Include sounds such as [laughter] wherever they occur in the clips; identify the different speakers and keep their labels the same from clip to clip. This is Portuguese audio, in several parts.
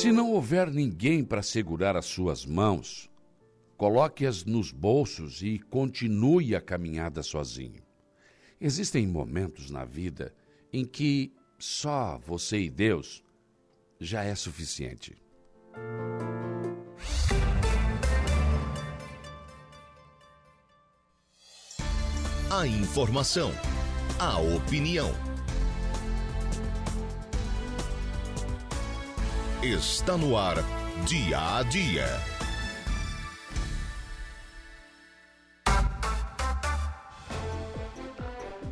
Speaker 1: Se não houver ninguém para segurar as suas mãos, coloque-as nos bolsos e continue a caminhada sozinho. Existem momentos na vida em que só você e Deus já é suficiente.
Speaker 2: A informação, a opinião. Está no ar, dia a dia.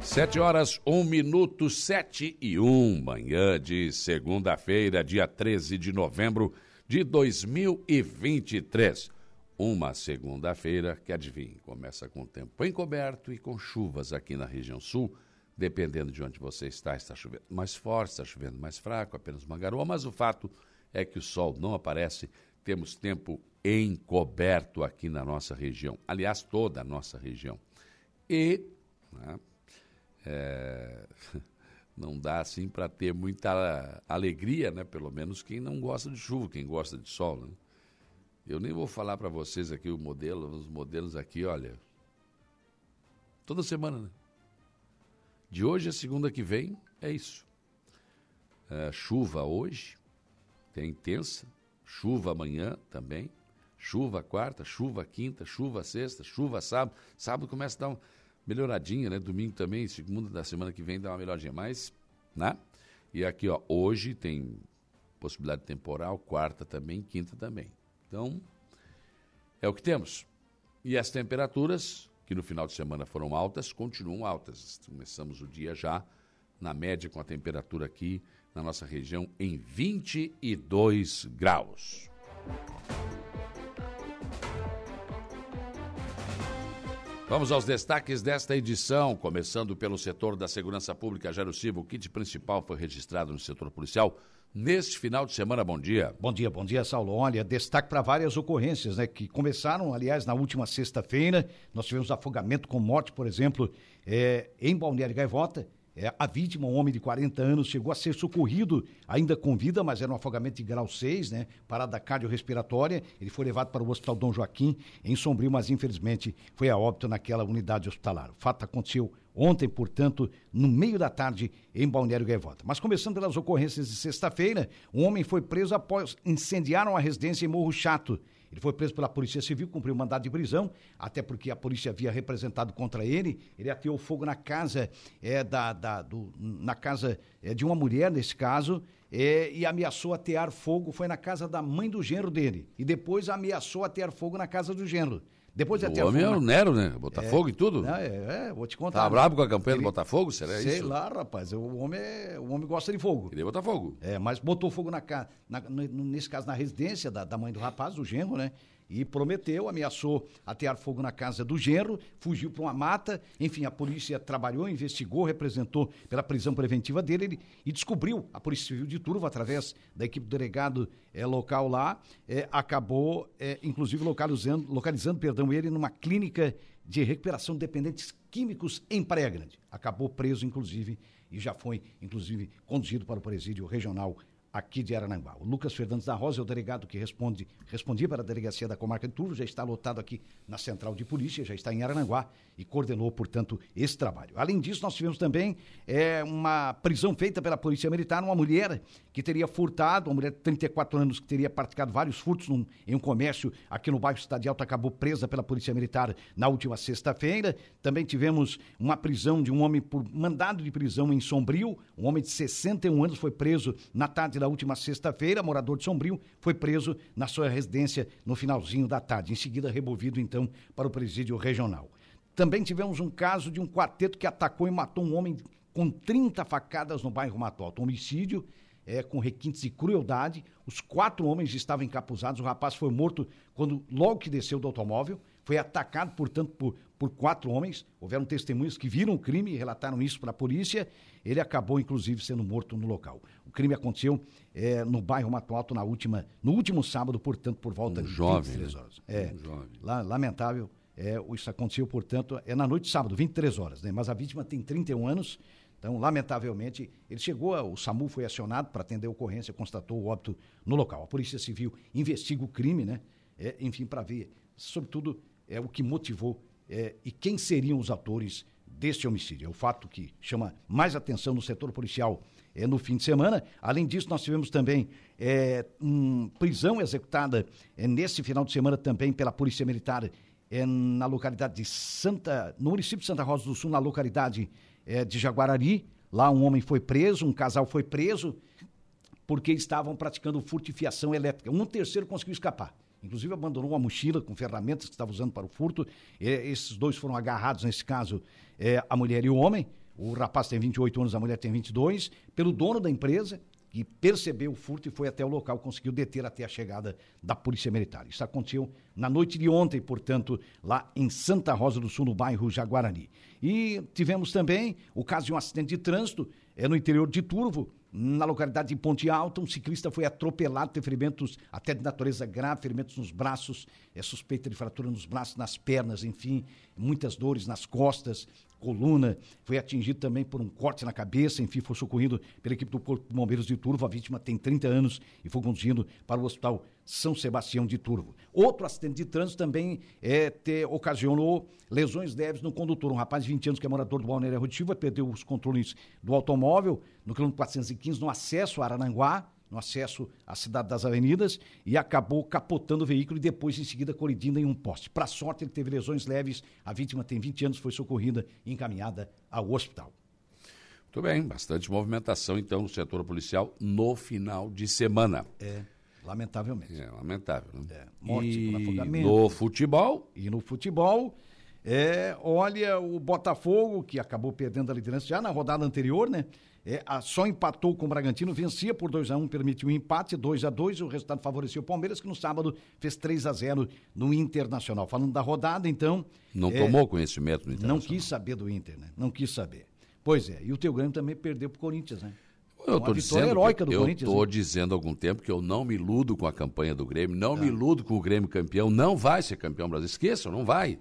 Speaker 1: Sete horas, um minuto, sete e um, manhã de segunda-feira, dia 13 de novembro de 2023. Uma segunda-feira que, adivinhe, começa com tempo encoberto e com chuvas aqui na região sul. Dependendo de onde você está, está chovendo mais forte, está chovendo mais fraco, apenas uma garoa, mas o fato é que o sol não aparece. Temos tempo encoberto aqui na nossa região, aliás, toda a nossa região. E né, é, [laughs] não dá assim para ter muita alegria, né? Pelo menos quem não gosta de chuva, quem gosta de sol. Né? Eu nem vou falar para vocês aqui o modelo, os modelos aqui, olha. Toda semana, né? De hoje a segunda que vem é isso. É, chuva hoje, tem intensa, chuva amanhã também, chuva quarta, chuva quinta, chuva sexta, chuva sábado. Sábado começa a dar uma melhoradinha, né? Domingo também, segunda da semana que vem dá uma melhoradinha mais, né? E aqui, ó, hoje tem possibilidade de temporal, quarta também, quinta também. Então, é o que temos. E as temperaturas, que no final de semana foram altas, continuam altas. Começamos o dia já, na média, com a temperatura aqui na nossa região em 22 graus. Vamos aos destaques desta edição, começando pelo setor da segurança pública. Jairo Silva, o kit principal foi registrado no setor policial neste final de semana. Bom dia.
Speaker 3: Bom dia, bom dia, Saulo. Olha, destaque para várias ocorrências, né, que começaram, aliás, na última sexta-feira. Nós tivemos afogamento com morte, por exemplo, é, em Balneário Gaivota. É, a vítima, um homem de 40 anos, chegou a ser socorrido ainda com vida, mas era um afogamento de grau 6, né? Parada cardiorrespiratória. Ele foi levado para o Hospital Dom Joaquim, em Sombrio, mas infelizmente foi a óbito naquela unidade hospitalar. O fato aconteceu ontem, portanto, no meio da tarde, em Balneário Gaivota. Mas começando pelas ocorrências de sexta-feira, um homem foi preso após incendiar uma residência em Morro Chato. Ele foi preso pela Polícia Civil, cumpriu um mandado de prisão, até porque a polícia havia representado contra ele. Ele ateou fogo na casa é, da, da do, na casa é, de uma mulher, nesse caso, é, e ameaçou atear fogo. Foi na casa da mãe do genro dele. E depois ameaçou atear fogo na casa do genro. Depois de
Speaker 1: o homem é o Nero, né? Botafogo é, e tudo.
Speaker 3: Não, é, é, vou te contar.
Speaker 1: Tá brabo com a campanha ele, do Botafogo? Será
Speaker 3: sei
Speaker 1: isso?
Speaker 3: Sei lá, rapaz. O homem, é, o homem gosta de fogo.
Speaker 1: Queria botar fogo.
Speaker 3: É, mas botou fogo na casa, nesse caso na residência da, da mãe do rapaz, do genro, né? E prometeu, ameaçou atear fogo na casa do genro, fugiu para uma mata. Enfim, a polícia trabalhou, investigou, representou pela prisão preventiva dele ele, e descobriu, a Polícia Civil de Turvo, através da equipe do delegado é, local lá, é, acabou, é, inclusive, localizando, localizando perdão, ele numa clínica de recuperação de dependentes químicos em Praia Grande. Acabou preso, inclusive, e já foi, inclusive, conduzido para o presídio regional aqui de Arananguá. O Lucas Fernandes da Rosa é o delegado que responde, respondia para a delegacia da comarca de Turvo, já está lotado aqui na central de polícia, já está em Arananguá e coordenou, portanto, esse trabalho. Além disso, nós tivemos também é, uma prisão feita pela Polícia Militar, uma mulher que teria furtado, uma mulher de 34 anos que teria praticado vários furtos num, em um comércio aqui no bairro Cidade Alta, acabou presa pela Polícia Militar na última sexta-feira. Também tivemos uma prisão de um homem por mandado de prisão em Sombrio, um homem de 61 anos foi preso na tarde da da última sexta-feira, morador de Sombrio, foi preso na sua residência no finalzinho da tarde. Em seguida, removido então para o presídio regional. Também tivemos um caso de um quarteto que atacou e matou um homem com 30 facadas no bairro Mato Alto. Um homicídio é, com requintes de crueldade. Os quatro homens estavam encapuzados. O rapaz foi morto quando logo que desceu do automóvel. Foi atacado, portanto, por, por quatro homens. Houveram testemunhas que viram o crime e relataram isso para a polícia. Ele acabou, inclusive, sendo morto no local. O crime aconteceu é, no bairro Mato Alto na última, no último sábado, portanto, por volta
Speaker 1: um
Speaker 3: de
Speaker 1: jovem,
Speaker 3: 23
Speaker 1: né?
Speaker 3: horas. É,
Speaker 1: um jovem.
Speaker 3: Lá, lamentável. É, isso aconteceu, portanto, é na noite de sábado, 23 horas, né? Mas a vítima tem 31 anos, Então, lamentavelmente, ele chegou, o SAMU foi acionado para atender a ocorrência, constatou o óbito no local. A Polícia Civil investiga o crime, né? É, enfim, para ver, sobretudo, é o que motivou é, e quem seriam os autores deste homicídio. É o fato que chama mais atenção no setor policial é, no fim de semana. Além disso, nós tivemos também é, um, prisão executada é, nesse final de semana também pela Polícia Militar é, na localidade de Santa, no município de Santa Rosa do Sul, na localidade é, de Jaguarari. Lá um homem foi preso, um casal foi preso, porque estavam praticando furto fiação elétrica. Um terceiro conseguiu escapar. Inclusive abandonou uma mochila com ferramentas que estava usando para o furto. É, esses dois foram agarrados, nesse caso, é, a mulher e o homem. O rapaz tem 28 anos, a mulher tem 22. Pelo dono da empresa, que percebeu o furto e foi até o local, conseguiu deter até a chegada da Polícia Militar. Isso aconteceu na noite de ontem, portanto, lá em Santa Rosa do Sul, no bairro Jaguarani. E tivemos também o caso de um acidente de trânsito é, no interior de Turvo, na localidade de Ponte Alta, um ciclista foi atropelado, teve ferimentos até de natureza grave, ferimentos nos braços, é suspeita de fratura nos braços, nas pernas, enfim, muitas dores nas costas coluna, foi atingido também por um corte na cabeça, enfim, foi socorrido pela equipe do Corpo de Bombeiros de Turvo. A vítima tem 30 anos e foi conduzido para o Hospital São Sebastião de Turvo. Outro acidente de trânsito também é, ter, ocasionou lesões leves no condutor. Um rapaz de 20 anos que é morador do Balneário Rotiva perdeu os controles do automóvel no quilômetro 415 no acesso a Arananguá no acesso à cidade das avenidas e acabou capotando o veículo e depois, em seguida, colidindo em um poste. Para sorte, ele teve lesões leves. A vítima tem 20 anos, foi socorrida e encaminhada ao hospital.
Speaker 1: Muito bem, bastante movimentação, então, no setor policial no final de semana.
Speaker 3: É, lamentavelmente.
Speaker 1: É, lamentável. Né?
Speaker 3: É, morte
Speaker 1: e
Speaker 3: por afogamento.
Speaker 1: no futebol,
Speaker 3: E no futebol, é, olha, o Botafogo, que acabou perdendo a liderança já na rodada anterior, né? É, a- só empatou com o Bragantino, vencia por 2 a 1 permitiu um empate, 2 a 2 o resultado favoreceu o Palmeiras, que no sábado fez 3 a 0 no Internacional. Falando da rodada, então.
Speaker 1: não
Speaker 3: é,
Speaker 1: tomou conhecimento
Speaker 3: Não
Speaker 1: Internacional.
Speaker 3: quis saber do Inter, né? Não quis saber. Pois é, e o teu Grêmio também perdeu pro Corinthians, né?
Speaker 1: Eu
Speaker 3: Uma vitória
Speaker 1: dizendo,
Speaker 3: heróica do
Speaker 1: eu
Speaker 3: Corinthians,
Speaker 1: tô
Speaker 3: né?
Speaker 1: dizendo há algum tempo que eu não me iludo com a campanha do Grêmio, não me iludo com o Grêmio campeão, não vai ser campeão brasileiro. Esqueçam, não vai.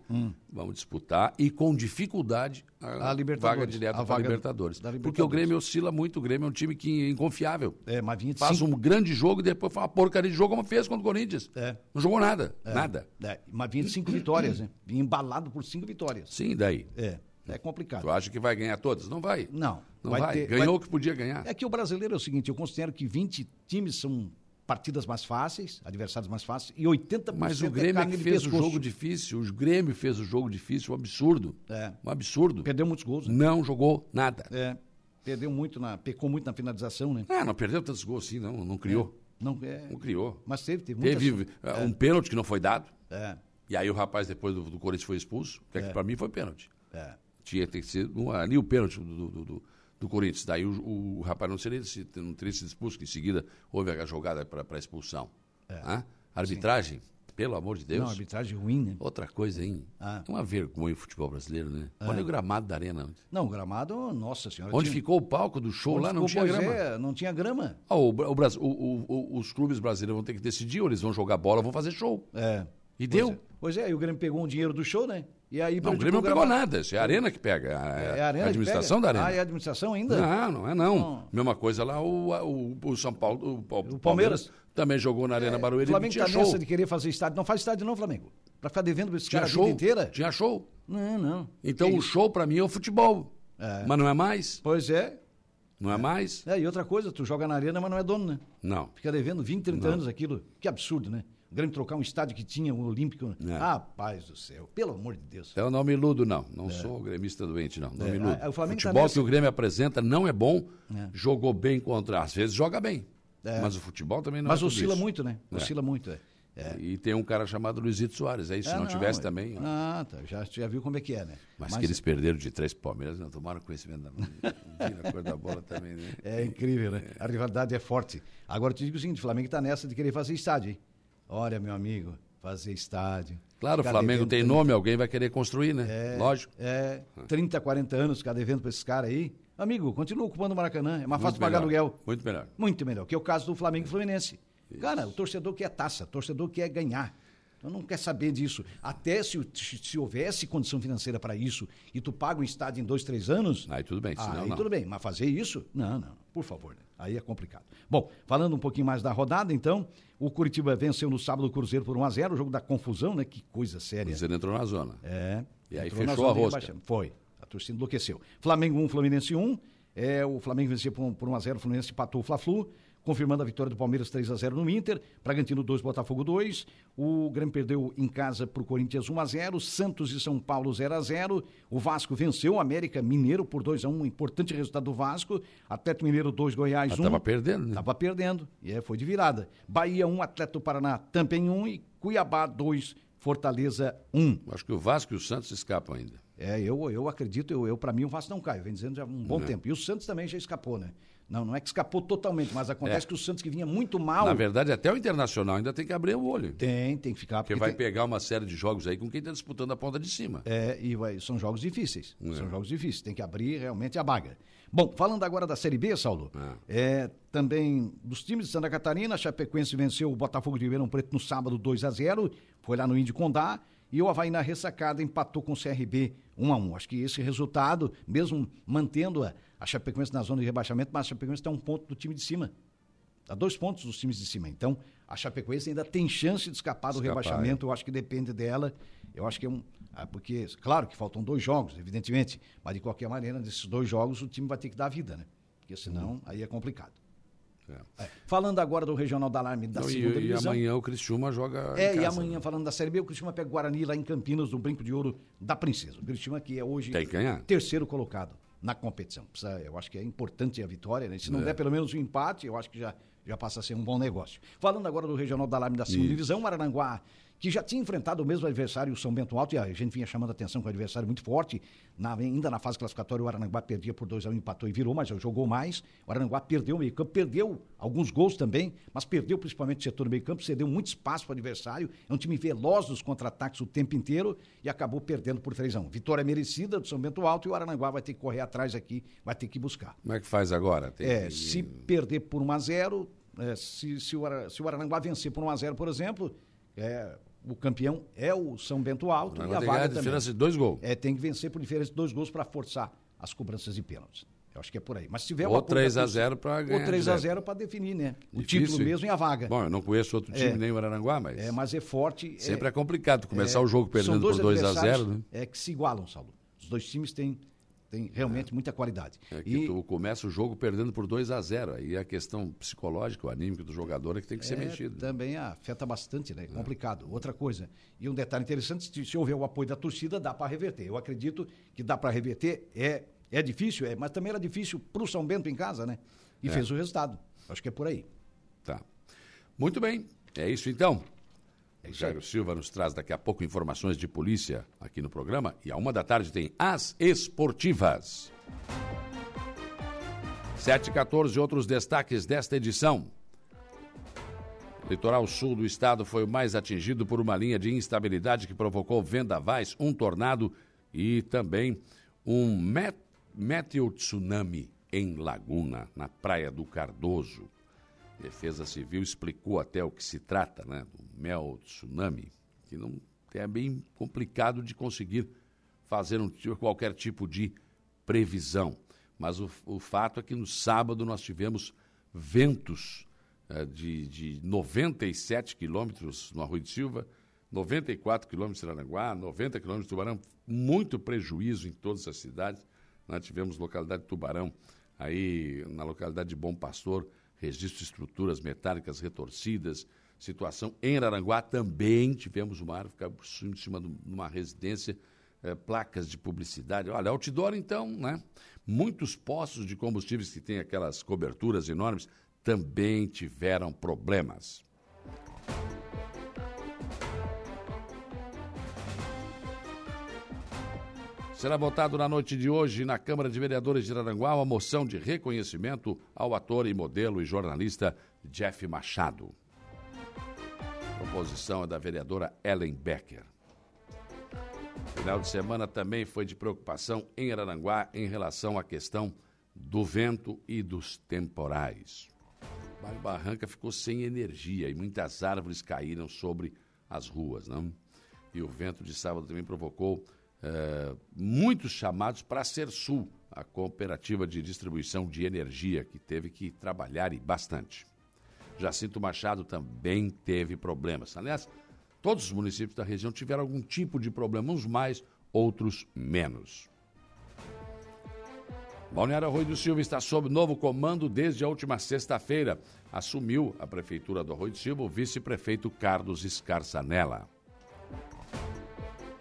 Speaker 1: Vamos disputar e com dificuldade a,
Speaker 3: Hum. A Libertadores.
Speaker 1: vaga direta para Libertadores.
Speaker 3: da
Speaker 1: Porque o
Speaker 3: Libertadores.
Speaker 1: Grêmio oscila muito, o Grêmio é um time que é inconfiável.
Speaker 3: É, mas vinha de
Speaker 1: Faz
Speaker 3: cinco-
Speaker 1: um grande jogo e depois faz uma porcaria de jogo como fez contra o Corinthians.
Speaker 3: É.
Speaker 1: Não jogou nada, nada.
Speaker 3: É, mas vinha de cinco vitórias, né? Embalado por cinco vitórias.
Speaker 1: Sim, daí.
Speaker 3: É, é complicado.
Speaker 1: Tu acha que vai ganhar todas? Não vai.
Speaker 3: Não.
Speaker 1: Não vai.
Speaker 3: ter-
Speaker 1: Ganhou
Speaker 3: vai-
Speaker 1: o que podia ganhar.
Speaker 3: É que o brasileiro é o seguinte, eu considero que 20 times são partidas mais fáceis, adversários mais fáceis, e 80%
Speaker 1: Mas o
Speaker 3: é
Speaker 1: Grêmio é que fez o jogo difícil. O Grêmio fez o jogo difícil, um absurdo.
Speaker 3: É.
Speaker 1: Um absurdo.
Speaker 3: Perdeu muitos gols, né?
Speaker 1: Não jogou nada.
Speaker 3: É, perdeu muito, na, pecou muito na finalização, né?
Speaker 1: Ah, não perdeu tantos gols assim, não. Não criou.
Speaker 3: Não, é,
Speaker 1: Não criou.
Speaker 3: mas teve, teve muitas-
Speaker 1: Teve ah, um pênalti que não foi dado.
Speaker 3: É,
Speaker 1: E aí o rapaz, depois do, do Corinthians, foi expulso. Que, é. que pra mim foi pênalti.
Speaker 3: é.
Speaker 1: Tinha que ser um- ali o pênalti do, do, do- do Corinthians. Daí o, o rapaz não, seria, se- não teria sido expulso, que em seguida houve a jogada para expulsão. Hã? Arbitragem, pelo amor de Deus.
Speaker 3: É. Não, arbitragem ruim, né?
Speaker 1: Outra coisa, hein?
Speaker 3: Ah.
Speaker 1: É uma vergonha o futebol brasileiro, né? Olha o gramado da arena.
Speaker 3: Não, o gramado, nossa senhora.
Speaker 1: Onde
Speaker 3: tinha-
Speaker 1: ficou o palco do show lá, não tinha grama.
Speaker 3: é, não tinha grama.
Speaker 1: Ah, o, o o- os clubes brasileiros vão ter que decidir, ou eles vão jogar bola, vão fazer show.
Speaker 3: É.
Speaker 1: E
Speaker 3: Pois
Speaker 1: deu.
Speaker 3: é. Pois é, e o Grêmio pegou um dinheiro do show, né? E aí
Speaker 1: Não, o Grêmio não pegou nada, isso é a arena que pega. A,
Speaker 3: É a arena
Speaker 1: a administração da arena.
Speaker 3: Ah, é a administração ainda?
Speaker 1: Não, não é não.
Speaker 3: Não.
Speaker 1: Mesma coisa lá, o, o, o São Paulo, o,
Speaker 3: O Palmeiras.
Speaker 1: Palmeiras também jogou na Arena
Speaker 3: O
Speaker 1: Barueri e
Speaker 3: Flamengo
Speaker 1: tinha
Speaker 3: tá
Speaker 1: show.
Speaker 3: nessa de querer fazer estádio. Não faz estádio não, Flamengo. Pra ficar devendo pra esses caras a vida inteira?
Speaker 1: tinha show.
Speaker 3: Não, não.
Speaker 1: Então o show pra mim é o futebol.
Speaker 3: É.
Speaker 1: Mas não é mais?
Speaker 3: Pois é.
Speaker 1: Não é mais?
Speaker 3: é. E outra coisa, tu joga na arena, mas não é dono, né?
Speaker 1: Não.
Speaker 3: Fica devendo 20, 30 anos aquilo. Que absurdo, né? O Grêmio trocar um estádio que tinha, um Olímpico.
Speaker 1: É.
Speaker 3: Ah, paz do céu. Pelo amor de Deus.
Speaker 1: Eu não me iludo, não. Não sou gremista doente, não. Não
Speaker 3: É,
Speaker 1: me iludo.
Speaker 3: a- o Flamengo tá
Speaker 1: futebol
Speaker 3: nessa-
Speaker 1: que o Grêmio apresenta não é bom.
Speaker 3: É.
Speaker 1: Jogou bem contra. Às vezes joga bem.
Speaker 3: É.
Speaker 1: Mas o futebol também não
Speaker 3: mas
Speaker 1: é tudo
Speaker 3: oscila
Speaker 1: isso.
Speaker 3: muito, né?
Speaker 1: É.
Speaker 3: Oscila muito, é. É.
Speaker 1: E tem um cara chamado Luizito Soares. Aí se
Speaker 3: É,
Speaker 1: não, tivesse
Speaker 3: é.
Speaker 1: também. ó.
Speaker 3: Ah, tá. Já, já viu como é que é, né?
Speaker 1: Mas, que eles perderam de três Palmeiras, não tomaram conhecimento da viram a cor da bola também, né?
Speaker 3: É incrível, né? A rivalidade é forte. Agora eu te digo o seguinte, o Flamengo tá nessa de querer fazer estádio, hein? Olha, meu amigo, fazer estádio.
Speaker 1: Claro, o Flamengo tem
Speaker 3: 30
Speaker 1: nome, alguém vai querer construir, né?
Speaker 3: É,
Speaker 1: Lógico.
Speaker 3: É, 30, 40 anos ficar devendo pra esses caras aí. Amigo, continua ocupando o Maracanã. É mais fácil pagar aluguel.
Speaker 1: Muito melhor.
Speaker 3: Muito melhor, que é o caso do Flamengo e Fluminense. Cara, o torcedor quer taça, o torcedor quer ganhar. Então não quer saber disso. Até se, se houvesse condição financeira para isso e tu paga o estádio em dois, três anos.
Speaker 1: Aí tudo bem, senão
Speaker 3: aí
Speaker 1: não.
Speaker 3: tudo bem. Mas fazer isso? Não, não. Por favor. Né? Aí é complicado. Bom, falando um pouquinho mais da rodada, então, o Curitiba venceu no sábado o Cruzeiro por 1x0, o jogo da confusão, né? Que coisa séria.
Speaker 1: O Cruzeiro entrou na zona.
Speaker 3: É.
Speaker 1: E aí fechou a rosca.
Speaker 3: Foi. A torcida enlouqueceu. Flamengo 1, Fluminense 1. É, o Flamengo venceu por, por 1x0, o Fluminense empatou o Fla-Flu confirmando a vitória do Palmeiras 3 a 0 no Inter, Bragantino 2, Botafogo 2. O Grêmio perdeu em casa para o Corinthians 1 a 0, Santos e São Paulo 0 a 0. O Vasco venceu o América Mineiro por 2 a 1, importante resultado do Vasco. Atlético Mineiro 2, Goiás 1.
Speaker 1: Estava perdendo, né?
Speaker 3: Estava perdendo, e é, foi de virada. Bahia 1, Atlético Paraná também 1 e Cuiabá 2, Fortaleza 1.
Speaker 1: Acho que o Vasco e o Santos escapam ainda.
Speaker 3: É, eu, eu acredito, eu, eu para mim o Vasco não cai, vem dizendo já há um bom tempo. E o Santos também já escapou, né? Não, não é que escapou totalmente, mas acontece
Speaker 1: É.
Speaker 3: que o Santos que vinha muito mal.
Speaker 1: Na verdade, até o Internacional ainda tem que abrir o olho.
Speaker 3: Tem, tem que ficar.
Speaker 1: Porque vai
Speaker 3: tem-
Speaker 1: pegar uma série de jogos aí com quem está disputando a ponta de cima.
Speaker 3: É, e vai- são jogos difíceis.
Speaker 1: É.
Speaker 3: São jogos difíceis. Tem que abrir realmente a baga. Bom, falando agora da Série B, Saulo, é, também dos times de Santa Catarina, a Chapecoense venceu o Botafogo de Ribeirão Preto no sábado 2 a 0 foi lá no Índio Condá, e o Havaí na ressacada empatou com o CRB 1 a 1 Acho que esse resultado, mesmo mantendo a, a Chapecoense na zona de rebaixamento, mas a Chapecoense está um ponto do time de cima. Está dois pontos dos times de cima. Então, a Chapecoense ainda tem chance de escapar do
Speaker 1: Escapar,
Speaker 3: rebaixamento. Eu acho que depende dela. Eu acho que é um. ah, Porque, claro que faltam dois jogos, evidentemente. Mas, de qualquer maneira, nesses dois jogos, o time vai ter que dar vida, né? Porque senão, aí é complicado.
Speaker 1: É.
Speaker 3: É. Falando agora do Regional da Alarme da
Speaker 1: Então,
Speaker 3: segunda
Speaker 1: e, e
Speaker 3: divisão.
Speaker 1: amanhã o Criciúma joga
Speaker 3: É, e amanhã,
Speaker 1: né?
Speaker 3: falando da Série B, o Cristiúma pega o Guarani lá em Campinas, no Brinco de Ouro da Princesa. O Cristiúma que é hoje
Speaker 1: Tem que ganhar.
Speaker 3: terceiro colocado na competição. Precisa- eu acho que é importante a vitória, né? Se não
Speaker 1: É.
Speaker 3: der pelo menos um empate, eu acho que já, já passa a ser um bom negócio. Falando agora do Regional da Alarme da segunda divisão, o Araranguá, que já tinha enfrentado o mesmo adversário, o São Bento Alto, e a gente vinha chamando a atenção com o adversário muito forte. Na- ainda na fase classificatória, o Araranguá perdia por 2 a 1 empatou e virou, mas jogou mais. O Araranguá perdeu o meio-campo, perdeu alguns gols também, mas perdeu principalmente o setor do meio-campo, cedeu muito espaço para o adversário. É um time veloz nos contra-ataques o tempo inteiro e acabou perdendo por 3 a 1 Vitória merecida do São Bento Alto e o Araranguá vai ter que correr atrás aqui, vai ter que buscar.
Speaker 1: Como é que faz agora? Tem
Speaker 3: É,
Speaker 1: que-
Speaker 3: se perder por 1 a 0 é, se, se, o se o vencer por 1 a 0 por exemplo, é, o campeão é o São Bento Alto e a vaga também.
Speaker 1: diferença de dois gols.
Speaker 3: É, tem que vencer por diferença de dois gols para forçar as cobranças de pênaltis. Eu acho que é por aí. Mas se tiver
Speaker 1: Ou
Speaker 3: da
Speaker 1: 3 a
Speaker 3: torcida-
Speaker 1: 0 para ganhar.
Speaker 3: Ou 3 a
Speaker 1: direto.
Speaker 3: 0 para definir, né? O
Speaker 1: Difícil,
Speaker 3: título mesmo e a vaga.
Speaker 1: Bom, eu não conheço outro time,
Speaker 3: É.
Speaker 1: nem o Araranguá, mas
Speaker 3: É, mas é forte.
Speaker 1: sempre é,
Speaker 3: é,
Speaker 1: complicado começar
Speaker 3: é,
Speaker 1: o jogo perdendo por 2 a
Speaker 3: adversários,
Speaker 1: 0 né?
Speaker 3: É que se igualam, Saulo. Os dois times têm, têm realmente muita qualidade.
Speaker 1: É que
Speaker 3: E-
Speaker 1: tu começa o jogo perdendo por 2 a 0 Aí a questão psicológica, o anímico do jogador é que tem que ser
Speaker 3: É,
Speaker 1: mexido.
Speaker 3: Também afeta bastante, né? É complicado. Outra coisa, e um detalhe interessante, se, se houver o apoio da torcida, dá para reverter. Eu acredito que dá para reverter. É, é difícil, é, mas também era difícil para o São Bento em casa, né? E
Speaker 1: É.
Speaker 3: fez o resultado. Acho que é por aí.
Speaker 1: Tá. Muito bem. É isso então.
Speaker 3: É.
Speaker 1: Jairo Silva nos traz daqui a pouco informações de polícia aqui no programa. E a uma da tarde tem As Esportivas. 7 e 14 outros destaques desta edição. Litoral sul do estado foi o mais atingido por uma linha de instabilidade que provocou vendavais, um tornado e também um met meteotsunami em Laguna, na Praia do Cardoso. Defesa Civil explicou até o que se trata, né, do mel tsunami, que não é bem complicado de conseguir fazer um, qualquer tipo de previsão. Mas o, o fato é que no sábado nós tivemos ventos eh, de, de 97 quilômetros no Arroio de Silva, 94 quilômetros em Aranguá, 90 quilômetros em Tubarão, muito prejuízo em todas as cidades. Nós tivemos localidade de Tubarão, aí na localidade de Bom Pastor, registro de estruturas metálicas retorcidas, situação em Araranguá também tivemos uma árvore ficar em cima de uma residência, eh, placas de publicidade. Olha, outdoor então, né? Muitos postos de combustíveis que têm aquelas coberturas enormes também tiveram problemas. Será votado na noite de hoje na Câmara de Vereadores de Aranguá uma moção de reconhecimento ao ator e modelo e jornalista Jeff Machado. A proposição é da vereadora Ellen Becker. Final de semana também foi de preocupação em Araranguá em relação à questão do vento e dos temporais. O Barranca ficou sem energia e muitas árvores caíram sobre as ruas. Não? E o vento de sábado também provocou eh, muitos chamados para a Sersul, a cooperativa de distribuição de energia, que teve que trabalhar e bastante. Jacinto Machado também teve problemas. Aliás, todos os municípios da região tiveram algum tipo de problema, uns mais, outros menos. Balneário Arroio do Silva está sob novo comando desde a última sexta-feira. Assumiu a prefeitura do Arroio do Silva o vice-prefeito Carlos Escarçanella.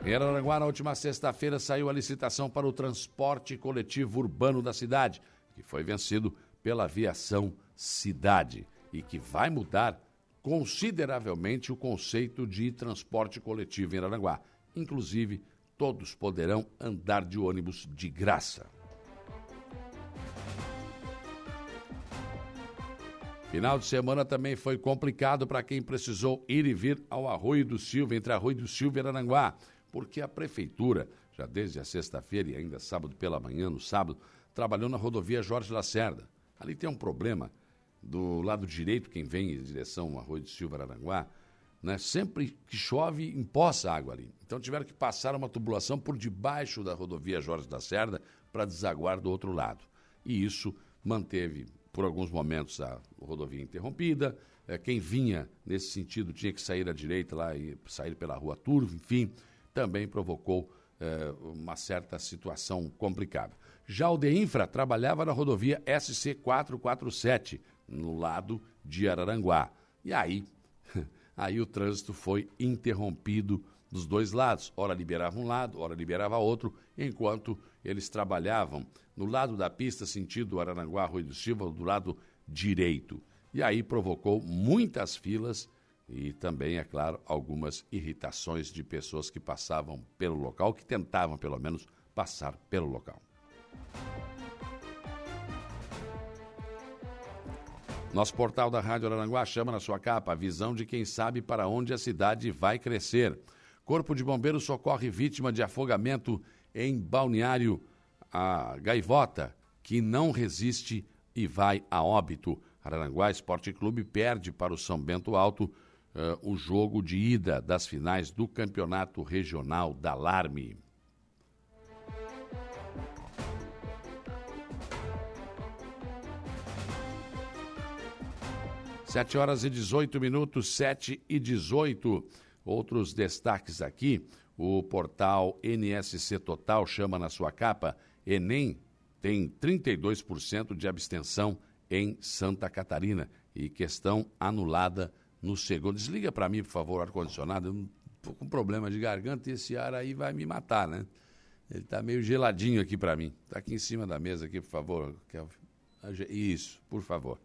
Speaker 1: Em Araranguá, na última sexta-feira, saiu a licitação para o transporte coletivo urbano da cidade, que foi vencido pela aviação Cidade e que vai mudar consideravelmente o conceito de transporte coletivo em Araranguá. Inclusive, todos poderão andar de ônibus de graça. Final de semana também foi complicado para quem precisou ir e vir ao Arroio do Silva, entre Arroio do Silva e Arananguá, porque a prefeitura, já desde a sexta-feira e ainda sábado pela manhã, no sábado, trabalhou na rodovia Jorge Lacerda. Ali tem um problema do lado direito, quem vem em direção ao Arroio do Silva, Arananguá, né, sempre que chove, empoça água ali. Então tiveram que passar uma tubulação por debaixo da rodovia Jorge da Cerda para desaguar do outro lado. E isso manteve por alguns momentos a rodovia interrompida. É, quem vinha nesse sentido tinha que sair à direita lá e sair pela rua Turvo, enfim, também provocou é, uma certa situação complicada. Já o DEINFRA trabalhava na rodovia SC 447, no lado de Araranguá. E aí, [laughs] aí o trânsito foi interrompido dos dois lados. Ora liberava um lado, ora liberava outro, enquanto eles trabalhavam no lado da pista, sentido Araranguá, Rui do Silva, do lado direito. E aí provocou muitas filas e também, é claro, algumas irritações de pessoas que passavam pelo local, que tentavam, pelo menos, passar pelo local. Nosso portal da Rádio Araranguá chama na sua capa a visão de quem sabe para onde a cidade vai crescer. Corpo de Bombeiros socorre vítima de afogamento em Balneário a gaivota, que não resiste e vai a óbito. Araranguá Esporte Clube perde para o São Bento Alto uh, o jogo de ida das finais do Campeonato Regional da Larme. Sete horas e 18 minutos, sete e 18. Outros destaques aqui. O portal NSC Total chama na sua capa Enem tem 32% de abstenção em Santa Catarina e questão anulada no segundo. Desliga para mim, por favor, o ar-condicionado. Estou com problema de garganta e esse ar aí vai me matar, né? Ele está meio geladinho aqui para mim. Está aqui em cima da mesa, aqui, por favor. Isso, por favor.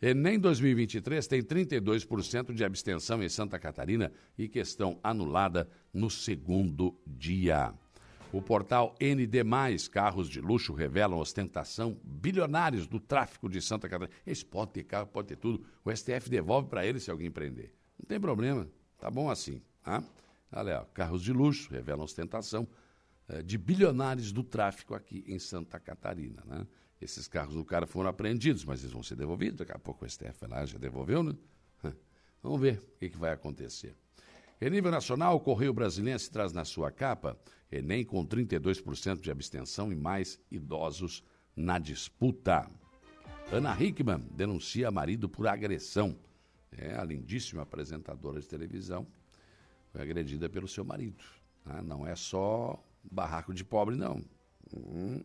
Speaker 1: Enem 2023 tem 32% de abstenção em Santa Catarina e questão anulada no segundo dia. O portal ND, carros de luxo revelam ostentação bilionários do tráfico de Santa Catarina. Eles podem ter carro, pode ter tudo. O STF devolve para eles se alguém prender. Não tem problema, tá bom assim. Tá? Olha, ó, carros de luxo revelam ostentação é, de bilionários do tráfico aqui em Santa Catarina. Né? Esses carros do cara foram apreendidos, mas eles vão ser devolvidos. Daqui a pouco o STF vai lá, já devolveu, né? Vamos ver o que, que vai acontecer. Em nível nacional, o Correio Brasiliense traz na sua capa Enem com 32% de abstenção e mais idosos na disputa. Ana Hickman denuncia marido por agressão. É a lindíssima apresentadora de televisão foi agredida pelo seu marido. Né? Não é só barraco de pobre, não. Hum,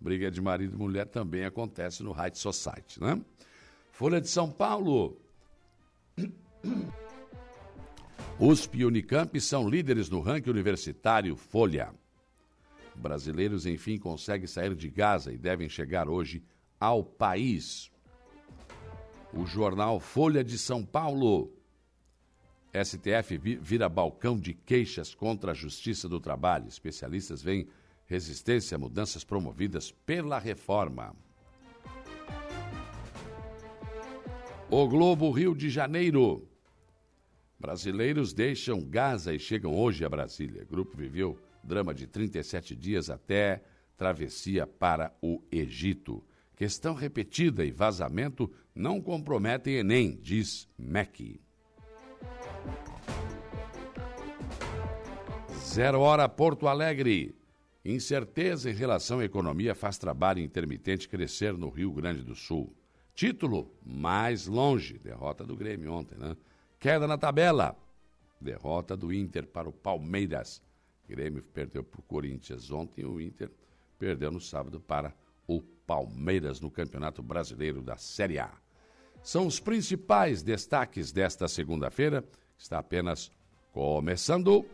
Speaker 1: briga de marido e mulher também acontece no High Society, né? Folha de São Paulo. USP e Unicamp são líderes no ranking universitário Folha. Brasileiros, enfim, conseguem sair de Gaza e devem chegar hoje ao país. O jornal Folha de São Paulo. STF vira balcão de queixas contra a Justiça do Trabalho. Especialistas veem resistência a mudanças promovidas pela reforma. O Globo Rio de Janeiro. Brasileiros deixam Gaza e chegam hoje a Brasília. O grupo viveu drama de 37 dias até travessia para o Egito. Questão repetida e vazamento não comprometem Enem, diz MEC. Zero Hora Porto Alegre. Incerteza em relação à economia faz trabalho intermitente crescer no Rio Grande do Sul. Título mais longe. Derrota do Grêmio ontem, né? Queda na tabela. Derrota do Inter para o Palmeiras. Grêmio perdeu para o Corinthians ontem o Inter perdeu no sábado para o Palmeiras no Campeonato Brasileiro da Série A. São os principais destaques desta segunda-feira. Está apenas começando.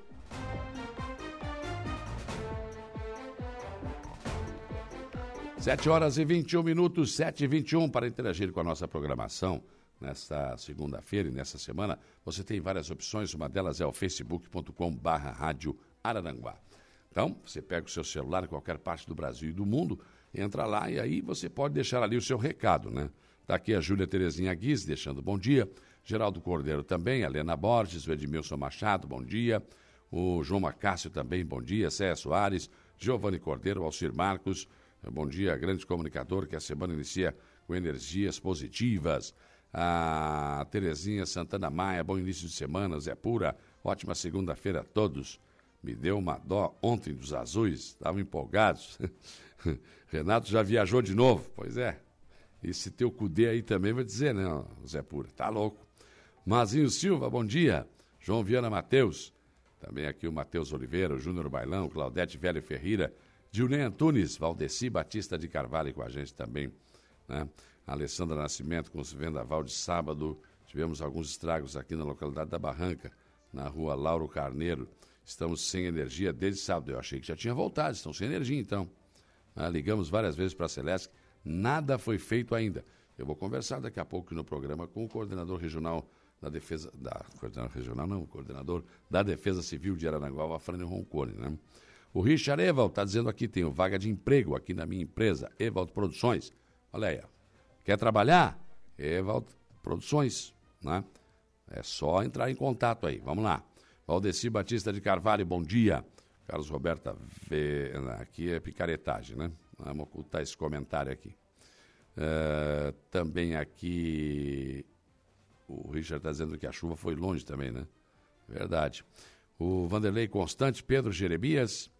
Speaker 1: Sete horas e 21 minutos, sete e 21 para interagir com a nossa programação nesta segunda-feira e nessa semana. Você tem várias opções, uma delas é o facebook.com barra rádio Araranguá. Então, você pega o seu celular em qualquer parte do Brasil e do mundo, entra lá e aí você pode deixar ali o seu recado, né? Está aqui a Júlia Terezinha Guiz, deixando bom dia. Geraldo Cordeiro também, a Helena Borges, o Edmilson Machado, bom dia. O João Macácio também, bom dia. Céia Soares, Giovanni Cordeiro, Alcir Marcos, bom dia, grande comunicador, que a semana inicia com energias positivas. A Terezinha Santana Maia, bom início de semana. Zé Pura, ótima segunda-feira a todos. Me deu uma dó ontem dos azuis, estavam empolgados. [laughs] Renato já viajou de novo, pois é. Esse teu cudê aí também vai dizer, né, Zé Pura? Tá louco. Mazinho Silva, bom dia. João Viana Mateus, também aqui o Matheus Oliveira, o Júnior Bailão, Claudete Velho Ferreira, Dilnei Antunes, Valdeci Batista de Carvalho com a gente também, né? Alessandra Nascimento com o vendaval de sábado. Tivemos alguns estragos aqui na localidade da Barranca, na rua Lauro Carneiro. Estamos sem energia desde sábado. Eu achei que já tinha voltado, estão sem energia então. Ah, ligamos várias vezes para a Celeste, nada foi feito ainda. Eu vou conversar daqui a pouco no programa com o coordenador regional da Defesa. Da, coordenador regional, não, coordenador da Defesa Civil de Aranaguá, Afrânio Roncone, né? O Richard Evald está dizendo aqui: tenho vaga de emprego aqui na minha empresa, Evald Produções. Olha aí. Quer trabalhar? Evald Produções, né? É só entrar em contato aí. Vamos lá. Valdeci Batista de Carvalho, bom dia. Carlos Roberta, vê, aqui é picaretagem, né? Vamos ocultar esse comentário aqui. Uh, também aqui o Richard está dizendo que a chuva foi longe também, né? Verdade. O Vanderlei Constante, Pedro Jeremias,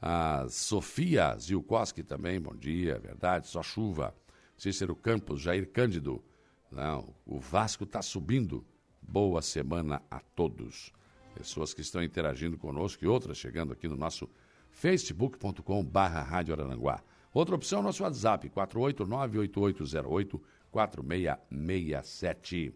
Speaker 1: a Sofia Zilkowski também, bom dia, verdade, só chuva. Cícero Campos, Jair Cândido, não, o Vasco está subindo. Boa semana a todos pessoas que estão interagindo conosco e outras chegando aqui no nosso facebook.com barra Rádio Araranguá. Outra opção é o nosso WhatsApp, 489-8808-4667.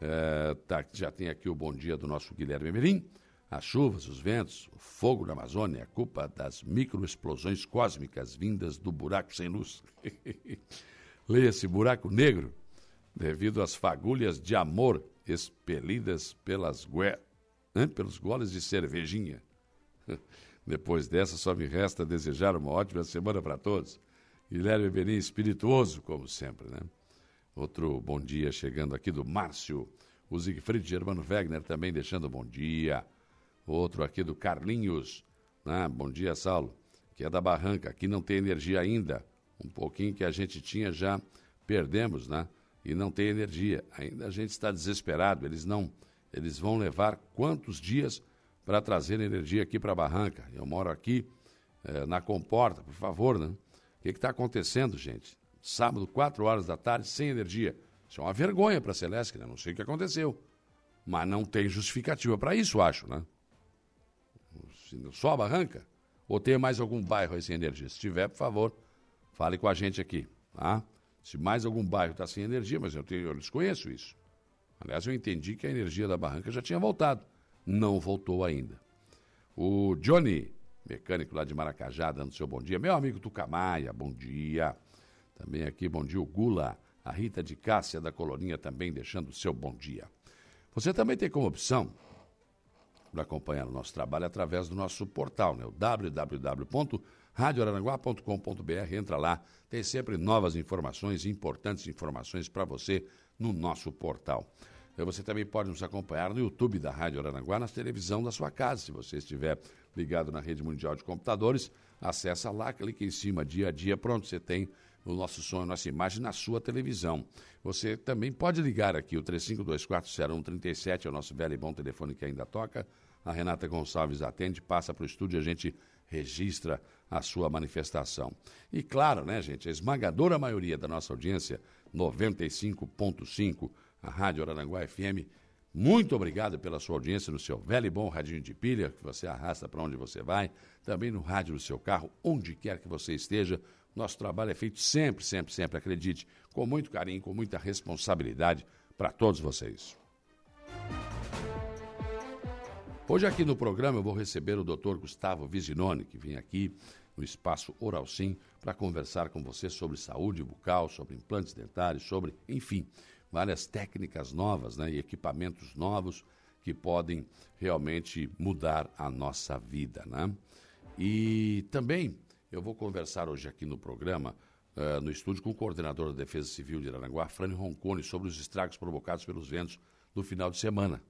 Speaker 1: É, tá, já tem aqui o bom dia do nosso Guilherme Merim. As chuvas, os ventos, o fogo na Amazônia, culpa das microexplosões cósmicas vindas do buraco sem luz. [laughs] Leia-se buraco negro, devido às fagulhas de amor expelidas pelas guerras né, pelos goles de cervejinha. [laughs] Depois dessa, só me resta desejar uma ótima semana para todos. Guilherme Benin, espirituoso, como sempre, né? Outro bom dia chegando aqui do Márcio. O Siegfried Germano Wegner também deixando bom dia. Outro aqui do Carlinhos. Né? Bom dia, Saulo. Que é da Barranca. Aqui não tem energia ainda. Um pouquinho que a gente tinha já perdemos, né? E não tem energia. Ainda a gente está desesperado. Eles não eles vão levar quantos dias para trazer energia aqui para a Barranca? Eu moro aqui é, na Comporta, por favor, né? O que está acontecendo, gente? Sábado, 4 horas da tarde, sem energia. Isso é uma vergonha para a Celeste, né? Não sei o que aconteceu. Mas não tem justificativa para isso, acho, né? Só a Barranca? Ou tem mais algum bairro aí sem energia? Se tiver, por favor, fale com a gente aqui, tá? Se mais algum bairro está sem energia, mas eu, tenho, eu desconheço isso. Aliás, eu entendi que a energia da barranca já tinha voltado. Não voltou ainda. O Johnny, mecânico lá de Maracajá, dando seu bom dia. Meu amigo Tucamaia, bom dia. Também aqui, bom dia, o Gula. A Rita de Cássia da Colorinha também deixando o seu bom dia. Você também tem como opção para acompanhar o nosso trabalho através do nosso portal, né? o www.radioararanguá.com.br. Entra lá, tem sempre novas informações, importantes informações para você no nosso portal. Você também pode nos acompanhar no YouTube da Rádio Aranaguá, na televisão da sua casa. Se você estiver ligado na rede mundial de computadores, acessa lá, clique em cima, dia a dia, pronto, você tem o nosso som, a nossa imagem na sua televisão. Você também pode ligar aqui, o 35240137, é o nosso velho e bom telefone que ainda toca, a Renata Gonçalves atende, passa para o estúdio a gente registra a sua manifestação. E claro, né, gente, a esmagadora maioria da nossa audiência, 95.5, a Rádio Araranguá FM, muito obrigado pela sua audiência no seu velho e bom radinho de pilha, que você arrasta para onde você vai, também no rádio do seu carro, onde quer que você esteja. Nosso trabalho é feito sempre, sempre, sempre, acredite, com muito carinho, com muita responsabilidade para todos vocês. Hoje aqui no programa eu vou receber o Dr. Gustavo Visinone, que vem aqui no espaço Oral Sim para conversar com você sobre saúde bucal, sobre implantes dentários, sobre, enfim, várias técnicas novas né, e equipamentos novos que podem realmente mudar a nossa vida. Né? E também eu vou conversar hoje aqui no programa, uh, no estúdio, com o coordenador da Defesa Civil de Aranguá, Frânio Roncone, sobre os estragos provocados pelos ventos no final de semana.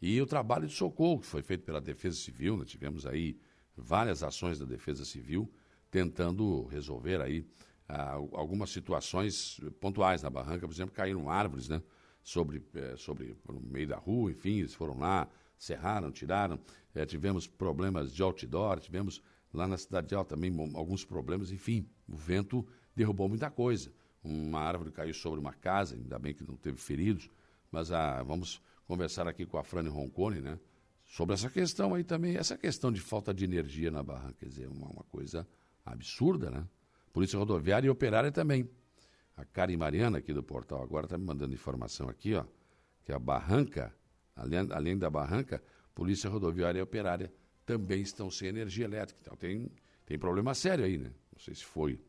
Speaker 1: E o trabalho de socorro que foi feito pela Defesa Civil, né? tivemos aí várias ações da Defesa Civil tentando resolver aí ah, algumas situações pontuais na barranca, por exemplo, caíram árvores, né? Sobre, eh, sobre no meio da rua, enfim, eles foram lá, serraram, tiraram. Eh, tivemos problemas de outdoor, tivemos lá na Cidade de Alta também alguns problemas, enfim, o vento derrubou muita coisa. Uma árvore caiu sobre uma casa, ainda bem que não teve feridos, mas ah, vamos conversar aqui com a Frane Roncone, né? Sobre essa questão aí também, essa questão de falta de energia na barra, quer dizer, uma, uma coisa absurda, né? Polícia Rodoviária e Operária também. A Karen Mariana, aqui do portal, agora está me mandando informação aqui, ó, que a barranca, além, além da barranca, Polícia Rodoviária e Operária também estão sem energia elétrica. Então tem, tem problema sério aí, né? Não sei se foi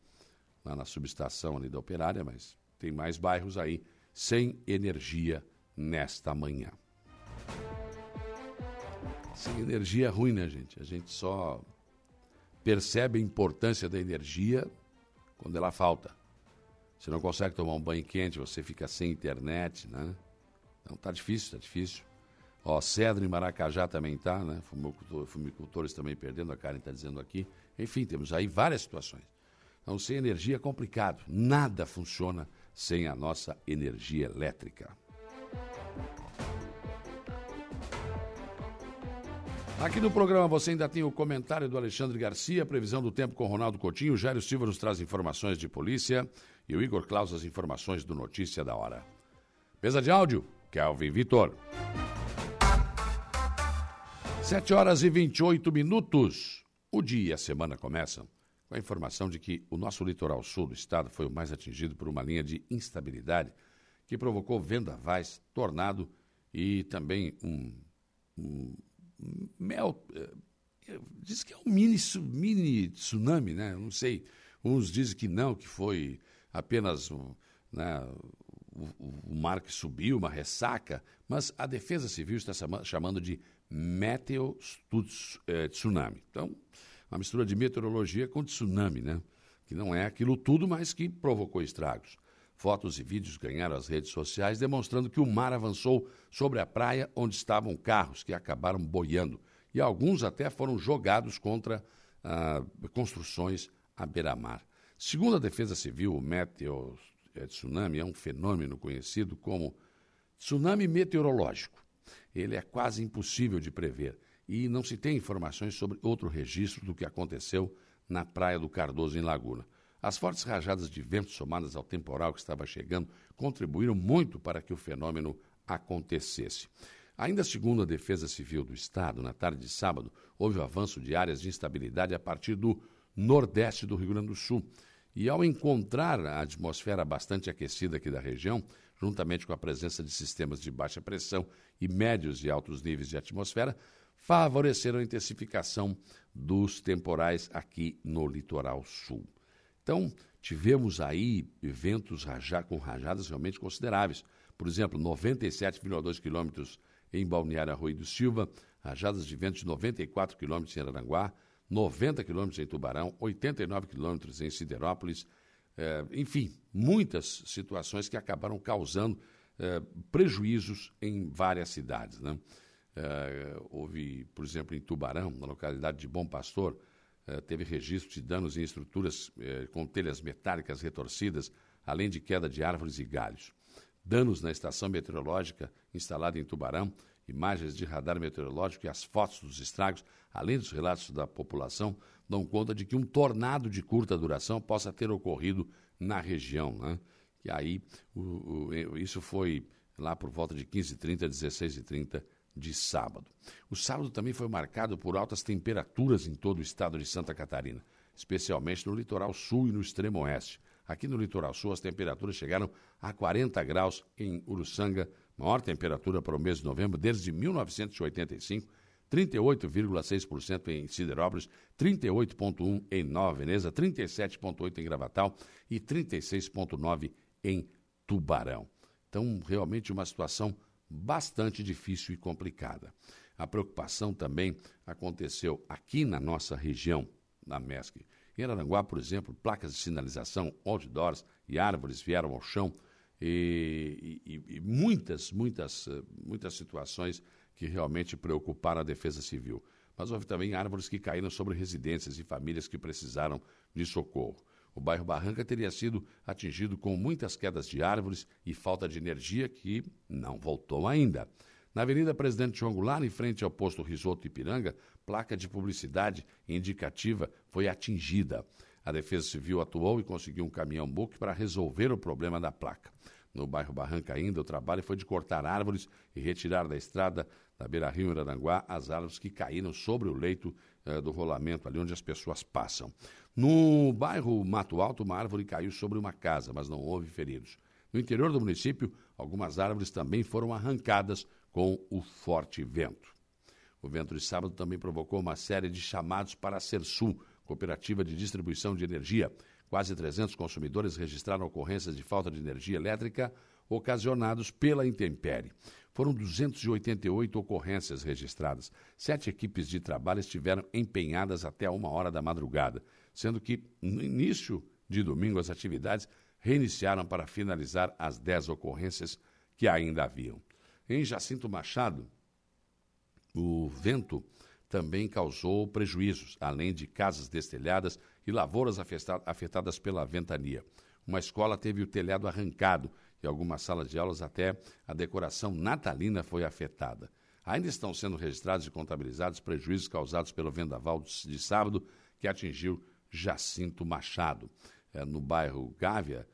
Speaker 1: lá na subestação ali da Operária, mas tem mais bairros aí sem energia nesta manhã. Sem energia é ruim, né, gente? A gente só percebe a importância da energia quando ela falta. Você não consegue tomar um banho quente, você fica sem internet, né? Então tá difícil, tá difícil. Ó, Cedro e Maracajá também tá, né? Fumicultor, fumicultores também perdendo, a Karen está dizendo aqui. Enfim, temos aí várias situações. Então, sem energia é complicado. Nada funciona sem a nossa energia elétrica. Aqui no programa você ainda tem o comentário do Alexandre Garcia, previsão do tempo com Ronaldo Coutinho, o Jairo Silva nos traz informações de polícia e o Igor Claus as informações do Notícia da Hora. Mesa de áudio, Kelvin Vitor. 7 horas e 28 minutos. O dia e a semana começam com a informação de que o nosso litoral sul do estado foi o mais atingido por uma linha de instabilidade que provocou vendavais, tornado e também um, um Mel eh, diz que é um mini, mini tsunami, né? Não sei. Uns dizem que não, que foi apenas um, né, o, o, mar que subiu, uma ressaca, mas a Defesa Civil está chamando de meteo eh, tsunami. Então, uma mistura de meteorologia com tsunami, né? Que não é aquilo tudo, mas que provocou estragos. Fotos e vídeos ganharam as redes sociais demonstrando que o mar avançou sobre a praia onde estavam carros que acabaram boiando e alguns até foram jogados contra ah, construções à beira-mar. Segundo a Defesa Civil, o meteo é, tsunami é um fenômeno conhecido como tsunami meteorológico. Ele é quase impossível de prever e não se tem informações sobre outro registro do que aconteceu na Praia do Cardoso, em Laguna. As fortes rajadas de vento somadas ao temporal que estava chegando contribuíram muito para que o fenômeno acontecesse. Ainda segundo a Defesa Civil do Estado, na tarde de sábado, houve o avanço de áreas de instabilidade a partir do nordeste do Rio Grande do Sul. E ao encontrar a atmosfera bastante aquecida aqui da região, juntamente com a presença de sistemas de baixa pressão e médios e altos níveis de atmosfera, favoreceram a intensificação dos temporais aqui no litoral sul. Então, tivemos aí eventos raja, com rajadas realmente consideráveis. Por exemplo, 97,2 quilômetros em Balneário Arroio do Silva, rajadas de vento de 94 quilômetros em Aranguá, 90 quilômetros em Tubarão, 89 quilômetros em Siderópolis. Eh, enfim, muitas situações que acabaram causando eh, prejuízos em várias cidades. Né? Eh, houve, por exemplo, em Tubarão, na localidade de Bom Pastor, teve registro de danos em estruturas eh, com telhas metálicas retorcidas, além de queda de árvores e galhos. Danos na estação meteorológica instalada em Tubarão Imagens de radar meteorológico e as fotos dos estragos, além dos relatos da população, dão conta de que um tornado de curta duração possa ter ocorrido na região. Né? E aí, o, o, isso foi lá por volta de 15h30, 16h30 de sábado. O sábado também foi marcado por altas temperaturas em todo o estado de Santa Catarina, especialmente no litoral sul e no extremo oeste. Aqui no litoral sul, as temperaturas chegaram a 40 graus em Uruçanga, maior temperatura para o mês de novembro desde 1985, 38,6% em Siderópolis, 38,1% em Nova Veneza, 37,8% em Gravatal e 36,9% em Tubarão. Então, realmente uma situação bastante difícil e complicada. A preocupação também aconteceu aqui na nossa região, na MESC. Em Aranguá, por exemplo, placas de sinalização, outdoors e árvores vieram ao chão e, e, e muitas, muitas, muitas situações que realmente preocuparam a Defesa Civil. Mas houve também árvores que caíram sobre residências e famílias que precisaram de socorro. O bairro Barranca teria sido atingido com muitas quedas de árvores e falta de energia que não voltou ainda. Na Avenida Presidente João Goulart, em frente ao posto Risoto Ipiranga, placa de publicidade indicativa foi atingida. A Defesa Civil atuou e conseguiu um caminhão-book para resolver o problema da placa. No bairro Barranca ainda, o trabalho foi de cortar árvores e retirar da estrada da Beira-Rio em Aranguá as árvores que caíram sobre o leito eh, do rolamento, ali onde as pessoas passam. No bairro Mato Alto, uma árvore caiu sobre uma casa, mas não houve feridos. No interior do município, algumas árvores também foram arrancadas com o forte vento. O vento de sábado também provocou uma série de chamados para a Sersul, cooperativa de distribuição de energia. Quase 300 consumidores registraram ocorrências de falta de energia elétrica ocasionados pela intempérie. Foram 288 ocorrências registradas. Sete equipes de trabalho estiveram empenhadas até uma hora da madrugada sendo que no início de domingo as atividades reiniciaram para finalizar as 10 ocorrências que ainda haviam. Em Jacinto Machado, o vento também causou prejuízos, além de casas destelhadas e lavouras afetadas pela ventania. Uma escola teve o telhado arrancado e algumas salas de aulas até a decoração natalina foi afetada. Ainda estão sendo registrados e contabilizados prejuízos causados pelo vendaval de sábado, que atingiu Jacinto Machado. É, no bairro Gávea,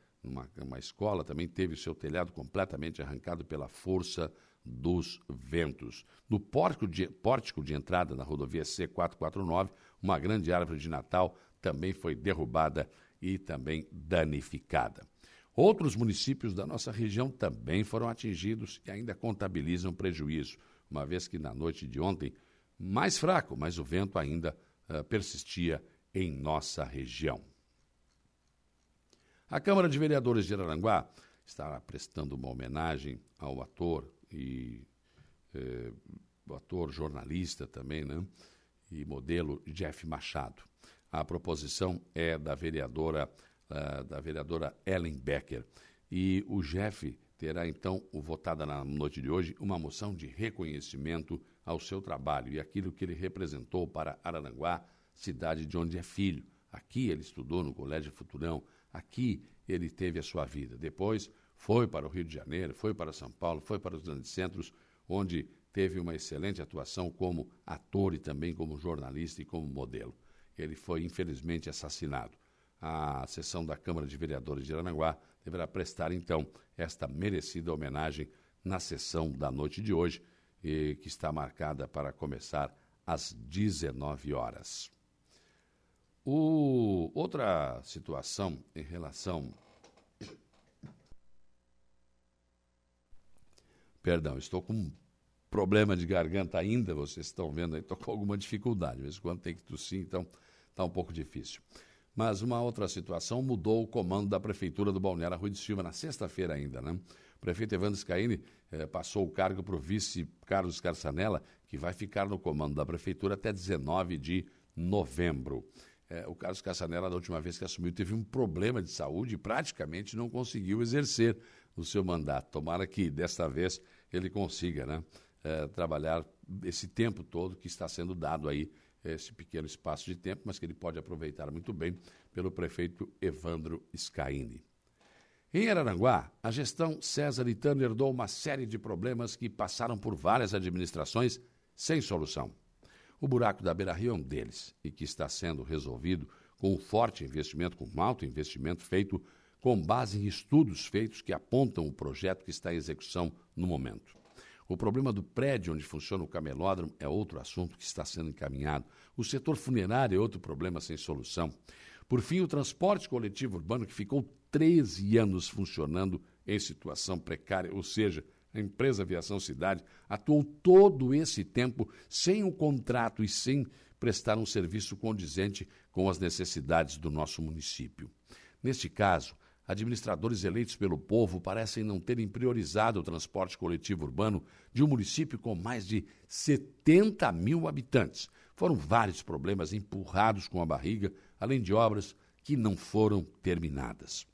Speaker 1: uma escola, também teve seu telhado completamente arrancado pela força dos ventos. No pórtico de, pórtico de entrada na rodovia C449, uma grande árvore de Natal também foi derrubada e também danificada. Outros municípios da nossa região também foram atingidos e ainda contabilizam prejuízo, uma vez que na noite de ontem, mais fraco, mas o vento ainda uh, persistia em nossa região. A Câmara de Vereadores de Araranguá está prestando uma homenagem ao ator e eh, ator jornalista também, né? E modelo Jeff Machado. A proposição é da vereadora uh, da vereadora Ellen Becker e o Jeff terá então votada na noite de hoje uma moção de reconhecimento ao seu trabalho e aquilo que ele representou para Araranguá cidade de onde é filho. Aqui ele estudou no Colégio Futurão, aqui ele teve a sua vida. Depois foi para o Rio de Janeiro, foi para São Paulo, foi para os grandes centros, onde teve uma excelente atuação como ator e também como jornalista e como modelo. Ele foi, infelizmente, assassinado. A sessão da Câmara de Vereadores de Aranaguá deverá prestar, então, esta merecida homenagem na sessão da noite de hoje, que está marcada para começar às 19 horas. O, outra situação em relação. Perdão, estou com um problema de garganta ainda, vocês estão vendo aí, estou com alguma dificuldade. De vez em quando tem que tossir, então está um pouco difícil. Mas uma outra situação mudou o comando da Prefeitura do Balneário Rui de Silva, na sexta-feira ainda, né? O prefeito Evandro Scaini eh, passou o cargo para o vice Carlos Carçanella, que vai ficar no comando da Prefeitura até 19 de novembro. É, o Carlos Cassanella, da última vez que assumiu, teve um problema de saúde e praticamente não conseguiu exercer o seu mandato. Tomara que desta vez ele consiga né, é, trabalhar esse tempo todo que está sendo dado aí, esse pequeno espaço de tempo, mas que ele pode aproveitar muito bem pelo prefeito Evandro Scaini. Em Araranguá, a gestão César Itano herdou uma série de problemas que passaram por várias administrações sem solução. O buraco da Beira Rio é um deles e que está sendo resolvido com um forte investimento, com um alto investimento feito com base em estudos feitos que apontam o projeto que está em execução no momento. O problema do prédio onde funciona o camelódromo é outro assunto que está sendo encaminhado. O setor funerário é outro problema sem solução. Por fim, o transporte coletivo urbano, que ficou 13 anos funcionando em situação precária, ou seja, a empresa Aviação Cidade atuou todo esse tempo sem um contrato e sem prestar um serviço condizente com as necessidades do nosso município. Neste caso, administradores eleitos pelo povo parecem não terem priorizado o transporte coletivo urbano de um município com mais de 70 mil habitantes. Foram vários problemas empurrados com a barriga, além de obras que não foram terminadas.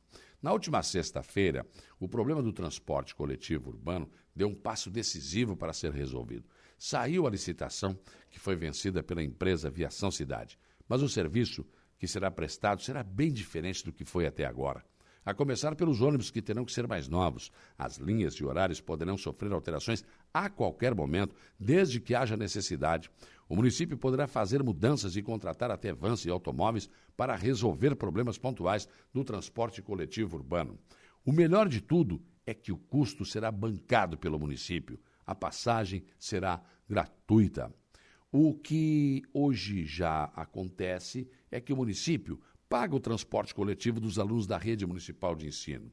Speaker 1: Na última sexta-feira, o problema do transporte coletivo urbano deu um passo decisivo para ser resolvido. Saiu a licitação, que foi vencida pela empresa Viação Cidade, mas o serviço que será prestado será bem diferente do que foi até agora. A começar pelos ônibus que terão que ser mais novos. As linhas e horários poderão sofrer alterações a qualquer momento, desde que haja necessidade. O município poderá fazer mudanças e contratar até vans e automóveis para resolver problemas pontuais do transporte coletivo urbano. O melhor de tudo é que o custo será bancado pelo município. A passagem será gratuita. O que hoje já acontece é que o município paga o transporte coletivo dos alunos da rede municipal de ensino.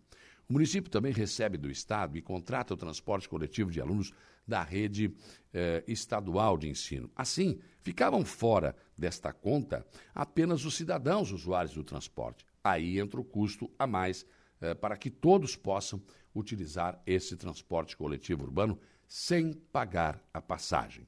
Speaker 1: O município também recebe do Estado e contrata o transporte coletivo de alunos da rede eh, estadual de ensino. Assim, ficavam fora desta conta apenas os cidadãos usuários do transporte. Aí entra o custo a mais eh, para que todos possam utilizar esse transporte coletivo urbano sem pagar a passagem.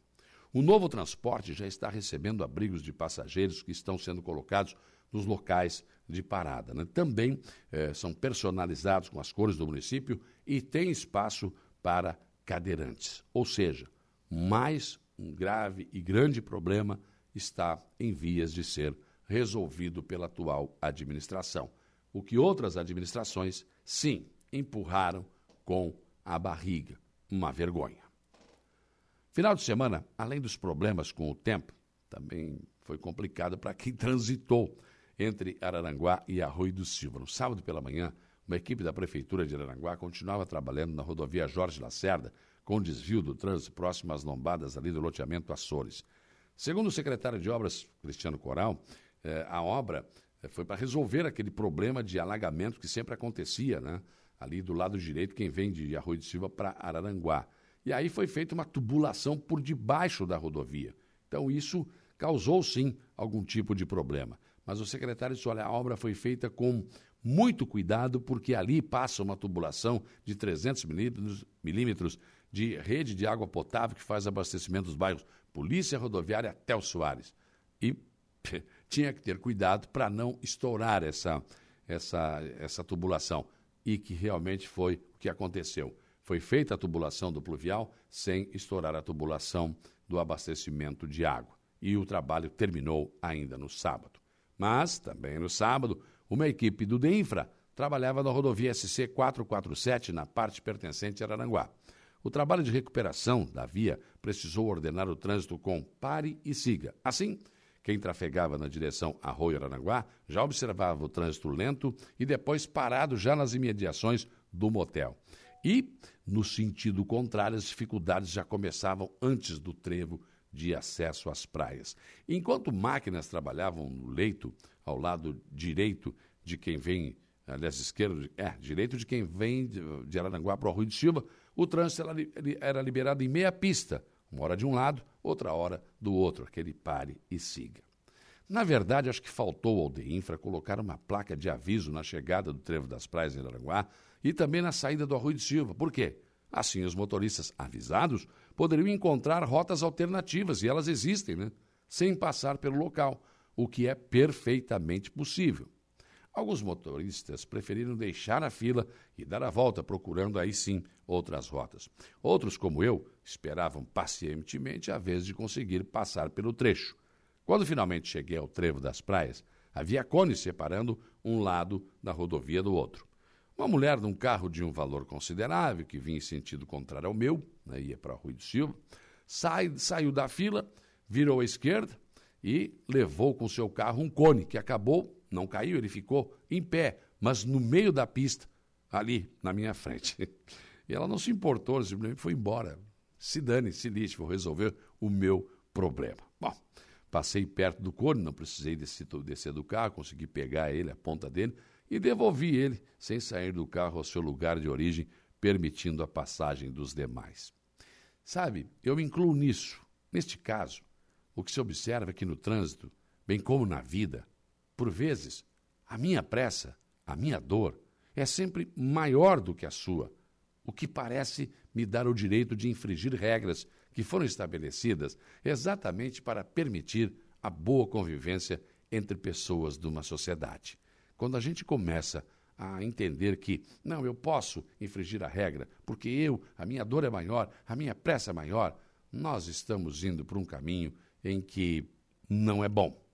Speaker 1: O novo transporte já está recebendo abrigos de passageiros que estão sendo colocados nos locais de parada. Né? Também eh, são personalizados com as cores do município e tem espaço para cadeirantes. Ou seja, mais um grave e grande problema está em vias de ser resolvido pela atual administração. O que outras administrações, sim, empurraram com a barriga. Uma vergonha. Final de semana, além dos problemas com o tempo, também foi complicado para quem [laughs] transitou entre Araranguá e Arroio do Silva. No sábado pela manhã, uma equipe da Prefeitura de Araranguá continuava trabalhando na rodovia Jorge Lacerda, com desvio do trânsito próximo às lombadas ali do loteamento Açores. Segundo o secretário de Obras, Cristiano Coral, eh, a obra eh, foi para resolver aquele problema de alagamento que sempre acontecia, né? Ali do lado direito, quem vem de Arroio do Silva para Araranguá. E aí foi feita uma tubulação por debaixo da rodovia. Então isso causou sim algum tipo de problema mas o secretário disse: olha, a obra foi feita com muito cuidado, porque ali passa uma tubulação de 300 milímetros, milímetros de rede de água potável que faz abastecimento dos bairros Polícia Rodoviária até o Soares. E [laughs] tinha que ter cuidado para não estourar essa, essa, essa tubulação. E que realmente foi o que aconteceu. Foi feita a tubulação do pluvial sem estourar a tubulação do abastecimento de água. E o trabalho terminou ainda no sábado. Mas, também no sábado, uma equipe do DEINFRA trabalhava na rodovia SC 447, na parte pertencente a Araranguá. O trabalho de recuperação da via precisou ordenar o trânsito com pare e siga. Assim, quem trafegava na direção Arroio Araranguá já observava o trânsito lento e depois parado já nas imediações do motel. E, no sentido contrário, as dificuldades já começavam antes do trevo de acesso às praias. Enquanto máquinas trabalhavam no leito, ao lado direito de quem vem, aliás, esquerdo, é, direito de quem vem de, de Araranguá para o Rui de Silva, o trânsito era, era liberado em meia pista, uma hora de um lado, outra hora do outro, aquele pare e siga. Na verdade, acho que faltou ao DEINFRA colocar uma placa de aviso na chegada do Trevo das Praias em Araranguá e também na saída do Arroio de Silva. Por quê? Assim, os motoristas avisados poderiam encontrar rotas alternativas, e elas existem, né? sem passar pelo local, o que é perfeitamente possível. Alguns motoristas preferiram deixar a fila e dar a volta, procurando aí sim outras rotas. Outros, como eu, esperavam pacientemente a vez de conseguir passar pelo trecho. Quando finalmente cheguei ao trevo das praias, havia cones separando um lado da rodovia do outro. Uma mulher num carro de um valor considerável, que vinha em sentido contrário ao meu, né, ia para Rui do Silva, sai, saiu da fila, virou à esquerda e levou com seu carro um cone, que acabou, não caiu, ele ficou em pé, mas no meio da pista, ali na minha frente. E ela não se importou, simplesmente foi embora. Se dane, se lixe, vou resolver o meu problema. Bom, passei perto do cone, não precisei descer, descer do carro, consegui pegar ele, a ponta dele, e devolvi ele, sem sair do carro ao seu lugar de origem, permitindo a passagem dos demais. Sabe, eu me incluo nisso. Neste caso, o que se observa é que no trânsito, bem como na vida, por vezes, a minha pressa, a minha dor, é sempre maior do que a sua, o que parece me dar o direito de infringir regras que foram estabelecidas exatamente para permitir a boa convivência entre pessoas de uma sociedade. Quando a gente começa a entender que, não, eu posso infringir a regra, porque eu, a minha dor é maior, a minha pressa é maior, nós estamos indo por um caminho em que não é bom.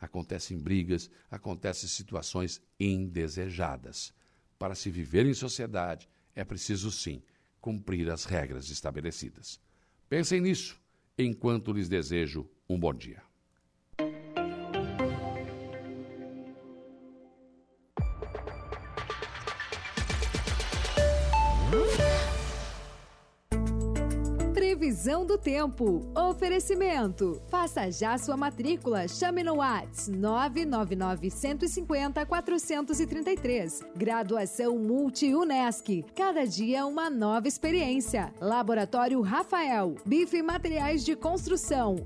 Speaker 1: Acontecem brigas, acontecem situações indesejadas. Para se viver em sociedade, é preciso sim cumprir as regras estabelecidas. Pensem nisso enquanto lhes desejo um bom dia.
Speaker 4: Previsão do tempo. Oferecimento. Faça já sua matrícula. Chame no Whats 999 150 433. Graduação Multi-UNESC. Cada dia uma nova experiência. Laboratório Rafael. Bife Materiais de Construção.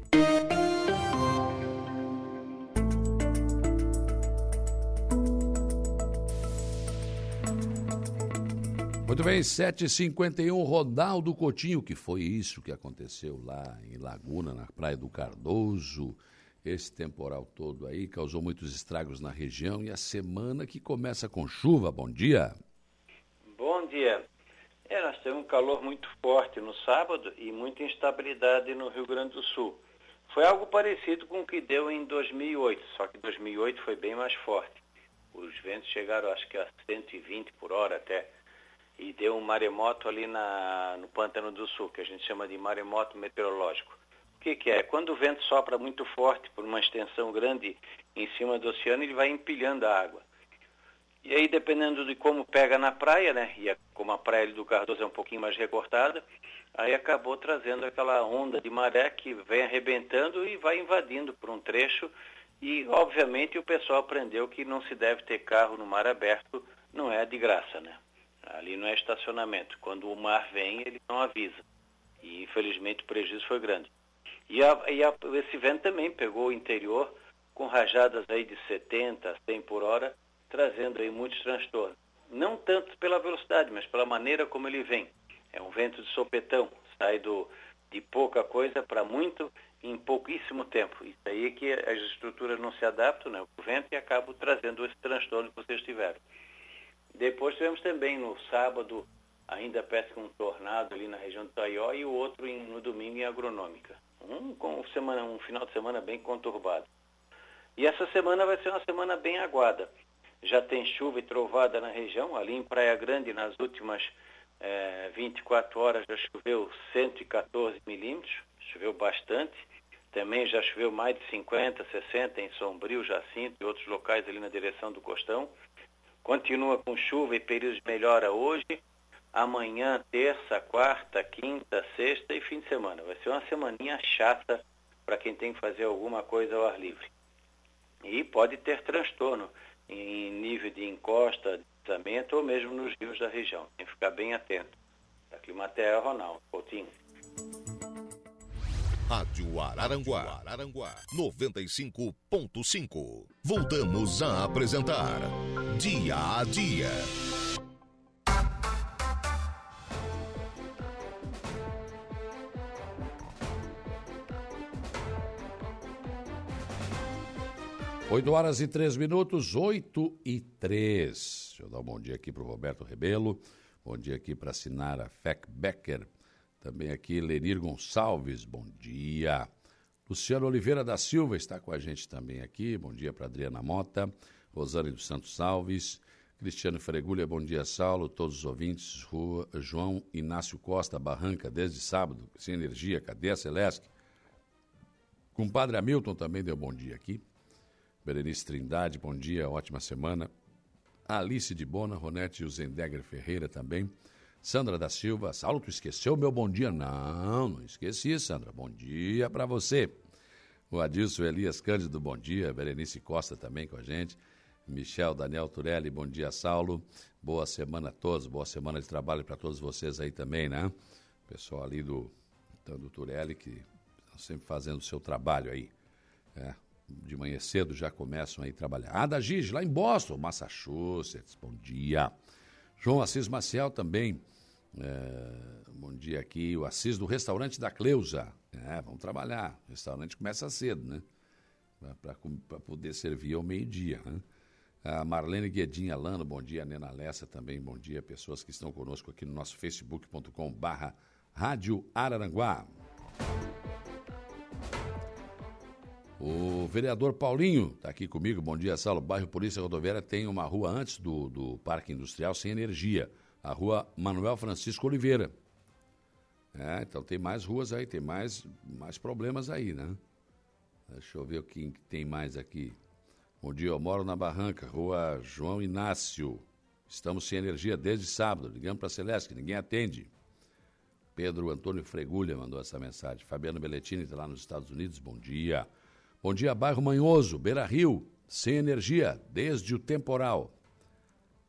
Speaker 1: Muito bem, 7h51, Ronaldo Coutinho, que foi isso que aconteceu lá em Laguna, na Praia do Cardoso. Esse temporal todo aí causou muitos estragos na região e a semana que começa com chuva. Bom dia.
Speaker 5: Bom dia. É, nós temos um calor muito forte no sábado e muita instabilidade no Rio Grande do Sul. Foi algo parecido com o que deu em 2008, só que 2008 foi bem mais forte. Os ventos chegaram, acho que a 120 por hora até e deu um maremoto ali na, no Pântano do Sul, que a gente chama de maremoto meteorológico. O que, que é? Quando o vento sopra muito forte por uma extensão grande em cima do oceano, ele vai empilhando a água. E aí, dependendo de como pega na praia, né? E a, como a praia do Cardoso é um pouquinho mais recortada, aí acabou trazendo aquela onda de maré que vem arrebentando e vai invadindo por um trecho. E, obviamente, o pessoal aprendeu que não se deve ter carro no mar aberto, não é de graça, né? Ali não é estacionamento. Quando o mar vem, ele não avisa. E infelizmente o prejuízo foi grande. E, a, e a, esse vento também pegou o interior com rajadas aí de 70, 100 por hora, trazendo aí muitos transtornos. Não tanto pela velocidade, mas pela maneira como ele vem. É um vento de sopetão, sai do, de pouca coisa para muito em pouquíssimo tempo. Isso aí é que as estruturas não se adaptam, né, o vento, e acabam trazendo esse transtorno que vocês tiveram. Depois tivemos também no sábado, ainda que um tornado ali na região do Taió e o outro em, no domingo em Agronômica. Um, com semana, um final de semana bem conturbado. E essa semana vai ser uma semana bem aguada. Já tem chuva e trovada na região, ali em Praia Grande, nas últimas é, 24 horas já choveu 114 milímetros, choveu bastante. Também já choveu mais de 50, 60 em Sombrio, Jacinto e outros locais ali na direção do Costão. Continua com chuva e períodos de melhora hoje, amanhã, terça, quarta, quinta, sexta e fim de semana. Vai ser uma semaninha chata para quem tem que fazer alguma coisa ao ar livre. E pode ter transtorno em nível de encosta, deslizamento ou mesmo nos rios da região. Tem que ficar bem atento. Da Climatea, Ronaldo Coutinho.
Speaker 2: Rádio Araranguá, Araranguá 95.5. Voltamos a apresentar Dia a Dia.
Speaker 1: Oito horas e três minutos, oito e três. Deixa eu dar um bom dia aqui para o Roberto Rebelo, bom dia aqui para a Sinara Feck Becker, também aqui Lenir Gonçalves, bom dia. Luciano Oliveira da Silva está com a gente também aqui, bom dia para Adriana Mota, Rosane dos Santos Salves, Cristiano Fregulha, bom dia, Saulo, todos os ouvintes, Rua João Inácio Costa, Barranca, desde sábado, sem energia, cadê Celeste? Compadre Hamilton também deu bom dia aqui. Berenice Trindade, bom dia, ótima semana. Alice de Bona, Ronete e Zendegger Ferreira também. Sandra da Silva, Saulo, tu esqueceu meu bom dia? Não, não esqueci, Sandra. Bom dia para você. O Adilson Elias Cândido, bom dia. Berenice Costa também com a gente. Michel Daniel Turelli, bom dia, Saulo. Boa semana a todos, boa semana de trabalho para todos vocês aí também, né? Pessoal ali do, do Turelli que estão sempre fazendo o seu trabalho aí. É, de manhã cedo já começam aí a trabalhar. Ada Gigi, lá em Boston, Massachusetts, bom dia. João Assis Maciel também, é, bom dia aqui. O Assis do restaurante da Cleusa. É, vamos trabalhar. O restaurante começa cedo, né? Para poder servir ao meio-dia. Né? A Marlene Guedinha Lano, bom dia. A Nena Lessa também, bom dia. Pessoas que estão conosco aqui no nosso facebook.com/barra Rádio Araranguá. O vereador Paulinho está aqui comigo. Bom dia, Saulo. Bairro Polícia Rodoviária tem uma rua antes do, do Parque Industrial sem energia. A rua Manuel Francisco Oliveira. É, então tem mais ruas aí, tem mais, mais problemas aí, né? Deixa eu ver o que tem mais aqui. Bom dia, eu moro na Barranca, rua João Inácio. Estamos sem energia desde sábado. Ligamos para a Celeste, ninguém atende. Pedro Antônio Fregulha mandou essa mensagem. Fabiano Belletini está lá nos Estados Unidos. Bom dia. Bom dia, bairro Manhoso, Beira Rio, sem energia, desde o temporal.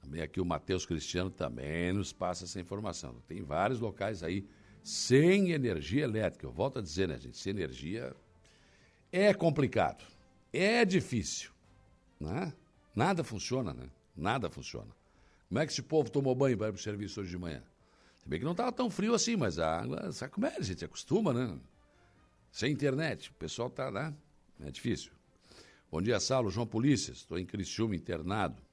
Speaker 1: Também aqui o Matheus Cristiano também nos passa essa informação. Tem vários locais aí sem energia elétrica. Eu volto a dizer, né, gente? Sem energia é complicado, é difícil. Né? Nada funciona, né? Nada funciona. Como é que esse povo tomou banho para ir para o serviço hoje de manhã? Se bem que não estava tão frio assim, mas a água, sabe como é? A gente acostuma, né? Sem internet, o pessoal está lá. Né? É difícil. Bom dia, Saulo. João Polícia. Estou em Criciúma, internado.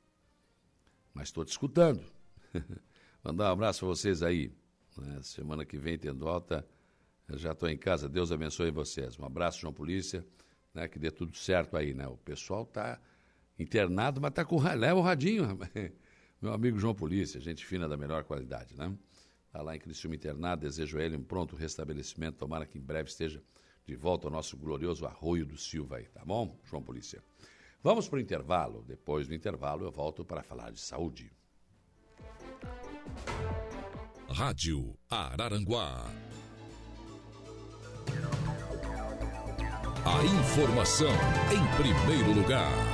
Speaker 1: Mas estou te escutando. [laughs] Mandar um abraço para vocês aí. Né? Semana que vem, tendo alta, já estou em casa. Deus abençoe vocês. Um abraço, João Polícia. Né? Que dê tudo certo aí, né? O pessoal está internado, mas está com... Leva o radinho, [laughs] Meu amigo João Polícia, gente fina da melhor qualidade, né? Está lá em Criciúma internado. Desejo a ele um pronto restabelecimento. Tomara que em breve esteja de volta ao nosso glorioso Arroio do Silva aí, tá bom, João Polícia? Vamos para o intervalo. Depois do intervalo, eu volto para falar de saúde.
Speaker 2: Rádio Araranguá. A informação em primeiro lugar.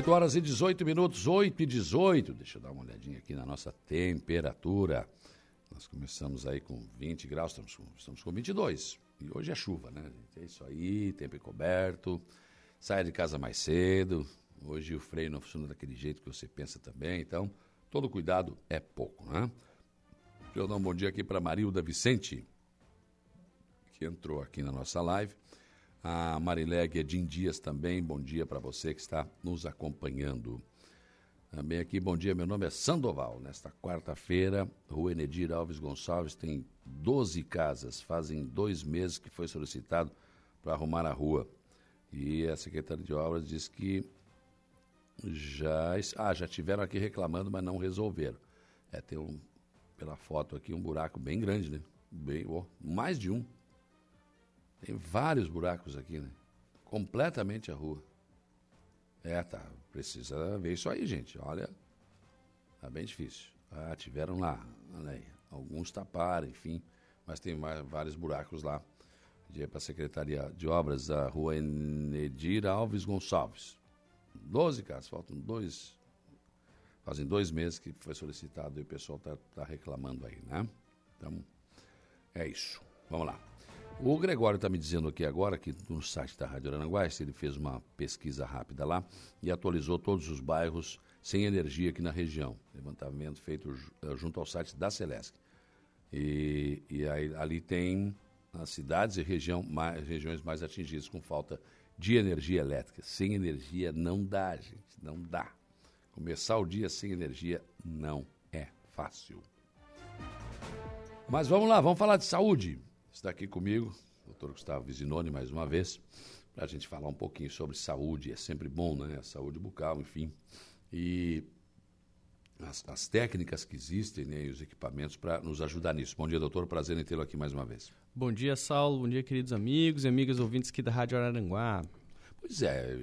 Speaker 1: 8 horas e 18 minutos, 8 e 18. Deixa eu dar uma olhadinha aqui na nossa temperatura. Nós começamos aí com 20 graus, estamos com, estamos com 22. E hoje é chuva, né, gente? É isso aí, tempo encoberto. Saia de casa mais cedo. Hoje o freio não funciona daquele jeito que você pensa também. Então, todo cuidado é pouco, né? Deixa eu dar um bom dia aqui para Marilda Vicente, que entrou aqui na nossa live. A Marilé Guedin Dias também, bom dia para você que está nos acompanhando. Também aqui, bom dia, meu nome é Sandoval. Nesta quarta-feira, Rua Enedir Alves Gonçalves tem 12 casas. Fazem dois meses que foi solicitado para arrumar a rua. E a secretária de obras diz que já, ah, já tiveram aqui reclamando, mas não resolveram. É, tem um, pela foto aqui, um buraco bem grande, né? Bem, oh, mais de um. Tem vários buracos aqui, né? Completamente a rua. É, tá. Precisa ver isso aí, gente. Olha, tá bem difícil. Ah, tiveram lá, olha aí. Alguns taparam, enfim. Mas tem vários buracos lá. Pedi para a Secretaria de Obras da rua Enedir Alves Gonçalves. Doze casas, faltam dois. Fazem dois meses que foi solicitado e o pessoal está tá reclamando aí, né? Então, é isso. Vamos lá. O Gregório está me dizendo aqui agora que no site da Rádio Aranguá, ele fez uma pesquisa rápida lá e atualizou todos os bairros sem energia aqui na região. Levantamento feito eh, junto ao site da Celesc. E, e aí, ali tem as cidades e região, mais, regiões mais atingidas com falta de energia elétrica. Sem energia não dá, gente, não dá. Começar o dia sem energia não é fácil. Mas vamos lá, vamos falar de saúde. Está aqui comigo doutor Gustavo Vizinoni mais uma vez, para a gente falar um pouquinho sobre saúde. É sempre bom, né? A saúde bucal, enfim. E as, as técnicas que existem né, e os equipamentos para nos ajudar nisso. Bom dia, doutor. Prazer em tê-lo aqui mais uma vez.
Speaker 6: Bom dia, Saulo. Bom dia, queridos amigos e amigas ouvintes aqui da Rádio Araranguá.
Speaker 1: Pois é,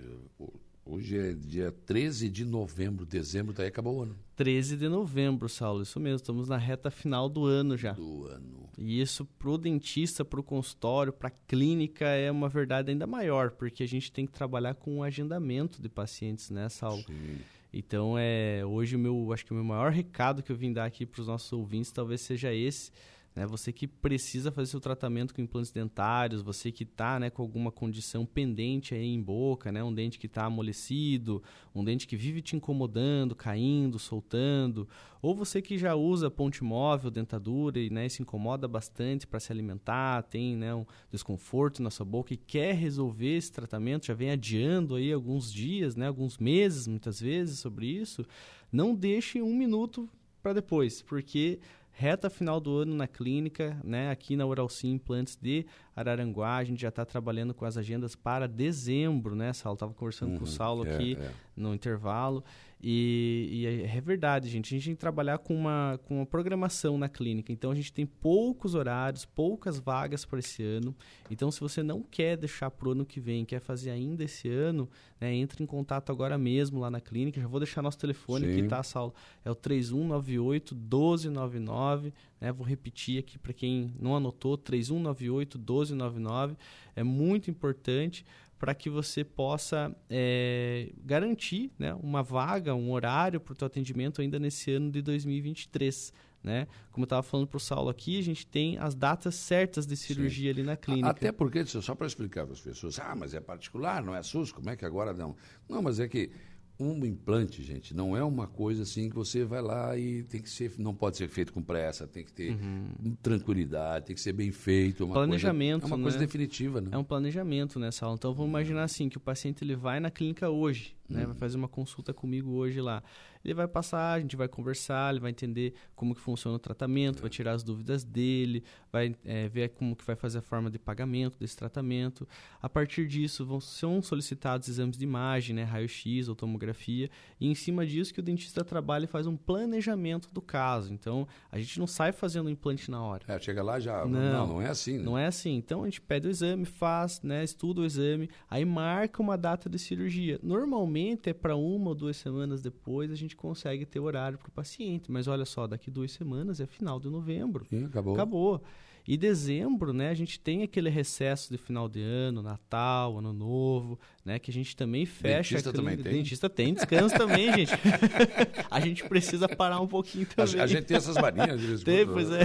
Speaker 1: hoje é dia 13 de novembro, dezembro, daí acabou o ano.
Speaker 6: 13 de novembro, Saulo, isso mesmo, estamos na reta final do ano já.
Speaker 1: Do ano.
Speaker 6: E isso para o dentista, para o consultório, para a clínica é uma verdade ainda maior, porque a gente tem que trabalhar com o agendamento de pacientes, né, Saulo?
Speaker 1: Sim.
Speaker 6: Então, é, hoje o meu, acho que o meu maior recado que eu vim dar aqui para os nossos ouvintes talvez seja esse, né? Você que precisa fazer seu tratamento com implantes dentários, você que está né, com alguma condição pendente aí em boca, né? um dente que está amolecido, um dente que vive te incomodando, caindo, soltando, ou você que já usa ponte móvel, dentadura e né, se incomoda bastante para se alimentar, tem né, um desconforto na sua boca e quer resolver esse tratamento, já vem adiando aí alguns dias, né, alguns meses muitas vezes sobre isso, não deixe um minuto para depois, porque reta final do ano na clínica, né? Aqui na Oral Sim Implantes de Araranguá, a gente já está trabalhando com as agendas para dezembro, né, Saulo? Estava conversando uhum, com o uhum. Saulo é, aqui é. no intervalo. E, e, é, é verdade, gente. A gente tem que trabalhar com uma, com uma programação na clínica. Então, a gente tem poucos horários, poucas vagas para esse ano. Então, se você não quer deixar para o ano que vem, quer fazer ainda esse ano, né, entre em contato agora mesmo lá na clínica. Já vou deixar nosso telefone Sim. aqui, tá, Saulo? É o 3198 1299. Né? Vou repetir aqui para quem não anotou: 3198 1299. É muito importante para que você possa é, garantir né, uma vaga, um horário para o teu atendimento ainda nesse ano de 2023. Né? Como eu estava falando para o Saulo aqui, a gente tem as datas certas de cirurgia Sim. ali na clínica.
Speaker 1: Até porque, só para explicar para as pessoas, ah, mas é particular, não é SUS, como é que agora não? Não, mas é que um implante, gente, não é uma coisa assim que você vai lá e tem que ser, não pode ser feito com pressa, tem que ter uhum. tranquilidade, tem que ser bem feito.
Speaker 6: Uma planejamento,
Speaker 1: coisa, é uma
Speaker 6: né?
Speaker 1: coisa definitiva, né?
Speaker 6: É um planejamento nessa aula. Então vamos imaginar assim que o paciente ele vai na clínica hoje, né? Uhum. Vai fazer uma consulta comigo hoje lá. Ele vai passar, a gente vai conversar, ele vai entender como que funciona o tratamento, é. vai tirar as dúvidas dele, vai é, ver como que vai fazer a forma de pagamento desse tratamento. A partir disso, vão, são solicitados exames de imagem, né, raio-x ou tomografia, e em cima disso que o dentista trabalha e faz um planejamento do caso. Então, a gente não sai fazendo o implante na hora.
Speaker 1: É, chega lá já,
Speaker 6: não,
Speaker 1: não, não é assim. Né?
Speaker 6: Não é assim. Então, a gente pede o exame, faz, né, estuda o exame, aí marca uma data de cirurgia. Normalmente é para uma ou duas semanas depois a gente consegue ter horário para o paciente. Mas olha só, daqui duas semanas é final de novembro.
Speaker 1: Sim, acabou.
Speaker 6: Acabou. E dezembro, né, a gente tem aquele recesso de final de ano, Natal, Ano Novo, né, que a gente também fecha.
Speaker 1: Dentista também tem.
Speaker 6: Dentista tem, descanso também, gente. [laughs] a gente precisa parar um pouquinho também.
Speaker 1: A, a gente tem essas marinhas de
Speaker 6: Tem, pois é.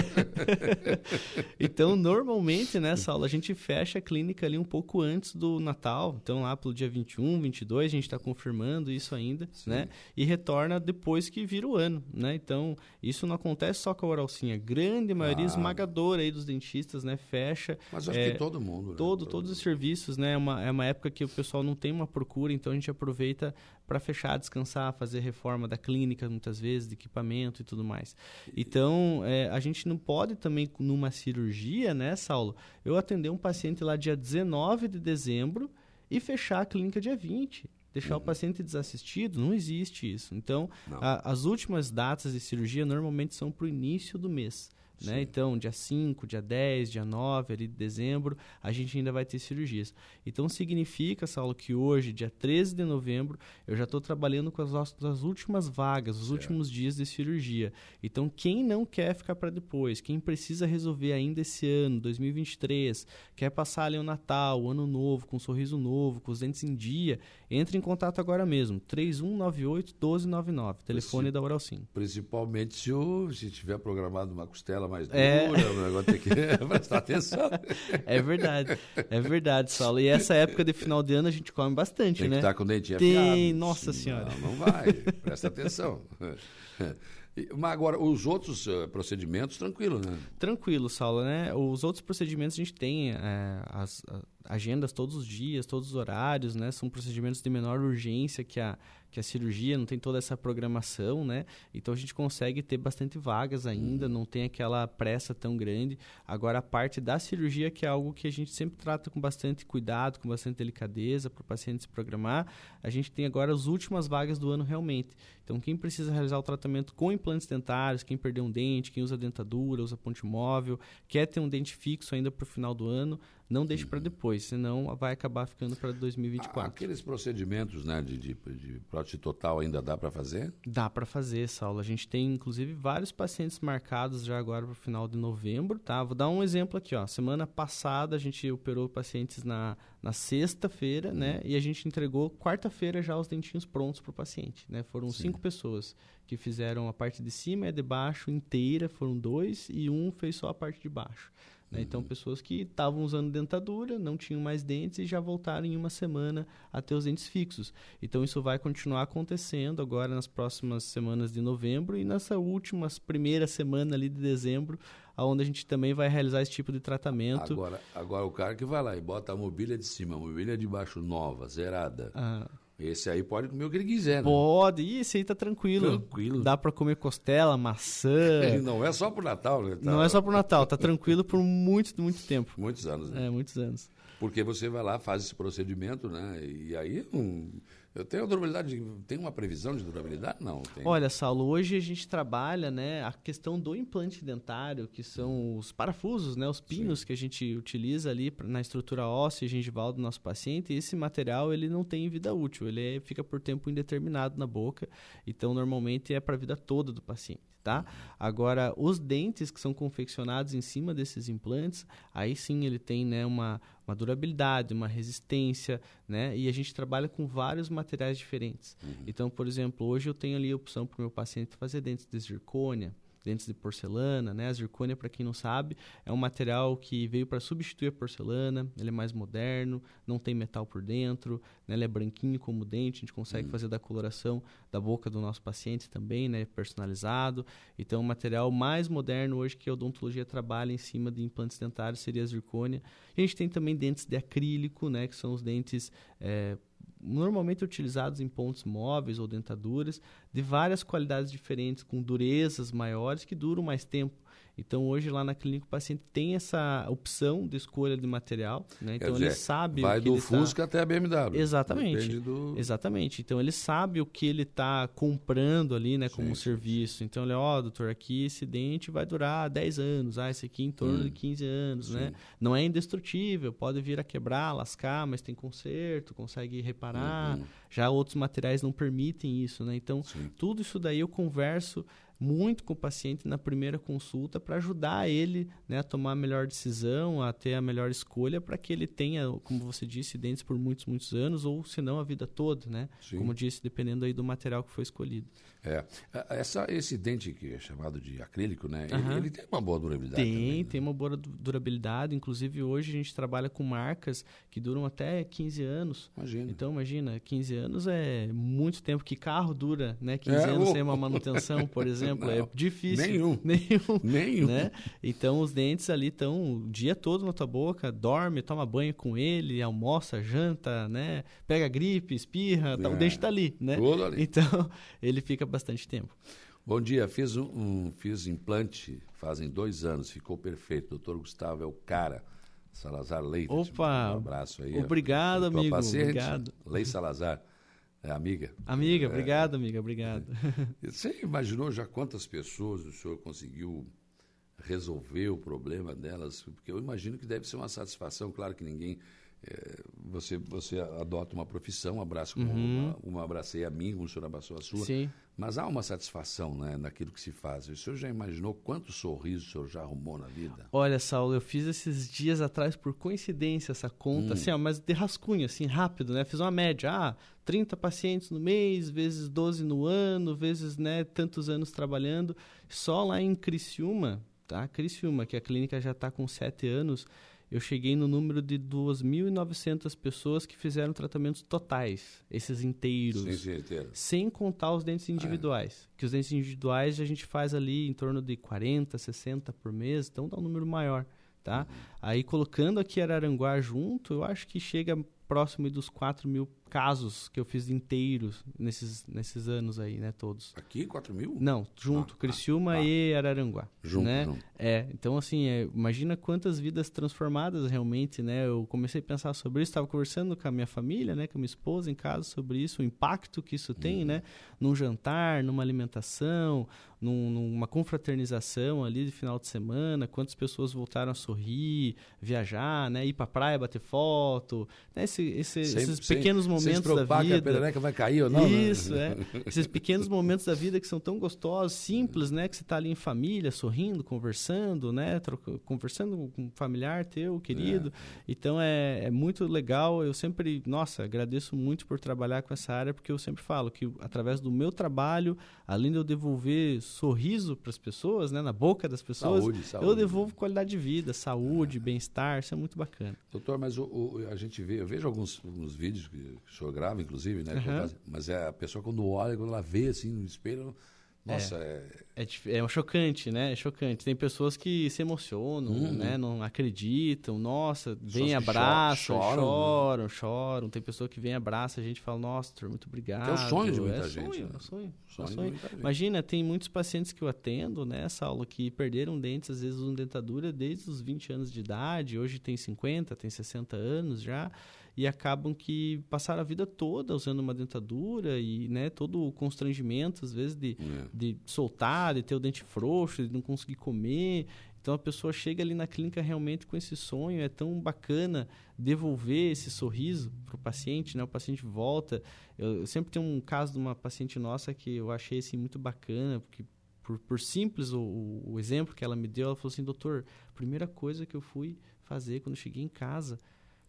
Speaker 6: [laughs] então, normalmente, nessa aula, a gente fecha a clínica ali um pouco antes do Natal. Então, lá pelo dia 21, 22, a gente está confirmando isso ainda, Sim. né? E retorna depois que vira o ano, né? Então, isso não acontece só com a Oralcinha. Grande maioria ah. esmagadora aí dos dentistas, né? Fecha.
Speaker 1: Mas acho é, que todo mundo. Né?
Speaker 6: Todo, todos os serviços, né? É uma, é uma época que o pessoal não tem uma procura, então a gente aproveita para fechar, descansar, fazer reforma da clínica, muitas vezes, de equipamento e tudo mais. Então, é, a gente não pode também, numa cirurgia, né, Saulo? Eu atender um paciente lá dia 19 de dezembro e fechar a clínica dia 20 deixar uhum. o paciente desassistido, não existe isso. Então, a, as últimas datas de cirurgia normalmente são para o início do mês. Né? Então, dia 5, dia 10, dia 9 ali de dezembro, a gente ainda vai ter cirurgias. Então, significa, Saulo, que hoje, dia 13 de novembro, eu já estou trabalhando com as, as últimas vagas, os certo. últimos dias de cirurgia. Então, quem não quer ficar para depois, quem precisa resolver ainda esse ano, 2023, quer passar ali o Natal, o Ano Novo, com um sorriso novo, com os dentes em dia, entre em contato agora mesmo. 3198 1299, telefone Princip da Oral Sim.
Speaker 1: Principalmente se, o, se tiver programado uma costela mais é. dura, é... o negócio tem que [laughs] prestar atenção.
Speaker 6: É verdade, é verdade, Saulo. E essa época de final de ano a gente come bastante,
Speaker 1: tem
Speaker 6: né?
Speaker 1: Tem que estar com o dentinho
Speaker 6: tem...
Speaker 1: afiado.
Speaker 6: Nossa Senhora.
Speaker 1: Não, não vai, presta atenção. [laughs] Mas agora, os outros uh, procedimentos, tranquilo, né?
Speaker 6: Tranquilo, Saulo, né? Os outros procedimentos a gente tem as, as, agendas todos os dias, todos os horários, né? São procedimentos de menor urgência que a, que a cirurgia não tem toda essa programação, né? Então a gente consegue ter bastante vagas ainda, não tem aquela pressa tão grande. Agora a parte da cirurgia que é algo que a gente sempre trata com bastante cuidado, com bastante delicadeza para o paciente se programar. A gente tem agora as últimas vagas do ano realmente. Então quem precisa realizar o tratamento com implantes dentários, quem perdeu um dente, quem usa dentadura, usa ponte móvel, quer ter um dente fixo ainda para o final do ano, não deixe para depois, senão vai acabar ficando para 2024.
Speaker 1: Aqueles procedimentos né, de, de, de prótese total ainda dá para fazer?
Speaker 6: Dá para fazer, Saulo. A gente tem, inclusive, vários pacientes marcados já agora para o final de novembro, tá? Vou dar um exemplo aqui, ó. Semana passada a gente operou pacientes na, na sexta-feira, uhum. né? E a gente entregou quarta-feira já os dentinhos prontos para o paciente, né? Foram Sim. cinco pessoas que fizeram a parte de cima e a de baixo inteira, foram dois, e um fez só a parte de baixo. Né? Então, uhum. pessoas que estavam usando dentadura, não tinham mais dentes e já voltaram em uma semana a ter os dentes fixos. Então, isso vai continuar acontecendo agora nas próximas semanas de novembro e nessa última primeira semana ali de dezembro, onde a gente também vai realizar esse tipo de tratamento.
Speaker 1: Agora, agora o cara que vai lá e bota a mobília de cima, a mobília de baixo nova, zerada. Ah esse aí pode comer o que ele quiser, né?
Speaker 6: Pode, e esse aí tá tranquilo. Tranquilo. Dá para comer costela, maçã. [laughs]
Speaker 1: não é só pro Natal, né?
Speaker 6: Tá... Não é só pro Natal, tá tranquilo por muito, muito tempo.
Speaker 1: Muitos anos, né?
Speaker 6: É, muitos anos.
Speaker 1: Porque você vai lá, faz esse procedimento, né? E aí um eu tenho durabilidade, tem uma previsão de durabilidade? Não. Tem.
Speaker 6: Olha, Saulo, hoje a gente trabalha né, a questão do implante dentário, que são os parafusos, né, os pinos Sim. que a gente utiliza ali na estrutura óssea e gengival do nosso paciente. E esse material ele não tem vida útil, ele é, fica por tempo indeterminado na boca. Então, normalmente é para a vida toda do paciente tá? Agora, os dentes que são confeccionados em cima desses implantes, aí sim ele tem né, uma, uma durabilidade, uma resistência, né? E a gente trabalha com vários materiais diferentes. Uhum. Então, por exemplo, hoje eu tenho ali a opção para o meu paciente fazer dentes de zircônia, dentes de porcelana, né? A zircônia, para quem não sabe, é um material que veio para substituir a porcelana. Ele é mais moderno, não tem metal por dentro, né? ele é branquinho como o dente. A gente consegue uhum. fazer da coloração da boca do nosso paciente também, né? Personalizado. Então, o material mais moderno hoje que a odontologia trabalha em cima de implantes dentários seria a zircônia. A gente tem também dentes de acrílico, né? Que são os dentes é, normalmente utilizados em pontos móveis ou dentaduras, de várias qualidades diferentes, com durezas maiores que duram mais tempo. Então, hoje lá na clínica o paciente tem essa opção de escolha de material, né? Então
Speaker 1: dizer,
Speaker 6: ele sabe
Speaker 1: vai
Speaker 6: o que
Speaker 1: do
Speaker 6: ele
Speaker 1: tá Fusca tá... até a BMW.
Speaker 6: Exatamente. Do... Exatamente. Então ele sabe o que ele está comprando ali, né, como sim, serviço. Sim. Então ele, ó, oh, doutor, aqui esse dente vai durar 10 anos, ah, esse aqui em torno hum. de 15 anos, né? sim. né? Não é indestrutível, pode vir a quebrar, lascar, mas tem conserto, consegue reparar. Uhum. Já outros materiais não permitem isso, né? Então, tudo isso daí eu converso muito com o paciente na primeira consulta para ajudar ele né, a tomar a melhor decisão, a ter a melhor escolha para que ele tenha, como você disse, dentes por muitos, muitos anos ou se não a vida toda, né? Sim. Como disse, dependendo aí do material que foi escolhido.
Speaker 1: É. Essa, esse dente que é chamado de acrílico, né? Uhum. Ele, ele, tem uma boa durabilidade.
Speaker 6: Tem,
Speaker 1: também, né?
Speaker 6: tem uma boa durabilidade. Inclusive, hoje a gente trabalha com marcas que duram até 15 anos.
Speaker 1: Imagina.
Speaker 6: Então, imagina, 15 anos é muito tempo que carro dura, né? 15 é, anos oh. sem uma manutenção, por exemplo, é [laughs] Não, é difícil.
Speaker 1: Nenhum. [laughs]
Speaker 6: Nenhum.
Speaker 1: Nenhum.
Speaker 6: Né? Então, os dentes ali estão o dia todo na tua boca, dorme, toma banho com ele, almoça, janta, né? Pega gripe, espirra, tá, o é. dente está ali, né?
Speaker 1: Tudo ali.
Speaker 6: Então, [laughs] ele fica bastante tempo.
Speaker 1: Bom dia, fiz um, um, fiz implante fazem dois anos, ficou perfeito. Doutor Gustavo é o cara. Salazar Leite.
Speaker 6: Opa!
Speaker 1: Um abraço aí.
Speaker 6: Obrigado, amigo. Paciente, obrigado.
Speaker 1: Lei Salazar. É amiga.
Speaker 6: Amiga, é, obrigado, amiga, obrigado.
Speaker 1: É. [laughs] Você imaginou já quantas pessoas o senhor conseguiu resolver o problema delas? Porque eu imagino que deve ser uma satisfação, claro que ninguém você, você adota uma profissão, abraço como uhum. uma, uma abracei a mim, como o senhor abraçou a sua.
Speaker 6: Sim.
Speaker 1: Mas há uma satisfação né, naquilo que se faz. O senhor já imaginou quantos sorrisos o senhor já arrumou na vida?
Speaker 6: Olha, Saulo, eu fiz esses dias atrás, por coincidência, essa conta, hum. assim, ó, mas de rascunho, assim, rápido, né? Fiz uma média. Ah, 30 pacientes no mês, vezes 12 no ano, vezes né, tantos anos trabalhando. Só lá em Criciúma, tá? Criciúma, que a clínica já está com 7 anos eu cheguei no número de 2.900 pessoas que fizeram tratamentos totais, esses inteiros.
Speaker 1: Sim, sim, inteiro.
Speaker 6: Sem contar os dentes individuais. É. Que os dentes individuais a gente faz ali em torno de 40, 60 por mês, então dá um número maior. Tá? Uhum. Aí colocando aqui Araranguá junto, eu acho que chega próximo dos 4 mil casos que eu fiz inteiros nesses, nesses anos aí, né, todos.
Speaker 1: Aqui, 4 mil?
Speaker 6: Não, junto,
Speaker 1: Ah,
Speaker 6: Criciúma
Speaker 1: ah,
Speaker 6: e Araranguá.
Speaker 1: Junto,
Speaker 6: né?
Speaker 1: junto.
Speaker 6: É, então assim, é, imagina quantas vidas transformadas realmente, né? Eu comecei a pensar sobre isso, estava conversando com a minha família, né, com a minha esposa em casa sobre isso, o impacto que isso tem, né? Num jantar, numa alimentação, num- numa confraternização ali de final de semana, quantas pessoas voltaram a sorrir, viajar, né, ir pra praia, bater foto, né? Esse, esse-
Speaker 1: Sem-
Speaker 6: esses pequenos
Speaker 1: se
Speaker 6: momentos da
Speaker 1: que a
Speaker 6: vida.
Speaker 1: perereca vai cair ou não, né?
Speaker 6: Isso, é. Esses pequenos momentos da vida que são tão gostosos, simples, né? Que você tá ali em família, sorrindo, conversando, né? troca- conversando com um familiar teu, querido. Então é, é muito legal. Eu sempre, nossa, agradeço muito por trabalhar com essa área, porque eu sempre falo que através do meu trabalho, além de eu devolver sorriso para as pessoas, né? Na boa das pessoas,
Speaker 1: Saúde,
Speaker 6: eu
Speaker 1: saúde.
Speaker 6: devolvo qualidade de vida, saúde, bem-estar. Isso é muito bacana.
Speaker 1: Doutor, mas o, o- a gente vê, eu vejo alguns, alguns vídeos que o senhor grava, inclusive, né?
Speaker 6: Aham.
Speaker 1: Mas é a pessoa quando olha, quando ela vê assim no espelho, nossa, é,
Speaker 6: É, dif- é chocante, né? É chocante. Tem pessoas que se emocionam,
Speaker 1: Uhum.
Speaker 6: né? Não acreditam. Nossa, vem
Speaker 1: que
Speaker 6: abraço,
Speaker 1: cho- choram,
Speaker 6: choram,
Speaker 1: né?
Speaker 6: choram, Tem pessoa que vem abraça a gente fala, nossa, muito obrigado.
Speaker 1: É o sonho de muita
Speaker 6: é
Speaker 1: gente,
Speaker 6: Sonho,
Speaker 1: né?
Speaker 6: é sonho, é
Speaker 1: Sonho
Speaker 6: sonho.
Speaker 1: muita gente.
Speaker 6: Imagina, tem muitos pacientes que eu atendo, né, Saulo, que perderam dentes, às vezes usam dentadura desde os 20 anos de idade, hoje tem 50, tem 60 anos já, e acabam que passaram a vida toda usando uma dentadura e, né, todo o constrangimento, às vezes, de,
Speaker 1: É.
Speaker 6: de soltar, de ter o dente frouxo, de não conseguir comer. Então a pessoa chega ali na clínica realmente com esse sonho, é tão bacana devolver esse sorriso para o paciente, né? O paciente volta. Eu, eu sempre tenho um caso de uma paciente nossa que eu achei assim muito bacana, porque por, por simples o, o- exemplo que ela me deu, ela falou assim, doutor, a primeira coisa que eu fui fazer quando cheguei em casa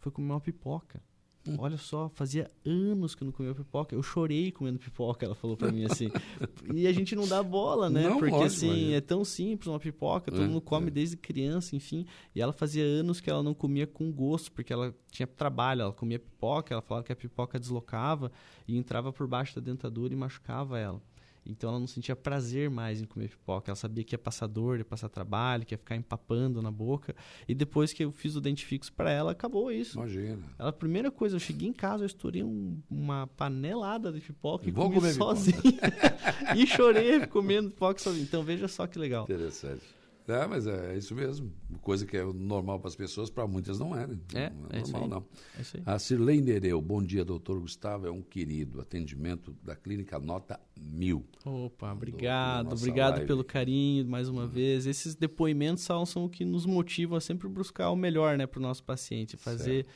Speaker 6: foi comer uma pipoca.
Speaker 1: Hum.
Speaker 6: Olha só, fazia anos que eu não comia pipoca. Eu chorei comendo pipoca, ela falou pra mim assim. [laughs] e a gente não dá bola, né?
Speaker 1: Não,
Speaker 6: Porque
Speaker 1: lógico,
Speaker 6: assim,
Speaker 1: imagina.
Speaker 6: é tão simples uma pipoca, todo
Speaker 1: É,
Speaker 6: mundo come
Speaker 1: é.
Speaker 6: desde criança, enfim. E ela fazia anos que ela não comia com gosto, porque ela tinha trabalho, ela comia pipoca, ela falava que a pipoca deslocava e entrava por baixo da dentadura e machucava ela. Então ela não sentia prazer mais em comer pipoca. Ela sabia que ia passar dor, ia passar trabalho, que ia ficar empapando na boca. E depois que eu fiz o dente fixo para ela, acabou isso.
Speaker 1: imagina.
Speaker 6: Ela, a primeira coisa, eu cheguei em casa, eu estourei um- uma panelada de pipoca e
Speaker 1: Vou
Speaker 6: comi sozinho. [laughs] e chorei comendo pipoca sozinho. Então veja só que legal.
Speaker 1: Interessante. É, mas é isso mesmo. Coisa que é normal para as pessoas, para muitas não é, né?
Speaker 6: É,
Speaker 1: não
Speaker 6: é isso
Speaker 1: normal, não.
Speaker 6: É isso aí.
Speaker 1: A Cirlei Nereu, bom dia, doutor Gustavo, é um querido. Atendimento da clínica nota mil.
Speaker 6: Opa, obrigado, obrigado
Speaker 1: live.
Speaker 6: pelo carinho mais uma vez. Esses depoimentos são, são o que nos motivam a sempre buscar o melhor, né, para o nosso paciente, fazer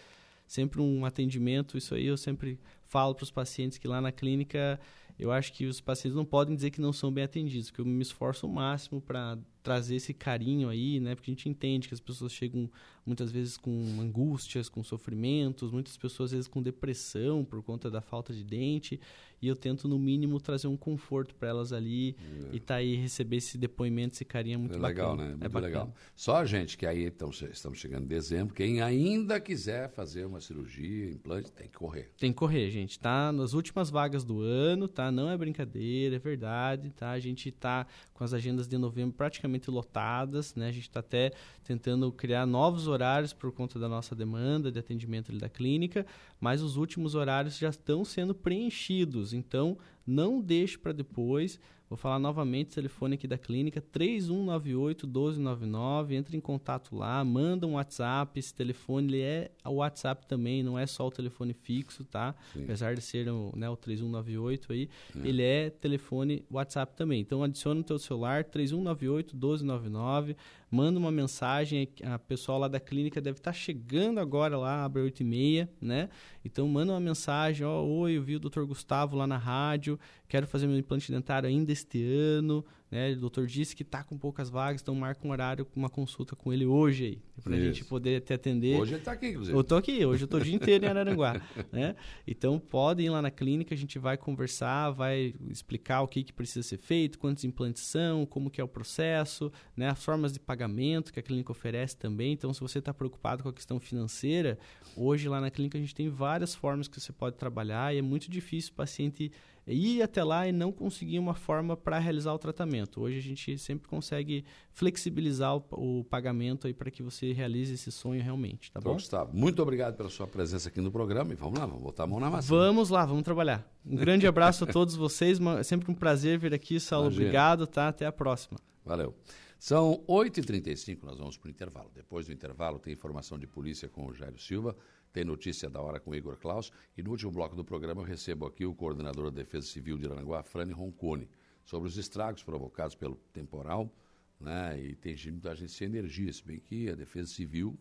Speaker 6: sempre um atendimento. Isso aí eu sempre falo para os pacientes que lá na clínica eu acho que os pacientes não podem dizer que não são bem atendidos, porque eu me esforço o máximo para trazer esse carinho aí, né? Porque a gente entende que as pessoas chegam muitas vezes com angústias, com sofrimentos, muitas pessoas às vezes com depressão por conta da falta de dente, e eu tento no mínimo trazer um conforto para elas ali e tá aí receber esse depoimento, esse carinho é muito
Speaker 1: é
Speaker 6: bacana.
Speaker 1: legal, né? Muito
Speaker 6: é bacana.
Speaker 1: legal. Só a gente que aí então, estamos chegando em dezembro, quem ainda quiser fazer uma cirurgia, implante, tem que correr.
Speaker 6: Tem que correr, gente. Tá nas últimas vagas do ano, tá? Não é brincadeira, é verdade, tá? A gente tá com as agendas de novembro praticamente lotadas, né? A gente tá até tentando criar novos horários por conta da nossa demanda de atendimento da clínica, mas os últimos horários já estão sendo preenchidos. Então, não deixe para depois. Vou falar novamente o telefone aqui da clínica, 3198-1299. Entre em contato lá, manda um WhatsApp. Esse telefone ele é o WhatsApp também, não é só o telefone fixo, tá?
Speaker 1: Sim.
Speaker 6: Apesar de ser o, né, o 3198 aí, ele é telefone WhatsApp também. Então adiciona no teu celular, 3198-1299. Manda uma mensagem, a pessoal lá da clínica deve estar chegando agora lá, abre 8 e meia, né? Então manda uma mensagem, ó, oi, eu vi o Dr. Gustavo lá na rádio, quero fazer meu implante dentário ainda este ano, né? O doutor disse que tá com poucas vagas, então marca um horário, uma consulta com ele hoje aí, pra
Speaker 1: Isso.
Speaker 6: gente poder te atender.
Speaker 1: Hoje ele está aqui, inclusive.
Speaker 6: Eu tô aqui, hoje eu tô o dia inteiro em Araranguá, [laughs] né? Então podem ir lá na clínica, a gente vai conversar, vai explicar o que, que precisa ser feito, quantos implantes são, como que é o processo, né? As formas de pagamento que a clínica oferece também. Então, se você está preocupado com a questão financeira, hoje lá na clínica a gente tem várias formas que você pode trabalhar e é muito difícil o paciente ir até lá e não conseguir uma forma para realizar o tratamento. Hoje a gente sempre consegue flexibilizar o, o pagamento aí para que você realize esse sonho realmente, tá
Speaker 1: então,
Speaker 6: bom?
Speaker 1: Gustavo, muito obrigado pela sua presença aqui no programa e vamos lá, vamos botar a mão na massa.
Speaker 6: Vamos lá, vamos trabalhar. Um grande abraço a todos vocês, é sempre um prazer vir aqui, Saulo, Imagina. obrigado, tá? Até a próxima.
Speaker 1: Valeu. São 8h35, nós vamos para o intervalo. Depois do intervalo tem informação de polícia com o Jairo Silva, tem notícia da hora com o Igor Klaus e no último bloco do programa eu recebo aqui o coordenador da Defesa Civil de Aranguá, Frane Roncone, sobre os estragos provocados pelo temporal né, e tem gente sem energia, se bem que a Defesa Civil,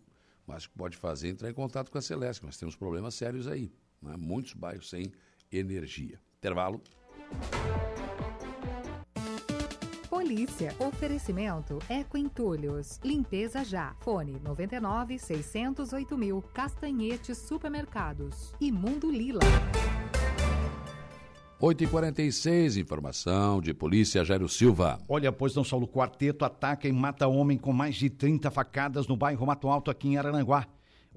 Speaker 1: mais que pode fazer é entrar em contato com a Celeste, nós temos problemas sérios aí, né, muitos bairros sem energia. Intervalo.
Speaker 4: Polícia. Oferecimento Eco Entulhos. Limpeza já. Fone 99 608 mil. Castanhete Supermercados. E Mundo Lila.
Speaker 1: 8h46, informação de polícia, Jairo Silva.
Speaker 3: Olha, pois não Saulo Quarteto ataca e mata homem com mais de 30 facadas no bairro Mato Alto, aqui em Arananguá.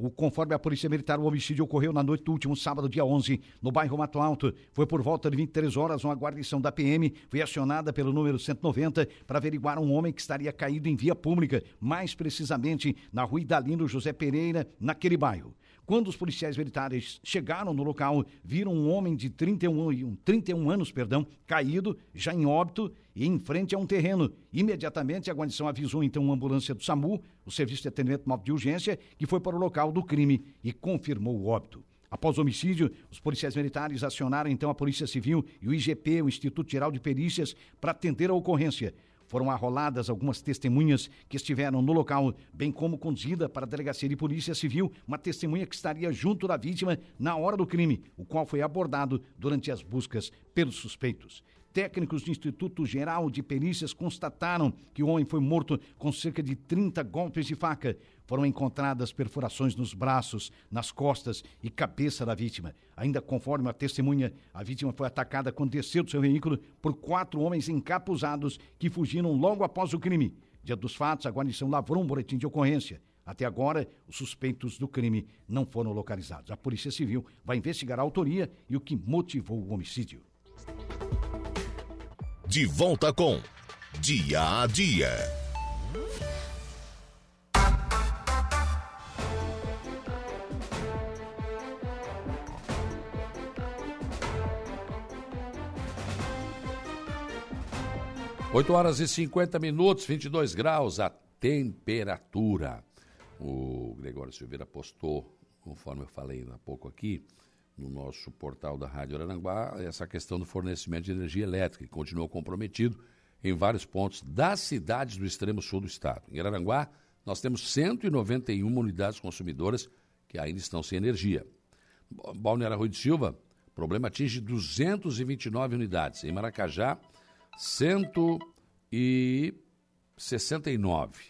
Speaker 3: O, conforme a Polícia Militar, o homicídio ocorreu na noite do último sábado, dia 11, no bairro Mato Alto. Foi por volta de 23 horas, uma guarnição da PM foi acionada pelo número 190 para averiguar um homem que estaria caído em via pública, mais precisamente na rua Idalino José Pereira, naquele bairro. Quando os policiais militares chegaram no local, viram um homem de 31, 31 anos perdão, caído, já em óbito, e em frente a um terreno. Imediatamente, a guarnição avisou então uma ambulância do SAMU, o Serviço de Atendimento Móvel de Urgência, que foi para o local do crime e confirmou o óbito. Após o homicídio, os policiais militares acionaram então a Polícia Civil e o IGP, o Instituto Geral de Perícias, para atender a ocorrência. Foram arroladas algumas testemunhas que estiveram no local, bem como conduzida para a delegacia de polícia civil uma testemunha que estaria junto da vítima na hora do crime, o qual foi abordado durante as buscas pelos suspeitos. Técnicos do Instituto Geral de Perícias constataram que o homem foi morto com cerca de 30 golpes de faca. Foram encontradas perfurações nos braços, nas costas e cabeça da vítima. Ainda conforme a testemunha, a vítima foi atacada quando desceu do seu veículo por quatro homens encapuzados que fugiram logo após o crime. Dia dos fatos, a guarnição lavrou um boletim de ocorrência. Até agora, os suspeitos do crime não foram localizados. A Polícia Civil vai investigar a autoria e o que motivou o homicídio
Speaker 2: de volta com Dia a Dia.
Speaker 1: Oito horas e 50 minutos, 22 graus a temperatura. O Gregório Silveira postou, conforme eu falei há pouco aqui, no nosso portal da Rádio Aranguá essa questão do fornecimento de energia elétrica, que continua comprometido em vários pontos das cidades do extremo sul do estado. Em Aranguá, nós temos 191 unidades consumidoras que ainda estão sem energia. Balneário Rui de Silva, problema atinge 229 unidades. Em Maracajá, 169.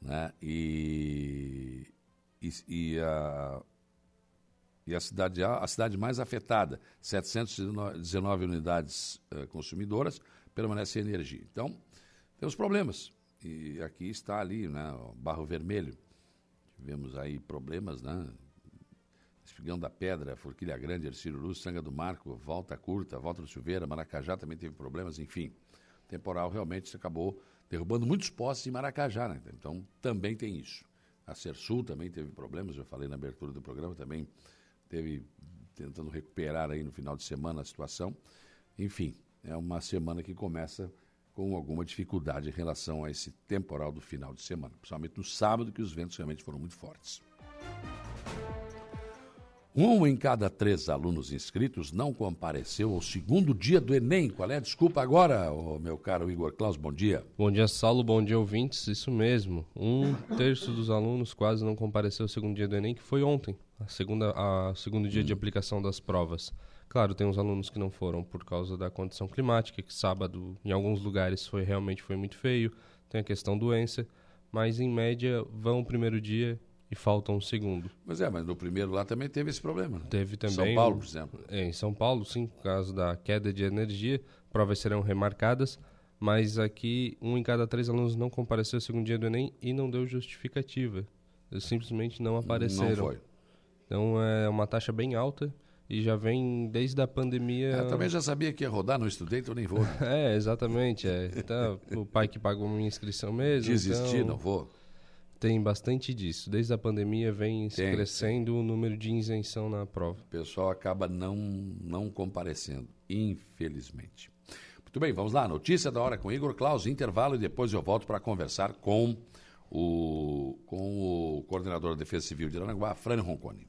Speaker 1: Né? E, e, e a e a cidade, a cidade mais afetada, 719 unidades uh, consumidoras, permanece sem energia. Então, temos problemas. E aqui está ali, né, o Barro Vermelho. Tivemos aí problemas, né? Espigão da Pedra, Forquilha Grande, Ercílio Luz, Sanga do Marco, Volta Curta, Volta do Silveira, Maracajá também teve problemas, enfim. Temporal realmente acabou derrubando muitos postes em Maracajá, né? Então, também tem isso. A Sersul também teve problemas, eu falei na abertura do programa também teve tentando recuperar aí no final de semana a situação. Enfim, é uma semana que começa com alguma dificuldade em relação a esse temporal do final de semana, principalmente no sábado, que os ventos realmente foram muito fortes. Um em cada três alunos inscritos não compareceu ao segundo dia do Enem. Qual é a desculpa agora, meu caro Igor Klaus? Bom dia.
Speaker 7: Bom dia, Saulo. Bom dia, ouvintes. Isso mesmo. Um terço dos alunos quase não compareceu ao segundo dia do Enem, que foi ontem, a segunda, a segundo dia de aplicação das provas. Claro, tem uns alunos que não foram por causa da condição climática, que sábado em alguns lugares foi realmente foi muito feio. Tem a questão doença, mas em média vão o primeiro dia e falta um segundo.
Speaker 1: Mas é, mas no primeiro lá também teve esse problema. Né?
Speaker 7: Teve também.
Speaker 1: São Paulo, por exemplo.
Speaker 7: É, em São Paulo, sim, por causa da queda de energia, provas serão remarcadas, mas aqui um em cada três alunos não compareceu ao segundo dia do Enem e não deu justificativa. Eles simplesmente não apareceram.
Speaker 1: Não foi.
Speaker 7: Então é uma taxa bem alta e já vem desde a pandemia.
Speaker 1: Eu também já sabia que ia rodar, não estudei, então nem vou. [laughs]
Speaker 7: É, exatamente. É. Então, o pai que pagou minha inscrição mesmo.
Speaker 1: Desistir,
Speaker 7: então...
Speaker 1: não vou.
Speaker 7: Tem bastante disso. Desde a pandemia vem tem, crescendo tem. o número de isenção na prova.
Speaker 1: O pessoal acaba não, não comparecendo, infelizmente. Muito bem, vamos lá. Notícia da hora com Igor Claus, intervalo e depois eu volto para conversar com o, com o coordenador da Defesa Civil de Aranaguá, Frânio Roncone.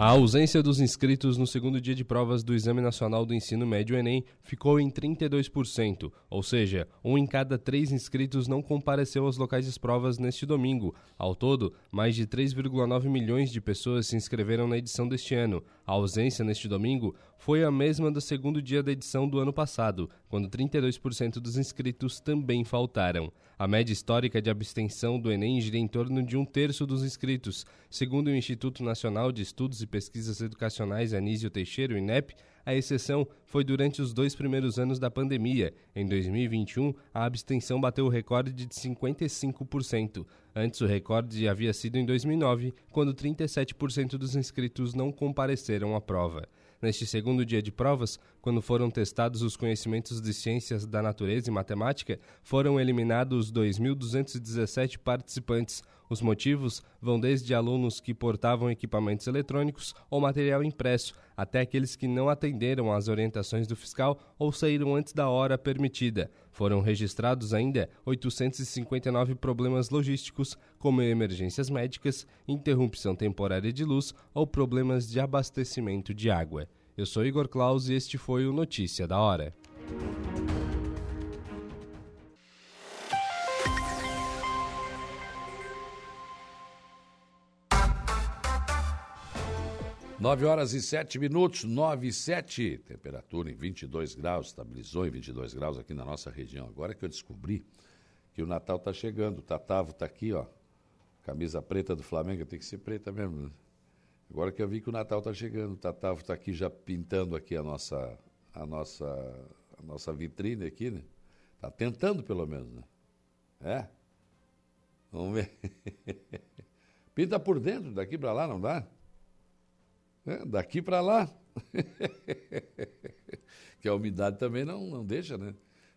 Speaker 7: A ausência dos inscritos no segundo dia de provas do Exame Nacional do Ensino Médio Enem ficou em 32%, ou seja, um em cada três inscritos não compareceu aos locais de provas neste domingo. Ao todo, mais de 3,9 milhões de pessoas se inscreveram na edição deste ano. A ausência neste domingo foi a mesma do segundo dia da edição do ano passado, quando 32% dos inscritos também faltaram. A média histórica de abstenção do Enem gira em torno de um terço dos inscritos. Segundo o Instituto Nacional de Estudos e Pesquisas Educacionais Anísio Teixeira, o INEP, a exceção foi durante os dois primeiros anos da pandemia. Em 2021, a abstenção bateu o recorde de 55%. Antes, o recorde havia sido em 2009, quando 37% dos inscritos não compareceram à prova. Neste segundo dia de provas, quando foram testados os conhecimentos de ciências da natureza e matemática, foram eliminados 2.217 participantes. Os motivos vão desde alunos que portavam equipamentos eletrônicos ou material impresso, até aqueles que não atenderam às orientações do fiscal ou saíram antes da hora permitida. Foram registrados ainda 859 problemas logísticos, como emergências médicas, interrupção temporária de luz ou problemas de abastecimento de água. Eu sou Igor Claus e este foi o Notícia da Hora.
Speaker 1: 9 horas e 7 minutos, 9 e 7. Temperatura em 22 graus, estabilizou em 22 graus aqui na nossa região. Agora que eu descobri que o Natal está chegando. O Tatavo está aqui, ó. Camisa preta do Flamengo, tem que ser preta mesmo. Né? Agora que eu vi que o Natal está chegando, o Tatavo está aqui já pintando aqui a nossa, a nossa, a nossa vitrine aqui, né? Está tentando pelo menos, né? É? Vamos ver. [laughs] Pinta por dentro, daqui para lá, não dá? É, daqui para lá. [laughs] que a umidade também não, não deixa, né?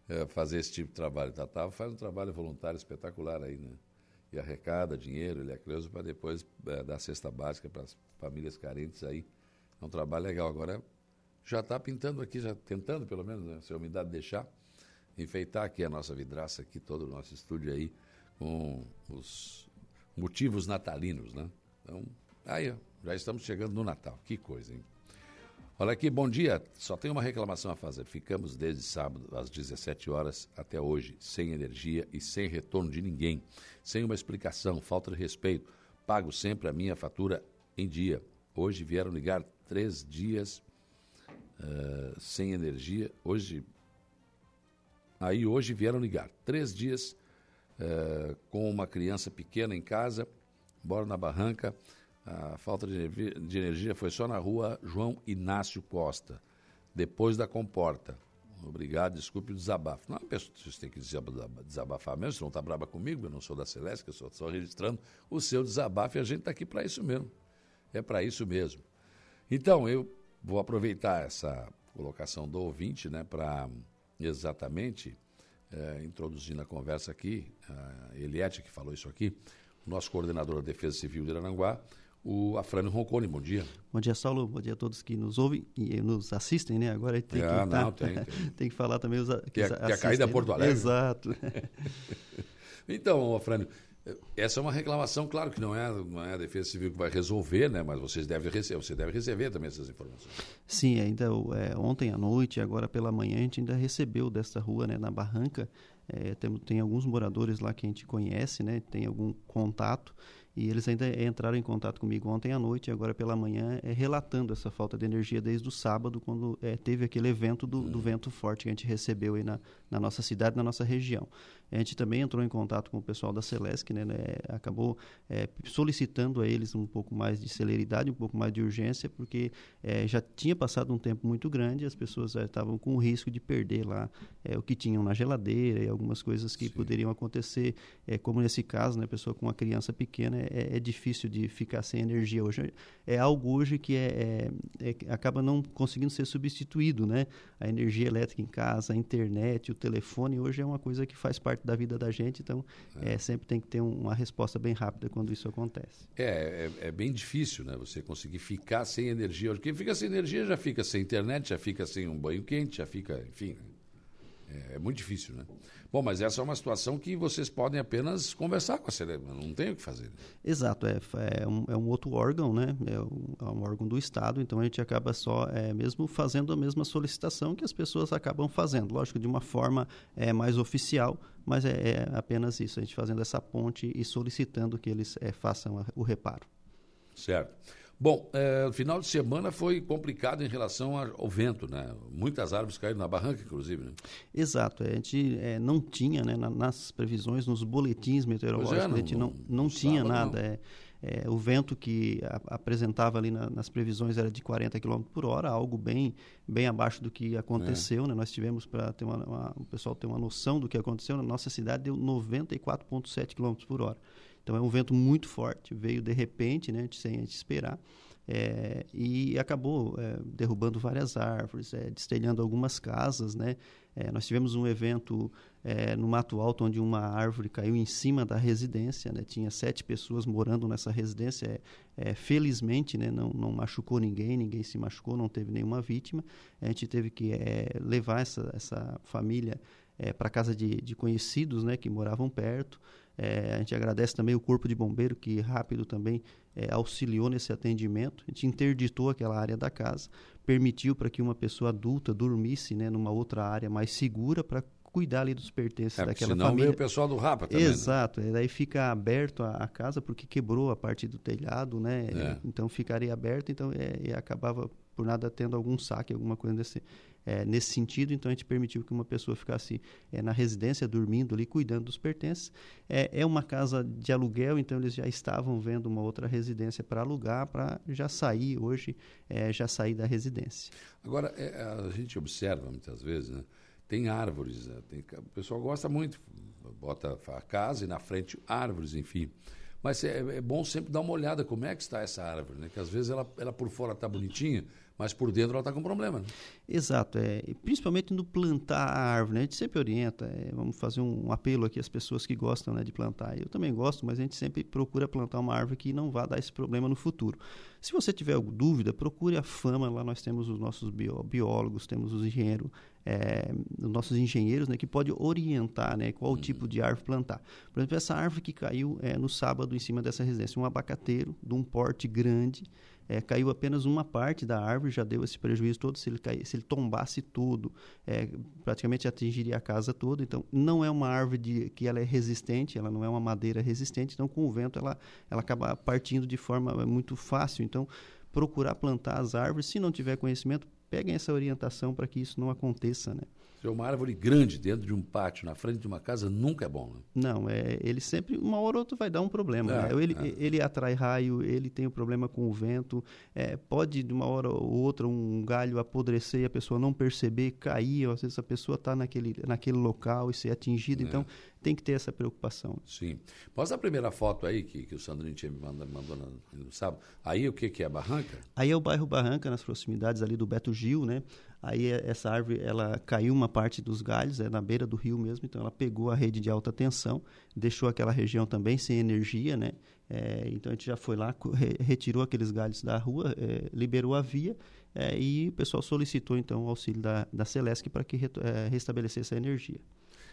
Speaker 1: É, fazer esse tipo de trabalho. Tatava faz um trabalho voluntário espetacular aí, né? E arrecada dinheiro, ele é creuso para depois é, dar cesta básica para as famílias carentes aí. É um trabalho legal. Agora já está pintando aqui, já tentando pelo menos, né? se a umidade deixar, enfeitar aqui a nossa vidraça, aqui todo o nosso estúdio aí, com os motivos natalinos, né? Então, aí, já estamos chegando no Natal. Que coisa, hein? Olha aqui, bom dia. Só tem uma reclamação a fazer. Ficamos desde sábado às 17 horas até hoje, sem energia e sem retorno de ninguém, sem uma explicação, falta de respeito. Pago sempre a minha fatura em dia. Hoje vieram ligar três dias uh, sem energia. Hoje. Aí hoje vieram ligar três dias uh, com uma criança pequena em casa, moro na barranca. A falta de energia, foi só na rua João Inácio Costa, depois da comporta. Obrigado, desculpe o desabafo. Não, vocês têm que desabafar mesmo, você não está brava comigo, eu não sou da Celeste, eu estou só registrando o seu desabafo e a gente está aqui para isso mesmo. É para isso mesmo. Então, eu vou aproveitar essa colocação do ouvinte, né, para exatamente é, introduzir na conversa aqui, a Eliette que falou isso aqui, nosso coordenador da Defesa Civil de Aranguá, o Afrânio Roncone. Bom dia.
Speaker 8: Bom dia, Saulo. Bom dia a todos que nos ouvem e nos assistem, né? Agora tem,
Speaker 1: ah,
Speaker 8: que,
Speaker 1: não, tem, tem. [laughs]
Speaker 8: tem que falar também os
Speaker 1: que, que, é, que é a caída Porto né? Alegre.
Speaker 8: Exato. [laughs]
Speaker 1: então, Afrânio, essa é uma reclamação, claro que não é, não é a Defesa Civil que vai resolver, né? Mas vocês devem receber, você deve receber também essas informações.
Speaker 8: Sim, ainda é, ontem à noite, agora pela manhã, a gente ainda recebeu desta rua, né, na Barranca, é, tem, tem alguns moradores lá que a gente conhece, né? Tem algum contato e eles ainda entraram em contato comigo ontem à noite e agora pela manhã é, relatando essa falta de energia desde o sábado, quando é, teve aquele evento do, do, vento forte que a gente recebeu aí na, na, nossa cidade, na nossa região. A gente também entrou em contato com o pessoal da Celesc, né, né acabou é, solicitando a eles um pouco mais de celeridade, um pouco mais de urgência, porque é, já tinha passado um tempo muito grande, as pessoas é, estavam com o risco de perder lá é, o que tinham na geladeira e algumas coisas que Sim. poderiam acontecer, como nesse caso, né, pessoa com uma criança pequena é, é, difícil de ficar sem energia hoje. É algo hoje que é, é, é, acaba não conseguindo ser substituído, né? A energia elétrica em casa, a internet, o telefone, hoje é uma coisa que faz parte da vida da gente, então é. é sempre tem que ter um, uma resposta bem rápida quando isso acontece.
Speaker 1: É, é, é, bem difícil, né? Você conseguir ficar sem energia. Quem fica sem energia já fica sem internet, já fica sem um banho quente, já fica, enfim, é, é, muito difícil, né? Bom, mas essa é uma situação que vocês podem apenas conversar com a Celebra, não tem o que fazer.
Speaker 8: Exato, é, é, um, é um outro órgão, né? É um, é um, órgão do Estado, então a gente acaba só é, mesmo fazendo a mesma solicitação que as pessoas acabam fazendo, lógico, de uma forma é, mais oficial, mas é, é apenas isso, a gente fazendo essa ponte e solicitando que eles é, façam a, o reparo.
Speaker 1: Certo. Bom, é, o final de semana foi complicado em relação ao vento, né? Muitas árvores caíram na barranca, inclusive, né?
Speaker 8: Exato. A gente é, não tinha, né, nas previsões, nos boletins meteorológicos, é, não, a gente não, não, não tinha nada. É, é, o vento que a, apresentava ali na, nas previsões era de 40 km por hora, algo bem, bem abaixo do que aconteceu. É. Né? Nós tivemos, para ter uma, uma, o pessoal ter uma noção do que aconteceu, na nossa cidade deu 94,7 km por hora. Então é um vento muito forte, veio de repente, né, sem a gente esperar, é, e acabou é, derrubando várias árvores, é, destelhando algumas casas, né? Nós tivemos um evento no Mato Alto onde uma árvore caiu em cima da residência, né? Tinha sete pessoas morando nessa residência. Felizmente, né? Não, não machucou ninguém, ninguém se machucou, não teve nenhuma vítima. A gente teve que levar essa, essa família para casa de, de conhecidos, né? Que moravam perto. É, a gente agradece também o Corpo de Bombeiro, que rápido também é, auxiliou nesse atendimento. A gente interditou aquela área da casa, permitiu para que uma pessoa adulta dormisse né, numa outra área mais segura para cuidar ali dos pertences é, daquela senão família.
Speaker 1: Senão o pessoal do Rapa também.
Speaker 8: Né? Exato, né? daí fica aberto a, a, casa porque quebrou a parte do telhado, né? É. Então ficaria aberto, então é, e acabava por nada tendo algum saque, alguma coisa desse, é, nesse sentido, então a gente permitiu que uma pessoa ficasse é, na residência, dormindo ali, cuidando dos pertences. É, é uma casa de aluguel, então eles já estavam vendo uma outra residência para alugar, para já sair hoje, é, já sair da residência.
Speaker 1: Agora, é, a gente observa muitas vezes, né? tem árvores, né? tem, o pessoal gosta muito, bota a casa e na frente árvores, enfim. Mas é, é, bom sempre dar uma olhada como é que está essa árvore, né? Que às vezes ela, ela por fora está bonitinha, mas por dentro ela está com problema. Né?
Speaker 8: Exato, é, principalmente no plantar a árvore, né? a gente sempre orienta, é, vamos fazer um, um, apelo aqui às pessoas que gostam né, de plantar. Eu também gosto, mas a gente sempre procura plantar uma árvore que não vá dar esse problema no futuro. Se você tiver dúvida, procure a Fama, lá nós temos os nossos biólogos, temos os engenheiros, é, os nossos engenheiros, né, que pode orientar, né, qual uhum. tipo de árvore plantar. Por exemplo, essa árvore que caiu é, no sábado em cima dessa residência, um abacateiro de um porte grande, é, caiu apenas uma parte da árvore, já deu esse prejuízo todo. Se ele, se ele tombasse tudo, é, praticamente atingiria a casa toda. Então, não é uma árvore de, que ela é resistente, ela não é uma madeira resistente. Então, com o vento, ela, ela acaba partindo de forma muito fácil. Então, procurar plantar as árvores, se não tiver conhecimento, peguem essa orientação para que isso não aconteça, né?
Speaker 1: Se uma árvore grande dentro de um pátio, na frente de uma casa, nunca é bom. Né?
Speaker 8: Não, é, ele sempre, uma hora ou outra, vai dar um problema. É, né? ele, é. ele atrai raio, ele tem um problema com o vento. É, pode, de uma hora ou outra, um galho apodrecer e a pessoa não perceber, cair. Ou, às vezes a pessoa está naquele, naquele local e ser atingida. É. Então, tem que ter essa preocupação.
Speaker 1: Sim. Mostra a primeira foto aí que, que o Sandrinho tinha me mandado, mandou no, no sábado. Aí o que, que é Barranca?
Speaker 8: Aí é o bairro Barranca, nas proximidades ali do Beto Gil, né? Aí é, essa árvore, ela caiu uma parte dos galhos, é na beira do rio mesmo, então ela pegou a rede de alta tensão, deixou aquela região também sem energia, né? É, então a gente já foi lá, re, retirou aqueles galhos da rua, é, liberou a via é, e o pessoal solicitou então o auxílio da, da Celesc para que é, restabelecesse a energia.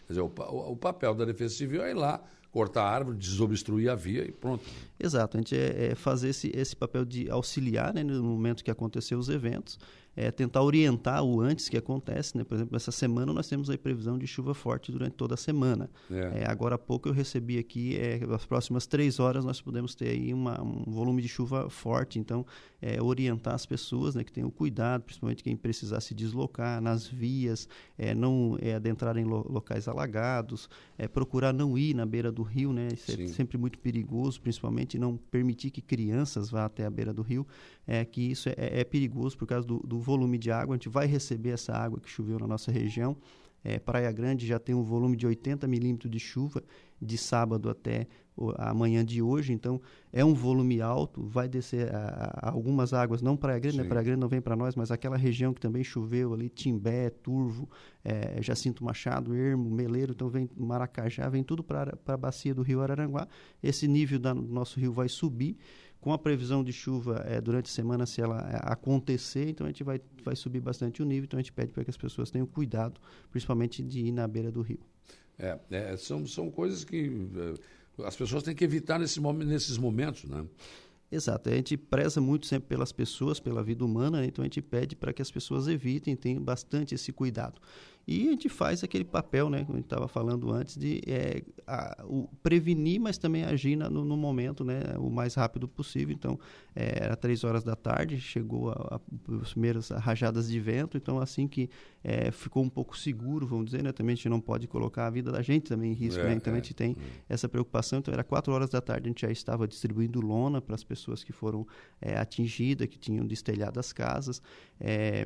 Speaker 1: Quer dizer, o, o, o, papel da Defesa Civil é ir lá cortar a árvore, desobstruir a via e pronto.
Speaker 8: Exato, a gente é, é fazer esse, esse papel de auxiliar né, no momento que acontecer os eventos é, tentar orientar o antes que acontece. Né? Por exemplo, essa semana nós temos a previsão de chuva forte durante toda a semana. É. É, agora há pouco eu recebi aqui, é, nas próximas três horas nós podemos ter aí uma, um volume de chuva forte. Então, é, orientar as pessoas né, que tenham cuidado, principalmente quem precisar se deslocar nas vias, é, não adentrar em lo, locais alagados, procurar não ir na beira do rio, né? Isso é sempre muito perigoso, principalmente não permitir que crianças vá até a beira do rio, é, que isso é, perigoso por causa do, do volume de água, a gente vai receber essa água que choveu na nossa região. É, Praia Grande já tem um volume de 80 milímetros de chuva de sábado até a manhã de hoje, então é um volume alto, vai descer a, a algumas águas, não Praia Grande, né? Praia Grande não vem para nós, mas aquela região que também choveu ali, Timbé, Turvo, é, Jacinto Machado, Ermo, Meleiro, então vem Maracajá, vem tudo para a bacia do rio Araranguá, esse nível do nosso rio vai subir, com a previsão de chuva é, durante a semana, se ela é, acontecer, então a gente vai, vai subir bastante o nível, então a gente pede para que as pessoas tenham cuidado, principalmente de ir na beira do rio.
Speaker 1: É, é são, são coisas que é, as pessoas têm que evitar nesse, nesses momentos, né?
Speaker 8: Exato, a gente preza muito sempre pelas pessoas, pela vida humana, né? então a gente pede para que as pessoas evitem, tenham bastante esse cuidado. E a gente faz aquele papel, né, como a gente estava falando antes, de é, a, o prevenir, mas também agir no, no, momento, né, o mais rápido possível. Então, é, era três horas da tarde, chegou a, a, as primeiras rajadas de vento, então assim que é, ficou um pouco seguro, vamos dizer, né, também a gente não pode colocar a vida da gente também em risco, né, então a é, gente tem é. essa preocupação. Então, era quatro horas da tarde, a gente já estava distribuindo lona para as pessoas que foram é, atingidas, que tinham destelhado as casas. É,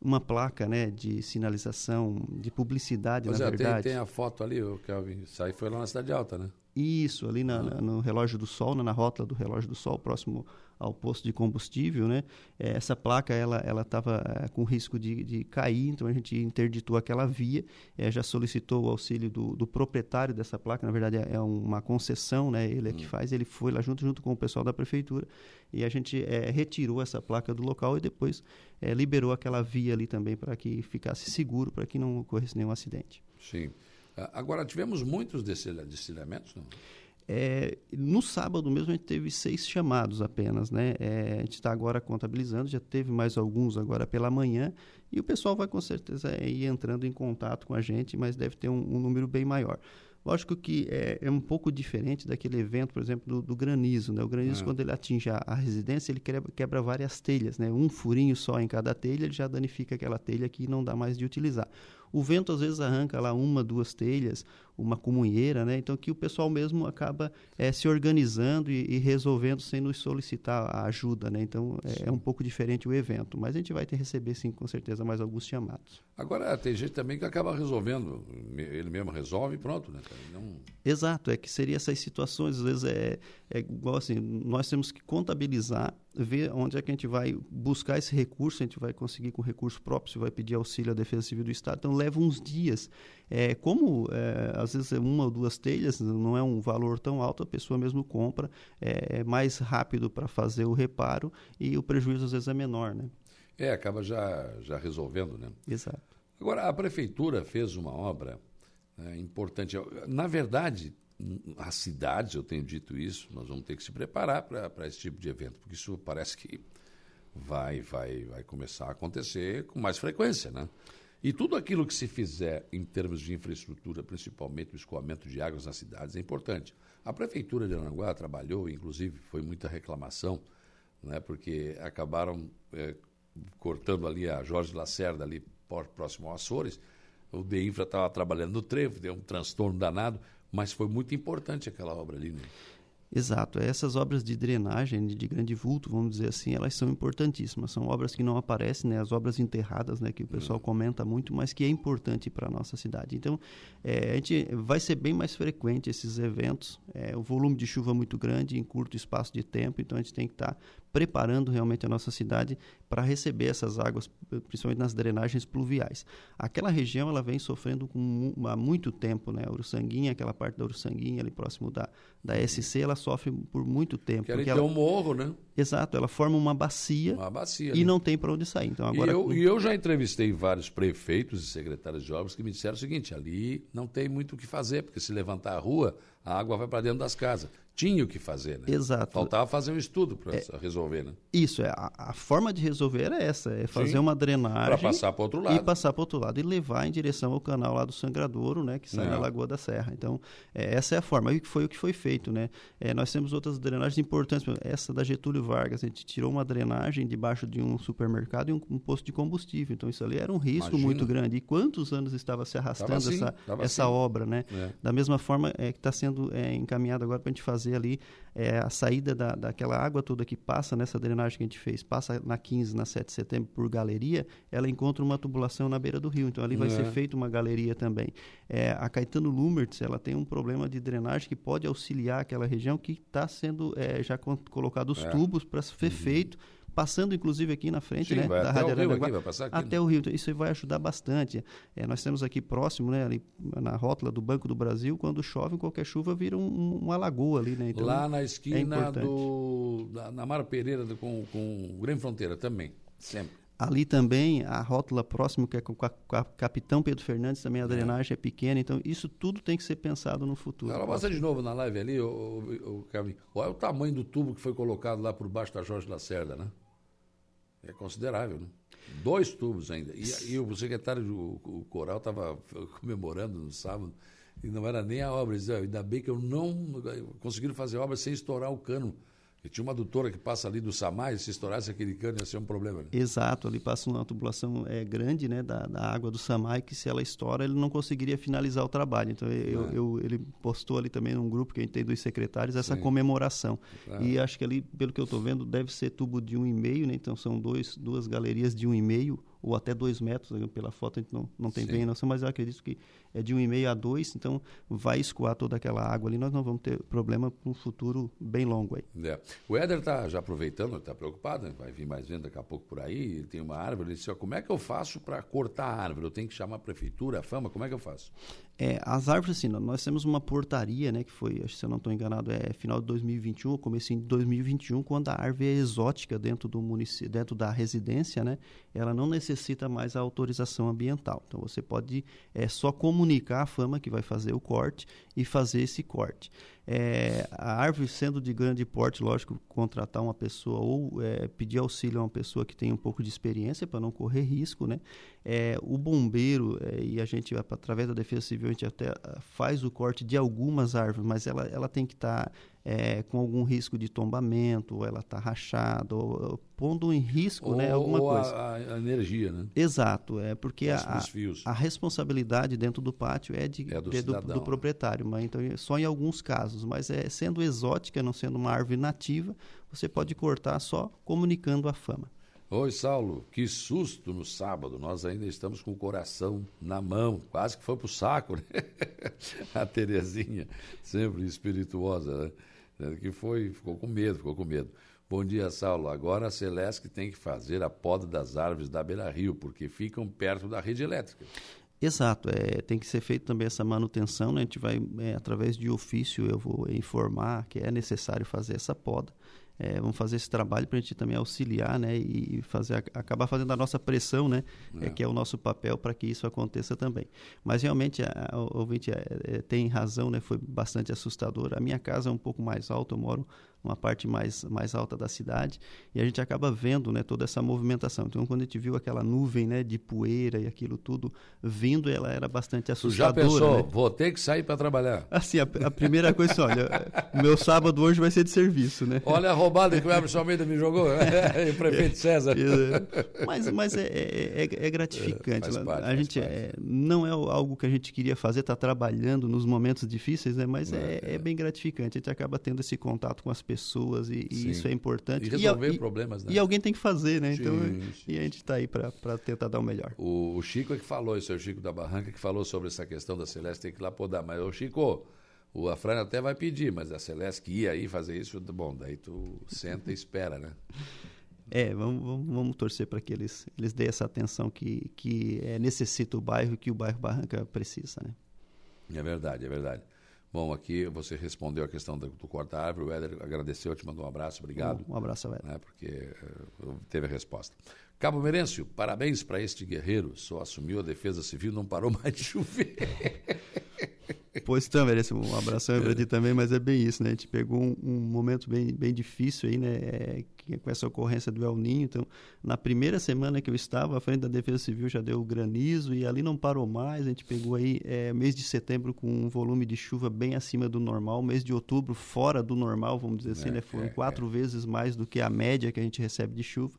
Speaker 8: uma placa né, de sinalização, de publicidade, pois na é, verdade.
Speaker 1: Tem, tem a foto ali, o Kelvin. Isso aí foi lá na Cidade Alta, né?
Speaker 8: Isso, ali na, na, no relógio do sol, na rótula do relógio do sol, próximo ao posto de combustível, né? É, essa placa ela ela estava é, com risco de, de cair, então a gente interditou aquela via, é, já solicitou o auxílio do, do, proprietário dessa placa, na verdade é, é uma concessão, né? Ele é que hum. faz, ele foi lá junto junto com o pessoal da prefeitura e a gente é, retirou essa placa do local e depois é, liberou aquela via ali também para que ficasse seguro, para que não ocorresse nenhum acidente.
Speaker 1: Sim. Agora tivemos muitos destilhamentos, não?
Speaker 8: É, no sábado mesmo a gente teve seis chamados apenas, né? É, a gente está agora contabilizando, já teve mais alguns agora pela manhã e o pessoal vai com certeza ir entrando em contato com a gente, mas deve ter um, um número bem maior. Lógico que é, é, um pouco diferente daquele evento, por exemplo, do, do granizo. Né? O granizo, é. quando ele atinge a, a, residência, ele quebra, quebra, várias telhas. Né? Um furinho só em cada telha, ele já danifica aquela telha que não dá mais de utilizar. O vento às vezes arranca lá uma, duas telhas, uma comunheira, né? Então que o pessoal mesmo acaba é, se organizando e, e, resolvendo sem nos solicitar a ajuda, né? Então é, é, um pouco diferente o evento, mas a gente vai ter receber sim com certeza mais alguns chamados.
Speaker 1: Agora tem gente também que acaba resolvendo, ele mesmo resolve e pronto, né? Não...
Speaker 8: Exato, é que seria essas situações às vezes é, é igual assim, nós temos que contabilizar ver onde é que a gente vai buscar esse recurso, a gente vai conseguir com recurso próprio, se vai pedir auxílio à Defesa Civil do Estado. Então, leva uns dias. É, como, é, às vezes, é uma ou duas telhas, não é um valor tão alto, a pessoa mesmo compra, é, é mais rápido para fazer o reparo e o prejuízo, às vezes, é menor, né?
Speaker 1: É, acaba já, já resolvendo, né?
Speaker 8: Exato.
Speaker 1: Agora, a Prefeitura fez uma obra né, importante. Na verdade, as cidades, eu tenho dito isso, nós vamos ter que se preparar para esse tipo de evento, porque isso parece que vai, vai, vai começar a acontecer com mais frequência, né? E tudo aquilo que se fizer em termos de infraestrutura, principalmente o escoamento de águas nas cidades, é importante. A Prefeitura de Aranguá trabalhou, inclusive foi muita reclamação, né, porque acabaram é, cortando ali a Jorge Lacerda, ali próximo ao Açores. O DEINFRA estava trabalhando no trevo, deu um transtorno danado. Mas foi muito importante aquela obra ali, né?
Speaker 8: Exato. Essas obras de drenagem de grande vulto, vamos dizer assim, elas são importantíssimas. São obras que não aparecem, né? As obras enterradas, né? Que o pessoal uhum. comenta muito, mas que é importante para a nossa cidade. Então, é, a gente vai ser bem mais frequente esses eventos. É, o volume de chuva é muito grande em curto espaço de tempo, então a gente tem que estar tá preparando realmente a nossa cidade para receber essas águas, principalmente nas drenagens pluviais. Aquela região ela vem sofrendo com, há muito tempo, né? A Uruçanguinha, aquela parte da Uruçanguinha ali próximo da, da SC, ela sofre por muito tempo.
Speaker 1: Que ali tem ela... um morro, né?
Speaker 8: Exato, ela forma uma bacia,
Speaker 1: uma bacia
Speaker 8: e né? não tem para onde sair. Então, agora...
Speaker 1: E eu, e, eu, já entrevistei vários prefeitos e secretários de obras que me disseram o seguinte, ali não tem muito o que fazer, porque se levantar a rua, a água vai para dentro das casas tinha o que fazer, né?
Speaker 8: Exato.
Speaker 1: Faltava fazer um estudo para é, resolver, né?
Speaker 8: Isso, é, a, a, forma de resolver era essa, é fazer Sim, uma drenagem... Para
Speaker 1: passar para outro lado.
Speaker 8: E passar para outro lado e levar em direção ao canal lá do Sangradouro, né? Que sai é. da Lagoa da Serra. Então, é, essa é a forma. E foi o que foi feito, né? É, nós temos outras drenagens importantes. Essa da Getúlio Vargas, a gente tirou uma drenagem debaixo de um supermercado e um, um posto de combustível. Então, isso ali era um risco Imagina. muito grande. E quantos anos estava se arrastando essa, essa assim. obra, né? É. Da mesma forma é, que está sendo é, encaminhado agora para a gente fazer ali é, a saída da, daquela água toda que passa nessa drenagem que a gente fez, passa na 15, na 7 de setembro por galeria, ela encontra uma tubulação na beira do rio. Então ali vai ser é. feita uma galeria também. É, a Caetano Lumertz, ela tem um problema de drenagem que pode auxiliar aquela região que está sendo é, já colocado os tubos para ser uhum. feito passando inclusive aqui na frente Sim, né,
Speaker 1: da Rádio Araranguá,
Speaker 8: até né? o Rio. Isso vai ajudar bastante. É, nós temos aqui próximo, né, ali na rótula do Banco do Brasil, quando chove, qualquer chuva vira um, uma lagoa ali, né?
Speaker 1: Então, Lá na esquina é do da, na Mara Pereira do, com, com Grande Fronteira também, sempre.
Speaker 8: Ali também, a rótula próxima, que é com, a, a Capitão Pedro Fernandes, também a é. drenagem é. pequena. Então, isso tudo tem que ser pensado no futuro.
Speaker 1: Ela mostra de novo na live ali, o, o, o, Olha o tamanho do tubo que foi colocado lá por baixo da Jorge Lacerda, né? É considerável, né? Dois tubos ainda. E, e o secretário do o Coral estava [laughs] comemorando no sábado, e não era nem a obra. Ele dizia, ainda bem que eu não conseguiram fazer obra sem estourar o cano e tinha uma adutora que passa ali do Samai, se estourasse aquele cano ia ser um problema. Né?
Speaker 8: Exato, ali passa uma tubulação é, grande né, da, da, água do Samai, que se ela estoura, ele não conseguiria finalizar o trabalho. Então, eu, é. eu, ele postou ali também num grupo que a gente tem dos secretários essa Sim. comemoração. É. E acho que ali, pelo que eu estou vendo, deve ser tubo de um e meio, né? então são dois, duas galerias de um e meio ou até dois metros, né, pela foto a gente não, não tem Sim. bem noção, mas eu acredito que é de 1,5 a 2, então vai escoar toda aquela água ali, nós não vamos ter problema para um futuro bem longo aí.
Speaker 1: É. O Éder está já aproveitando, está preocupado, vai vir mais vendo daqui a pouco por aí, tem uma árvore, ele disse, ó, como é que eu faço para cortar a árvore? Eu tenho que chamar a prefeitura, a fama, como é que eu faço?
Speaker 8: É, as árvores, assim, nós temos uma portaria, né, que foi, acho que se eu não estou enganado, é final de 2021, ou começo de 2021, quando a árvore é exótica dentro do município, dentro da residência, né, ela não necessita mais a autorização ambiental. Então você pode é, só comunicar a fama que vai fazer o corte e fazer esse corte. É, a árvore sendo de grande porte, lógico, contratar uma pessoa ou é, pedir auxílio a uma pessoa que tem um pouco de experiência para não correr risco, né? É, o bombeiro é, e a gente através da defesa civil a gente até ah, faz o corte de algumas árvores, mas ela, ela tem que estar tá, é, com algum risco de tombamento, ou ela está rachada, ou, ou, pondo em risco
Speaker 1: ou,
Speaker 8: né, alguma
Speaker 1: ou
Speaker 8: coisa.
Speaker 1: A, a, energia, né?
Speaker 8: Exato, é porque a, a, responsabilidade dentro do pátio é, de, é do, de, do, do, proprietário, mas então só em alguns casos, mas é sendo exótica, não sendo uma árvore nativa, você pode cortar só comunicando a fama.
Speaker 1: Oi, Saulo, que susto no sábado. Nós ainda estamos com o coração na mão, quase que foi pro saco, né? [laughs] A Terezinha, sempre espirituosa, né? É, que foi, ficou com medo, ficou com medo. Bom dia, Saulo. Agora a Celeste tem que fazer a poda das árvores da Beira Rio, porque ficam perto da rede elétrica.
Speaker 8: Exato, é, tem que ser feita também essa manutenção, né? a gente vai, é, através de ofício, eu vou informar que é necessário fazer essa poda é, vamos fazer esse trabalho para a gente também auxiliar, né, e fazer acabar fazendo a nossa pressão, né, é. É, que é o nosso papel para que isso aconteça também. Mas realmente a, a, o ouvinte é, é, tem razão, né, foi bastante assustador. A minha casa é um pouco mais alta, eu moro uma parte mais, mais alta da cidade, e a gente acaba vendo né, toda essa movimentação. Então, quando a gente viu aquela nuvem né, de poeira e aquilo tudo vindo, ela era bastante assustadora.
Speaker 1: Tu já pensou,
Speaker 8: né?
Speaker 1: vou ter que sair para trabalhar?
Speaker 8: Assim, a, a primeira coisa, assim, olha, o meu sábado hoje vai ser de serviço, né?
Speaker 1: Olha a roubada que o Emerson Almeida me jogou, [laughs] o prefeito César.
Speaker 8: mas mas é, é, é, é gratificante. É, parte, a gente é, não é algo que a gente queria fazer, está trabalhando nos momentos difíceis, né? mas é, é, é, bem gratificante. A gente acaba tendo esse contato com as pessoas pessoas e, e isso é importante.
Speaker 1: E resolver e, problemas, né?
Speaker 8: E alguém tem que fazer, né? Então, sim, sim. e a gente está aí para tentar dar o melhor.
Speaker 1: O, o, Chico é que falou, isso é o Chico da Barranca que falou sobre essa questão da Celeste tem que ir lá podar. Mas, o Chico, o Afrânio até vai pedir, mas a Celeste que ia aí fazer isso, bom, daí tu senta e espera, né? [laughs]
Speaker 8: É, vamos, vamos, vamos torcer para que eles, eles dêem essa atenção que, que é, necessita o bairro e que o bairro Barranca precisa, né?
Speaker 1: É verdade, é verdade. Bom, aqui você respondeu a questão do, do corta-árvore, o Éder agradeceu, te mandou um abraço, obrigado.
Speaker 8: Um, abraço, Éder.
Speaker 1: Né, porque uh, teve a resposta. Cabo Merêncio, parabéns para este guerreiro, só assumiu a defesa civil, não parou mais de chover. [laughs]
Speaker 8: Pois então, Merêncio, um abração para ti também, mas é bem isso, né? A gente pegou um, um momento bem, bem difícil aí, né? Com essa ocorrência do El Ninho. Então, na primeira semana que eu estava, à frente da Defesa Civil já deu granizo e ali não parou mais. A gente pegou aí é, mês de setembro com um volume de chuva bem acima do normal, mês de outubro fora do normal, vamos dizer assim, é, né? Foram é, quatro é. vezes mais do que a média que a gente recebe de chuva.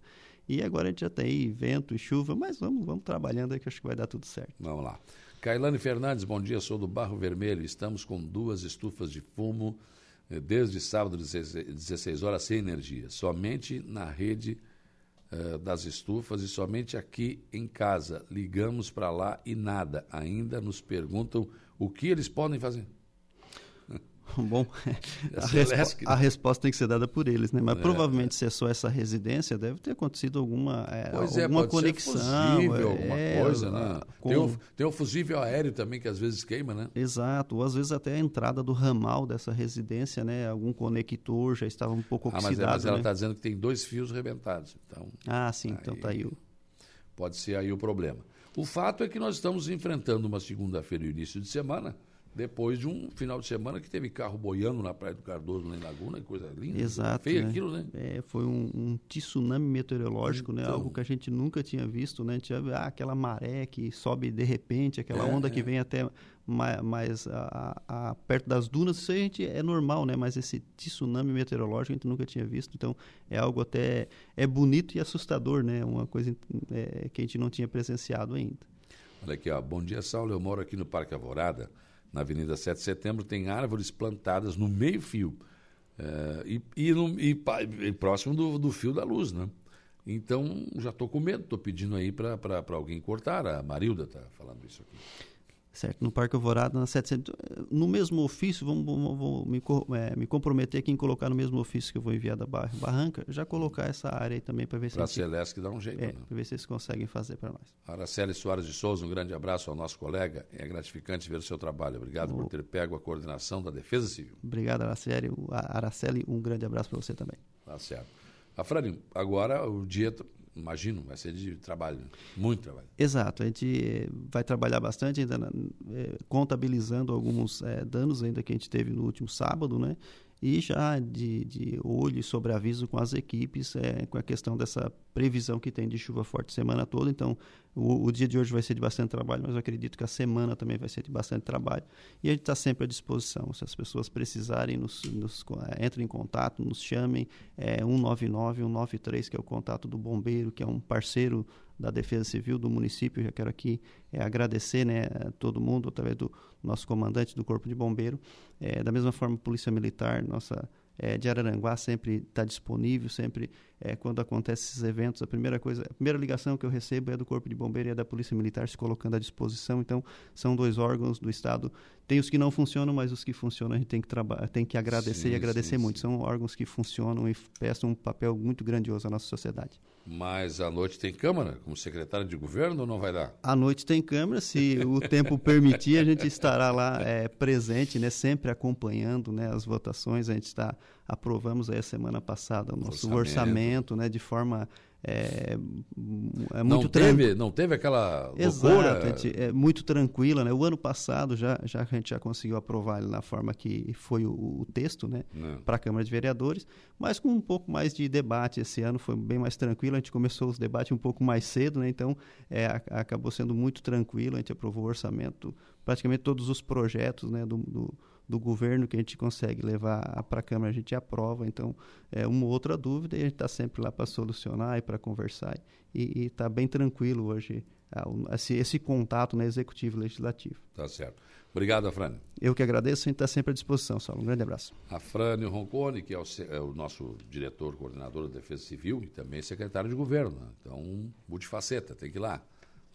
Speaker 8: E agora a gente já tem aí vento e chuva, mas vamos, vamos trabalhando aí que acho que vai dar tudo certo.
Speaker 1: Vamos lá. Cailane Fernandes, bom dia, sou do Barro Vermelho. Estamos com duas estufas de fumo desde sábado, 16 horas, sem energia. Somente na rede uh, das estufas e somente aqui em casa. Ligamos para lá e nada. Ainda nos perguntam o que eles podem fazer. [laughs]
Speaker 8: Bom, a, respo a, resposta tem que ser dada por eles, né? Mas é, provavelmente, é. se é só essa residência, deve ter acontecido alguma, é, é alguma é, conexão.
Speaker 1: Fusível, alguma coisa, né? Com... Tem, o, tem o fusível aéreo também que às vezes queima, né?
Speaker 8: Exato, ou às vezes até a entrada do ramal dessa residência, né? Algum conector já estava um pouco oxidado. Ah, mas,
Speaker 1: mas ela está né? dizendo que tem dois fios rebentados. Então,
Speaker 8: ah, sim, aí, então tá aí. O...
Speaker 1: Pode ser aí o problema. O fato é que nós estamos enfrentando uma segunda-feira e início de semana depois de um final de semana que teve carro boiando na Praia do Cardoso, em Laguna, que coisa linda.
Speaker 8: Exato.
Speaker 1: Feio
Speaker 8: né?
Speaker 1: aquilo, né?
Speaker 8: É, foi um, um tsunami meteorológico, né? então, né? Algo que a gente nunca tinha visto, né? A gente já, ah, aquela maré que sobe de repente, aquela é, onda que é. vem até mais, mais a, a, perto das dunas, isso a gente é normal, né? Mas esse tsunami meteorológico a gente nunca tinha visto, então é algo até é bonito e assustador, né? Uma coisa é, que a gente não tinha presenciado ainda.
Speaker 1: Olha aqui, ó. Bom dia, Saulo. Eu moro aqui no Parque Alvorada na Avenida 7 de Setembro, tem árvores plantadas no meio-fio é, e, e, e, e, próximo do, do, fio da luz, né? Então, já estou com medo, estou pedindo aí para alguém cortar. A Marilda está falando isso aqui
Speaker 8: certo? No Parque Alvorada, na 700. No mesmo ofício, vamos, vamos, vou me, é, me, comprometer aqui em colocar no mesmo ofício que eu vou enviar da Barranca, já colocar essa área aí também para ver se.
Speaker 1: Para a Celeste que dá um jeito,
Speaker 8: é,
Speaker 1: né?
Speaker 8: Para ver se eles conseguem fazer para nós.
Speaker 1: Araceli Soares de Souza, um grande abraço ao nosso colega. É gratificante ver o seu trabalho. Obrigado o... por ter pego a coordenação da Defesa Civil.
Speaker 8: Obrigado, Araceli. Araceli, um grande abraço para você também.
Speaker 1: Tá certo. Afrânio, agora o dia imagino, vai ser de trabalho, muito trabalho.
Speaker 8: Exato, a gente eh, vai trabalhar bastante ainda é, contabilizando alguns é, danos ainda que a gente teve no último sábado, né? E já de, de olho sobre aviso com as equipes é, com a questão dessa previsão que tem de chuva forte semana toda. Então, o, o, dia de hoje vai ser de bastante trabalho, mas eu acredito que a semana também vai ser de bastante trabalho. E a gente está sempre à disposição. Se as pessoas precisarem, nos, nos é, entrem em contato, nos chamem. É 199 193, que é o contato do bombeiro, que é um parceiro da Defesa Civil do município. Já quero aqui é, agradecer né, a todo mundo, através do nosso comandante do Corpo de Bombeiro. É, da mesma forma, Polícia Militar, nossa é, de Araranguá sempre está disponível, sempre é, quando acontecem esses eventos, a primeira coisa, a primeira ligação que eu recebo é do Corpo de Bombeiro e é da Polícia Militar se colocando à disposição. Então, são dois órgãos do Estado. Tem os que não funcionam, mas os que funcionam a gente tem que, tem que agradecer sim, e agradecer sim, muito. Sim. São órgãos que funcionam e prestam um papel muito grandioso à nossa sociedade.
Speaker 1: Mas à noite tem Câmara, como secretário de governo, ou não vai dar?
Speaker 8: À noite tem Câmara, se o tempo permitir, a gente estará lá é, presente, né, sempre acompanhando né, as votações. A gente está, aprovamos aí a semana passada o nosso orçamento, orçamento né, de forma é,
Speaker 1: é muito não teve não teve aquela loucura?
Speaker 8: Exato, é muito tranquila né? O ano passado já já a gente já conseguiu aprovar ele na forma que foi o, o texto né? Para a Câmara de Vereadores mas com um pouco mais de debate. Esse ano foi bem mais tranquilo a gente começou os debates um pouco mais cedo né? Então é, acabou sendo muito tranquilo a gente aprovou o orçamento praticamente todos os projetos né do, do do governo que a gente consegue levar para a Câmara, a gente aprova. Então, é uma outra dúvida e a gente está sempre lá para solucionar e para conversar. E está bem tranquilo hoje esse, esse contato né, executivo legislativo.
Speaker 1: Tá certo. Obrigado, Afrânio.
Speaker 8: Eu que agradeço, a gente está sempre à disposição, Saulo. Um grande abraço.
Speaker 1: Afrânio Roncone, que é o, é o, nosso diretor, coordenador da Defesa Civil e também secretário de governo. Né? Então, multifaceta, tem que ir lá.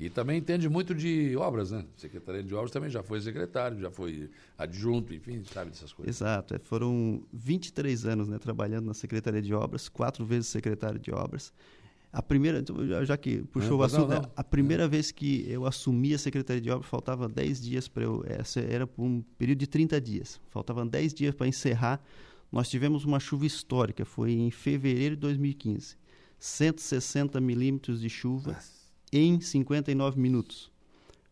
Speaker 1: E também entende muito de obras, né? Secretaria de Obras também já foi secretário, já foi adjunto, enfim, sabe dessas coisas.
Speaker 8: Exato. É, foram 23 anos né, trabalhando na Secretaria de Obras, quatro vezes secretário de Obras. A primeira, já que puxou não, o assunto, não, não. a primeira vez que eu assumi a Secretaria de Obras, faltava 10 dias para eu. Essa era por um período de 30 dias. Faltavam 10 dias para encerrar. Nós tivemos uma chuva histórica, foi em fevereiro de 2015. 160 milímetros de chuva Nossa. Em 59 minutos.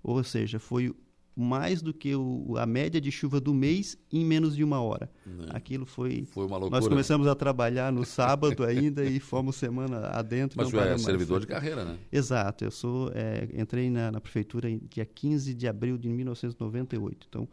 Speaker 8: Ou seja, foi mais do que o, a média de chuva do mês em menos de uma hora. Né? Aquilo foi.
Speaker 1: Foi uma loucura.
Speaker 8: Nós começamos a trabalhar no sábado ainda e fomos semana adentro.
Speaker 1: Mas você é servidor de carreira, né?
Speaker 8: Exato. Eu sou, é, entrei na, na prefeitura dia 15 de abril de 1998. Então,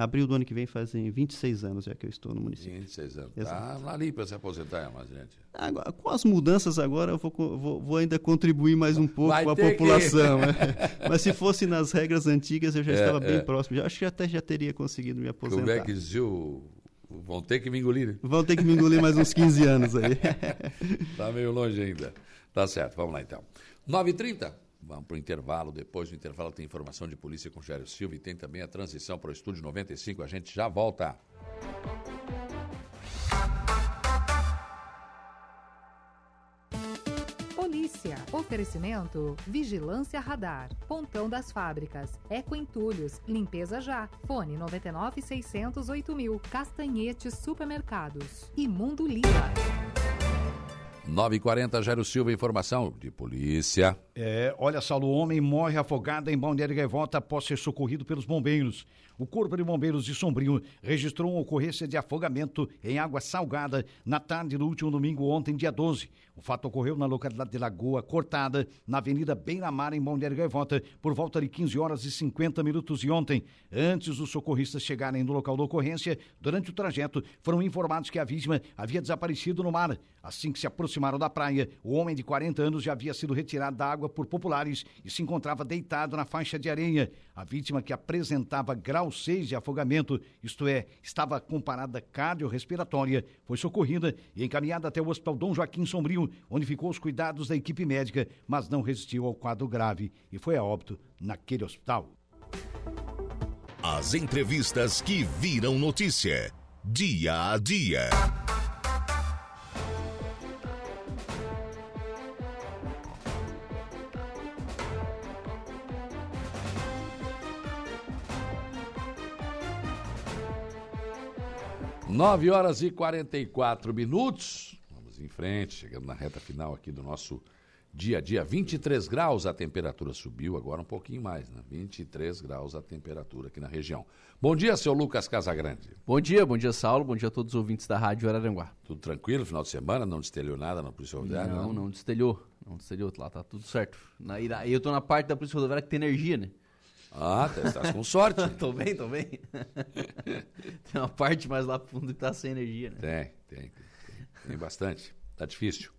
Speaker 8: Abril do ano que vem fazem 26 anos já que eu estou no município.
Speaker 1: 26 anos. Está ali para se aposentar, mais gente.
Speaker 8: Agora, com as mudanças agora, eu vou, vou, vou ainda contribuir mais um pouco com a população. né? [laughs] Mas se fosse nas regras antigas, eu já é, estava é. bem próximo. Já, acho que até já teria conseguido me aposentar.
Speaker 1: Como é que dizia o... Vão ter que me engolir, né?
Speaker 8: Vão ter que me engolir mais uns 15 anos aí.
Speaker 1: Está [laughs] meio longe ainda. Tá certo, vamos lá então. 9h30. Vamos para o intervalo. Depois do intervalo tem informação de polícia com Gério Silva e tem também a transição para o Estúdio 95. A gente já volta.
Speaker 4: Polícia. Oferecimento Vigilância Radar. Pontão das Fábricas. Eco Entulhos. Limpeza Já. Fone 99 600 8000. Castanhetes Supermercados. Imundo Lima.
Speaker 1: 9h40, Jairo Silva, informação de polícia.
Speaker 3: É, olha, Saulo, homem morre afogado em Balneário Gaivota após ser socorrido pelos bombeiros. O Corpo de Bombeiros de Sombrio registrou uma ocorrência de afogamento em água salgada na tarde do último domingo, ontem, dia 12. O fato ocorreu na localidade de Lagoa Cortada, na Avenida Beira-Mar, em Balneário Gaivota, por volta de 15 horas e 50 minutos de ontem. Antes dos socorristas chegarem no local da ocorrência, durante o trajeto, foram informados que a vítima havia desaparecido no mar. Assim que se aproximaram da praia, o homem de 40 anos já havia sido retirado da água por populares e se encontrava deitado na faixa de areia. A vítima, que apresentava grau 6 de afogamento, isto é, estava com parada cardiorrespiratória, foi socorrida e encaminhada até o Hospital Dom Joaquim Sombrio, onde ficou aos cuidados da equipe médica, mas não resistiu ao quadro grave e foi a óbito naquele hospital.
Speaker 2: As entrevistas que viram notícia, dia a dia.
Speaker 1: Nove horas e 44 minutos. Vamos em frente, chegando na reta final aqui do nosso dia a dia. 23 graus a temperatura subiu, agora um pouquinho mais, né? 23 graus a temperatura aqui na região. Bom dia, seu Lucas Casagrande.
Speaker 6: Bom dia, bom dia, Saulo. Bom dia a todos os ouvintes da Rádio Araranguá.
Speaker 1: Tudo tranquilo, final de semana? Não destelhou nada na Polícia Rodoviária?
Speaker 6: Não, não, não destelhou. Não destelhou, lá tá tudo certo. Na, e eu tô na parte da Polícia Rodoviária que tem energia, né?
Speaker 1: Ah, tá, tá com sorte. [laughs]
Speaker 6: tô bem, tô bem. [laughs] tem uma parte mais lá fundo que tá sem energia, né?
Speaker 1: Tem, tem, tem, tem bastante. Tá difícil.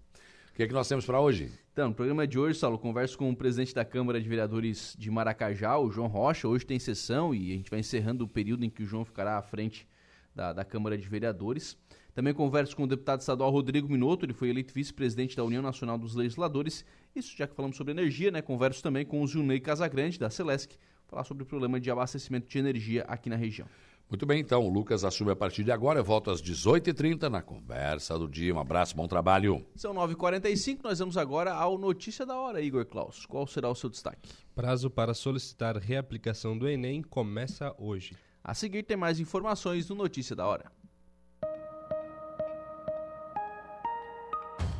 Speaker 1: O que é que nós temos para hoje?
Speaker 6: Então, no programa de hoje, Saulo, converso com o presidente da Câmara de Vereadores de Maracajá, o João Rocha. Hoje tem sessão e a gente vai encerrando o período em que o João ficará à frente da, da Câmara de Vereadores. Também converso com o deputado estadual Rodrigo Minotto, ele foi eleito vice-presidente da União Nacional dos Legisladores. Isso já que falamos sobre energia, né? Converso também com o Zunei Casagrande, da Celesc, falar sobre o problema de abastecimento de energia aqui na região.
Speaker 1: Muito bem, então, o Lucas assume a partir de agora. Eu volto às 18h30 na conversa do dia. Um abraço, bom trabalho.
Speaker 6: São 9h45, nós vamos agora ao Notícia da Hora, Igor Klaus. Qual será o seu destaque?
Speaker 7: Prazo para solicitar reaplicação do Enem começa hoje.
Speaker 6: A seguir tem mais informações no Notícia da Hora.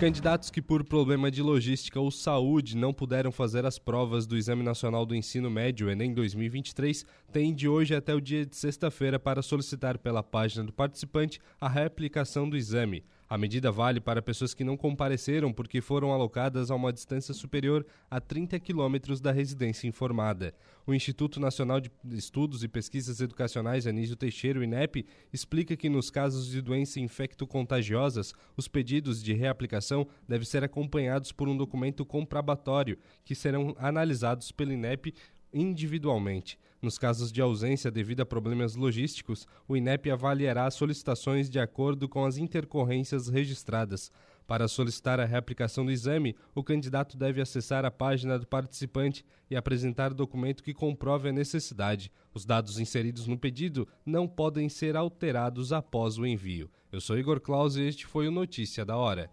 Speaker 7: Candidatos que, por problema de logística ou saúde, não puderam fazer as provas do Exame Nacional do Ensino Médio Enem 2023 têm de hoje até o dia de sexta-feira para solicitar pela página do participante a reaplicação do exame. A medida vale para pessoas que não compareceram porque foram alocadas a uma distância superior a 30 quilômetros da residência informada. O Instituto Nacional de Estudos e Pesquisas Educacionais Anísio Teixeira, o INEP, explica que nos casos de doenças infecto-contagiosas, os pedidos de reaplicação devem ser acompanhados por um documento comprobatório, que serão analisados pelo INEP individualmente. Nos casos de ausência devido a problemas logísticos, o INEP avaliará as solicitações de acordo com as intercorrências registradas. Para solicitar a reaplicação do exame, o candidato deve acessar a página do participante e apresentar documento que comprove a necessidade. Os dados inseridos no pedido não podem ser alterados após o envio. Eu sou Igor Claus e este foi o Notícia da Hora.